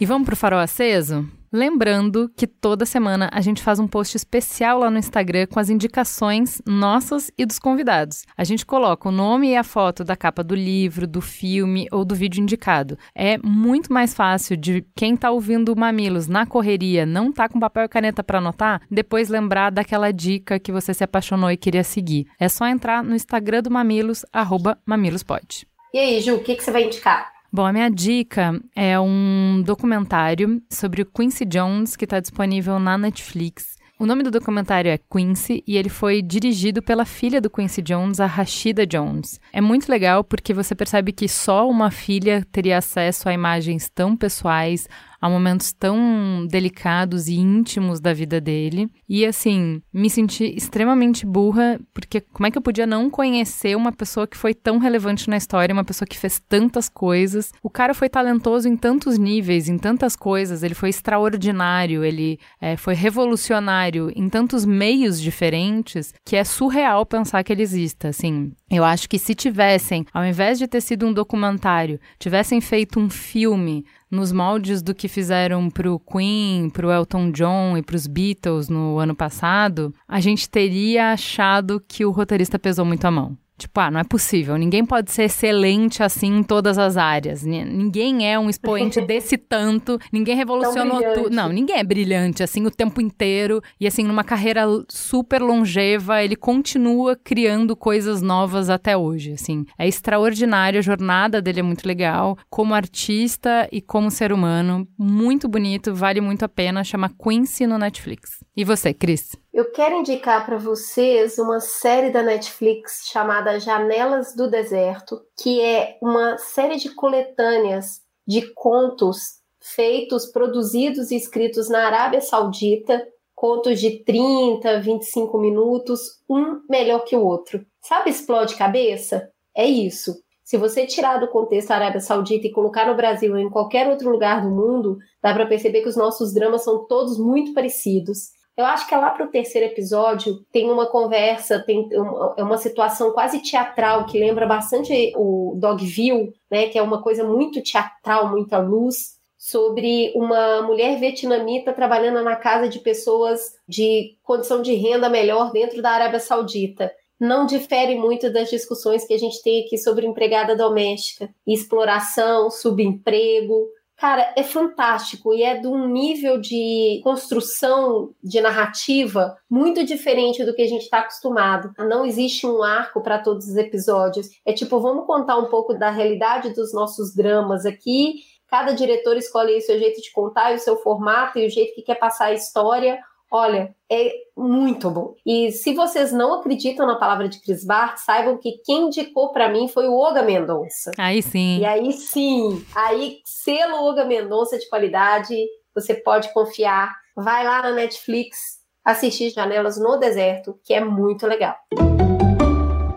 E vamos pro farol aceso? Lembrando que toda semana a gente faz um post especial lá no Instagram com as indicações nossas e dos convidados. A gente coloca o nome e a foto da capa do livro, do filme ou do vídeo indicado. É muito mais fácil de quem tá ouvindo o Mamilos na correria, não tá com papel e caneta para anotar, depois lembrar daquela dica que você se apaixonou e queria seguir. É só entrar no Instagram do Mamilos, arroba mamilospod. E aí, Ju, o que, que você vai indicar? Bom, a minha dica é um documentário sobre o Quincy Jones que está disponível na Netflix. O nome do documentário é Quincy e ele foi dirigido pela filha do Quincy Jones, a Rashida Jones. É muito legal porque você percebe que só uma filha teria acesso a imagens tão pessoais, a momentos tão delicados e íntimos da vida dele. E assim, me senti extremamente burra, porque como é que eu podia não conhecer uma pessoa que foi tão relevante na história, uma pessoa que fez tantas coisas? O cara foi talentoso em tantos níveis, em tantas coisas, ele foi extraordinário, ele é, foi revolucionário em tantos meios diferentes que é surreal pensar que ele exista. Assim, eu acho que se tivessem, ao invés de ter sido um documentário, tivessem feito um filme nos moldes do que fizeram pro Queen, pro Elton John e pros Beatles no ano passado, a gente teria achado que o roteirista pesou muito a mão. Tipo, ah, não é possível. Ninguém pode ser excelente assim em todas as áreas. Ninguém é um expoente desse tanto. Ninguém revolucionou tudo. Não, ninguém é brilhante assim o tempo inteiro. E assim, numa carreira super longeva, ele continua criando coisas novas até hoje. Assim, é extraordinário. A jornada dele é muito legal. Como artista e como ser humano. Muito bonito, vale muito a pena. Chama Quincy no Netflix. E você, Cris? Eu quero indicar para vocês uma série da Netflix chamada Janelas do Deserto, que é uma série de coletâneas de contos feitos, produzidos e escritos na Arábia Saudita, contos de 30, 25 minutos, um melhor que o outro. Sabe explode cabeça? É isso. Se você tirar do contexto a Arábia Saudita e colocar no Brasil ou em qualquer outro lugar do mundo, dá para perceber que os nossos dramas são todos muito parecidos. Eu acho que é lá para o terceiro episódio tem uma conversa, tem uma, é uma situação quase teatral que lembra bastante o Dogville, né? Que é uma coisa muito teatral, muita luz, sobre uma mulher vietnamita trabalhando na casa de pessoas de condição de renda melhor dentro da Arábia Saudita não difere muito das discussões que a gente tem aqui sobre empregada doméstica, exploração, subemprego, Cara, é fantástico e é de um nível de construção de narrativa muito diferente do que a gente está acostumado. Não existe um arco para todos os episódios. É tipo, vamos contar um pouco da realidade dos nossos dramas aqui. Cada diretor escolhe o seu jeito de contar o seu formato e o jeito que quer passar a história. Olha, é muito bom. E se vocês não acreditam na palavra de Chris Bart, saibam que quem indicou para mim foi o Oga Mendonça. Aí sim. E aí sim, aí selo Oga Mendonça de qualidade, você pode confiar. Vai lá na Netflix assistir Janelas no Deserto, que é muito legal.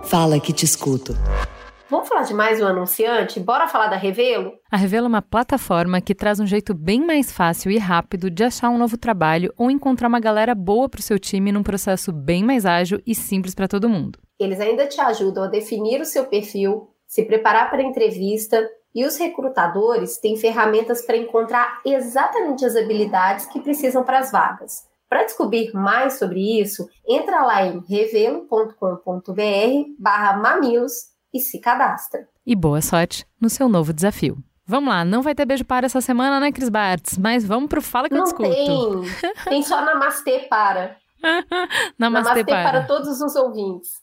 Fala que te escuto. Vamos falar de mais um anunciante? Bora falar da Revelo? A Revelo é uma plataforma que traz um jeito bem mais fácil e rápido de achar um novo trabalho ou encontrar uma galera boa para o seu time num processo bem mais ágil e simples para todo mundo. Eles ainda te ajudam a definir o seu perfil, se preparar para a entrevista e os recrutadores têm ferramentas para encontrar exatamente as habilidades que precisam para as vagas. Para descobrir mais sobre isso, entra lá em revelo.com.br/mamilos e se cadastra. E boa sorte no seu novo desafio. Vamos lá, não vai ter beijo para essa semana, né, Cris Bartz? Mas vamos pro Fala que não eu discuto. Tem, tem só Namastê para. namastê, namastê para. para todos os ouvintes.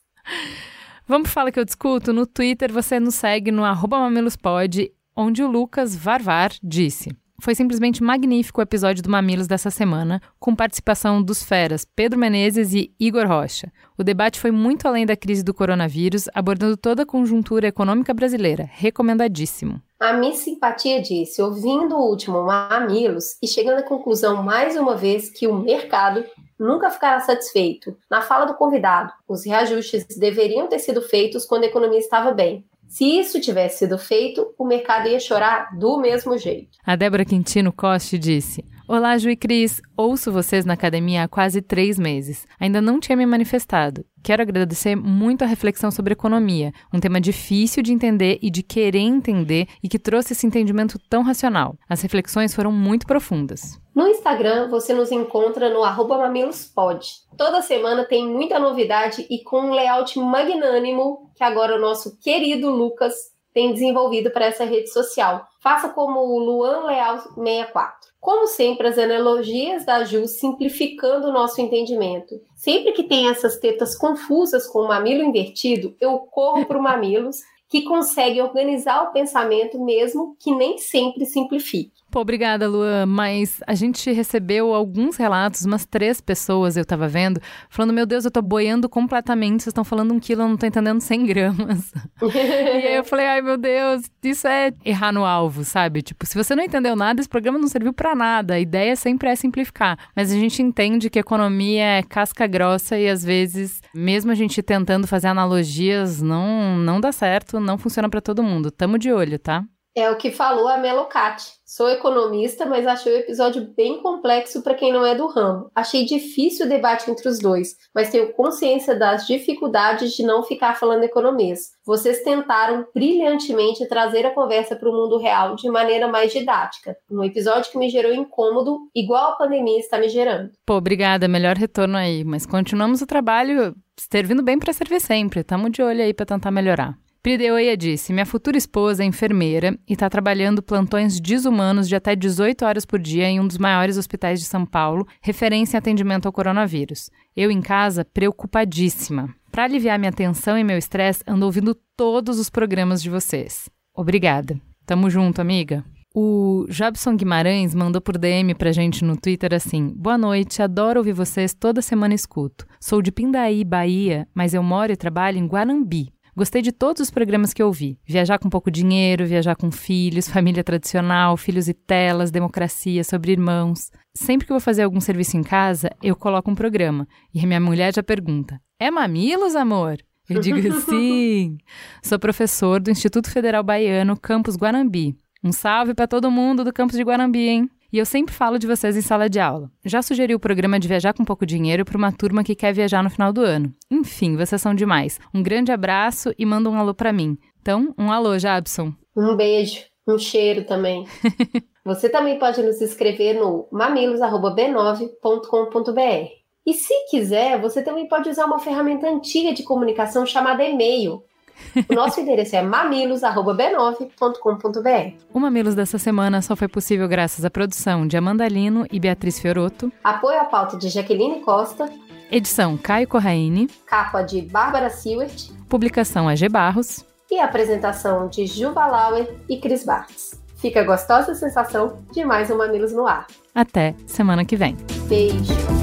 Vamos pro Fala que eu discuto. No Twitter você nos segue no arroba mamilospod, onde o Lucas Varvar disse... Foi simplesmente magnífico o episódio do Mamilos dessa semana, com participação dos feras Pedro Menezes e Igor Rocha. O debate foi muito além da crise do coronavírus, abordando toda a conjuntura econômica brasileira. Recomendadíssimo. A Miss Simpatia disse, ouvindo o último Mamilos e chegando à conclusão mais uma vez que o mercado nunca ficará satisfeito. Na fala do convidado, os reajustes deveriam ter sido feitos quando a economia estava bem. Se isso tivesse sido feito, o mercado ia chorar do mesmo jeito. A Débora Quintino Coste disse: Olá, Ju e Cris. Ouço vocês na academia há quase três meses. Ainda não tinha me manifestado. Quero agradecer muito a reflexão sobre economia, um tema difícil de entender e de querer entender e que trouxe esse entendimento tão racional. As reflexões foram muito profundas. No Instagram, você nos encontra no mamilospod. Toda semana tem muita novidade e com um layout magnânimo que agora o nosso querido Lucas tem desenvolvido para essa rede social. Faça como o Luan Leal 64. Como sempre, as analogias da Ju simplificando o nosso entendimento. Sempre que tem essas tetas confusas com o mamilo invertido, eu corro para o Mamilos, que consegue organizar o pensamento mesmo que nem sempre simplifique. Pô, obrigada, Luan. Mas a gente recebeu alguns relatos, umas três pessoas eu tava vendo, falando: Meu Deus, eu tô boiando completamente. Vocês estão falando um quilo, eu não tô entendendo 100 gramas. e aí eu falei: Ai, meu Deus, isso é errar no alvo, sabe? Tipo, se você não entendeu nada, esse programa não serviu para nada. A ideia sempre é simplificar. Mas a gente entende que economia é casca grossa e às vezes, mesmo a gente tentando fazer analogias, não, não dá certo, não funciona para todo mundo. Tamo de olho, tá? É o que falou a Melocati. Sou economista, mas achei o episódio bem complexo para quem não é do ramo. Achei difícil o debate entre os dois, mas tenho consciência das dificuldades de não ficar falando economês. Vocês tentaram brilhantemente trazer a conversa para o mundo real de maneira mais didática. Um episódio que me gerou incômodo, igual a pandemia está me gerando. Pô, obrigada, melhor retorno aí. Mas continuamos o trabalho servindo bem para servir sempre. Tamo de olho aí para tentar melhorar. Prideoia disse: Minha futura esposa é enfermeira e está trabalhando plantões desumanos de até 18 horas por dia em um dos maiores hospitais de São Paulo, referência em atendimento ao coronavírus. Eu em casa, preocupadíssima. Para aliviar minha tensão e meu estresse, ando ouvindo todos os programas de vocês. Obrigada. Tamo junto, amiga. O Jobson Guimarães mandou por DM pra gente no Twitter assim: Boa noite, adoro ouvir vocês, toda semana escuto. Sou de Pindaí, Bahia, mas eu moro e trabalho em Guarambi, Gostei de todos os programas que eu vi. Viajar com pouco dinheiro, viajar com filhos, família tradicional, filhos e telas, democracia, sobre irmãos. Sempre que eu vou fazer algum serviço em casa, eu coloco um programa. E a minha mulher já pergunta: É mamilos, amor? Eu digo sim. Sou professor do Instituto Federal Baiano, Campus Guarambi. Um salve para todo mundo do campus de Guarambi, hein? E eu sempre falo de vocês em sala de aula. Já sugeri o programa de viajar com pouco dinheiro para uma turma que quer viajar no final do ano. Enfim, vocês são demais. Um grande abraço e manda um alô para mim. Então, um alô, Jabson. Um beijo, um cheiro também. Você também pode nos escrever no mamilos@b9.com.br. E se quiser, você também pode usar uma ferramenta antiga de comunicação chamada e-mail. O nosso endereço é mamilos.b9.com.br. O Mamilos dessa semana só foi possível graças à produção de Amanda Lino e Beatriz Fioroto. Apoio à pauta de Jaqueline Costa. Edição Caio Corraine. Capa de Bárbara Seward. Publicação AG Barros. E apresentação de Juva Lauer e Cris Bartz. Fica a gostosa sensação de mais um Mamilos no ar. Até semana que vem. Beijo.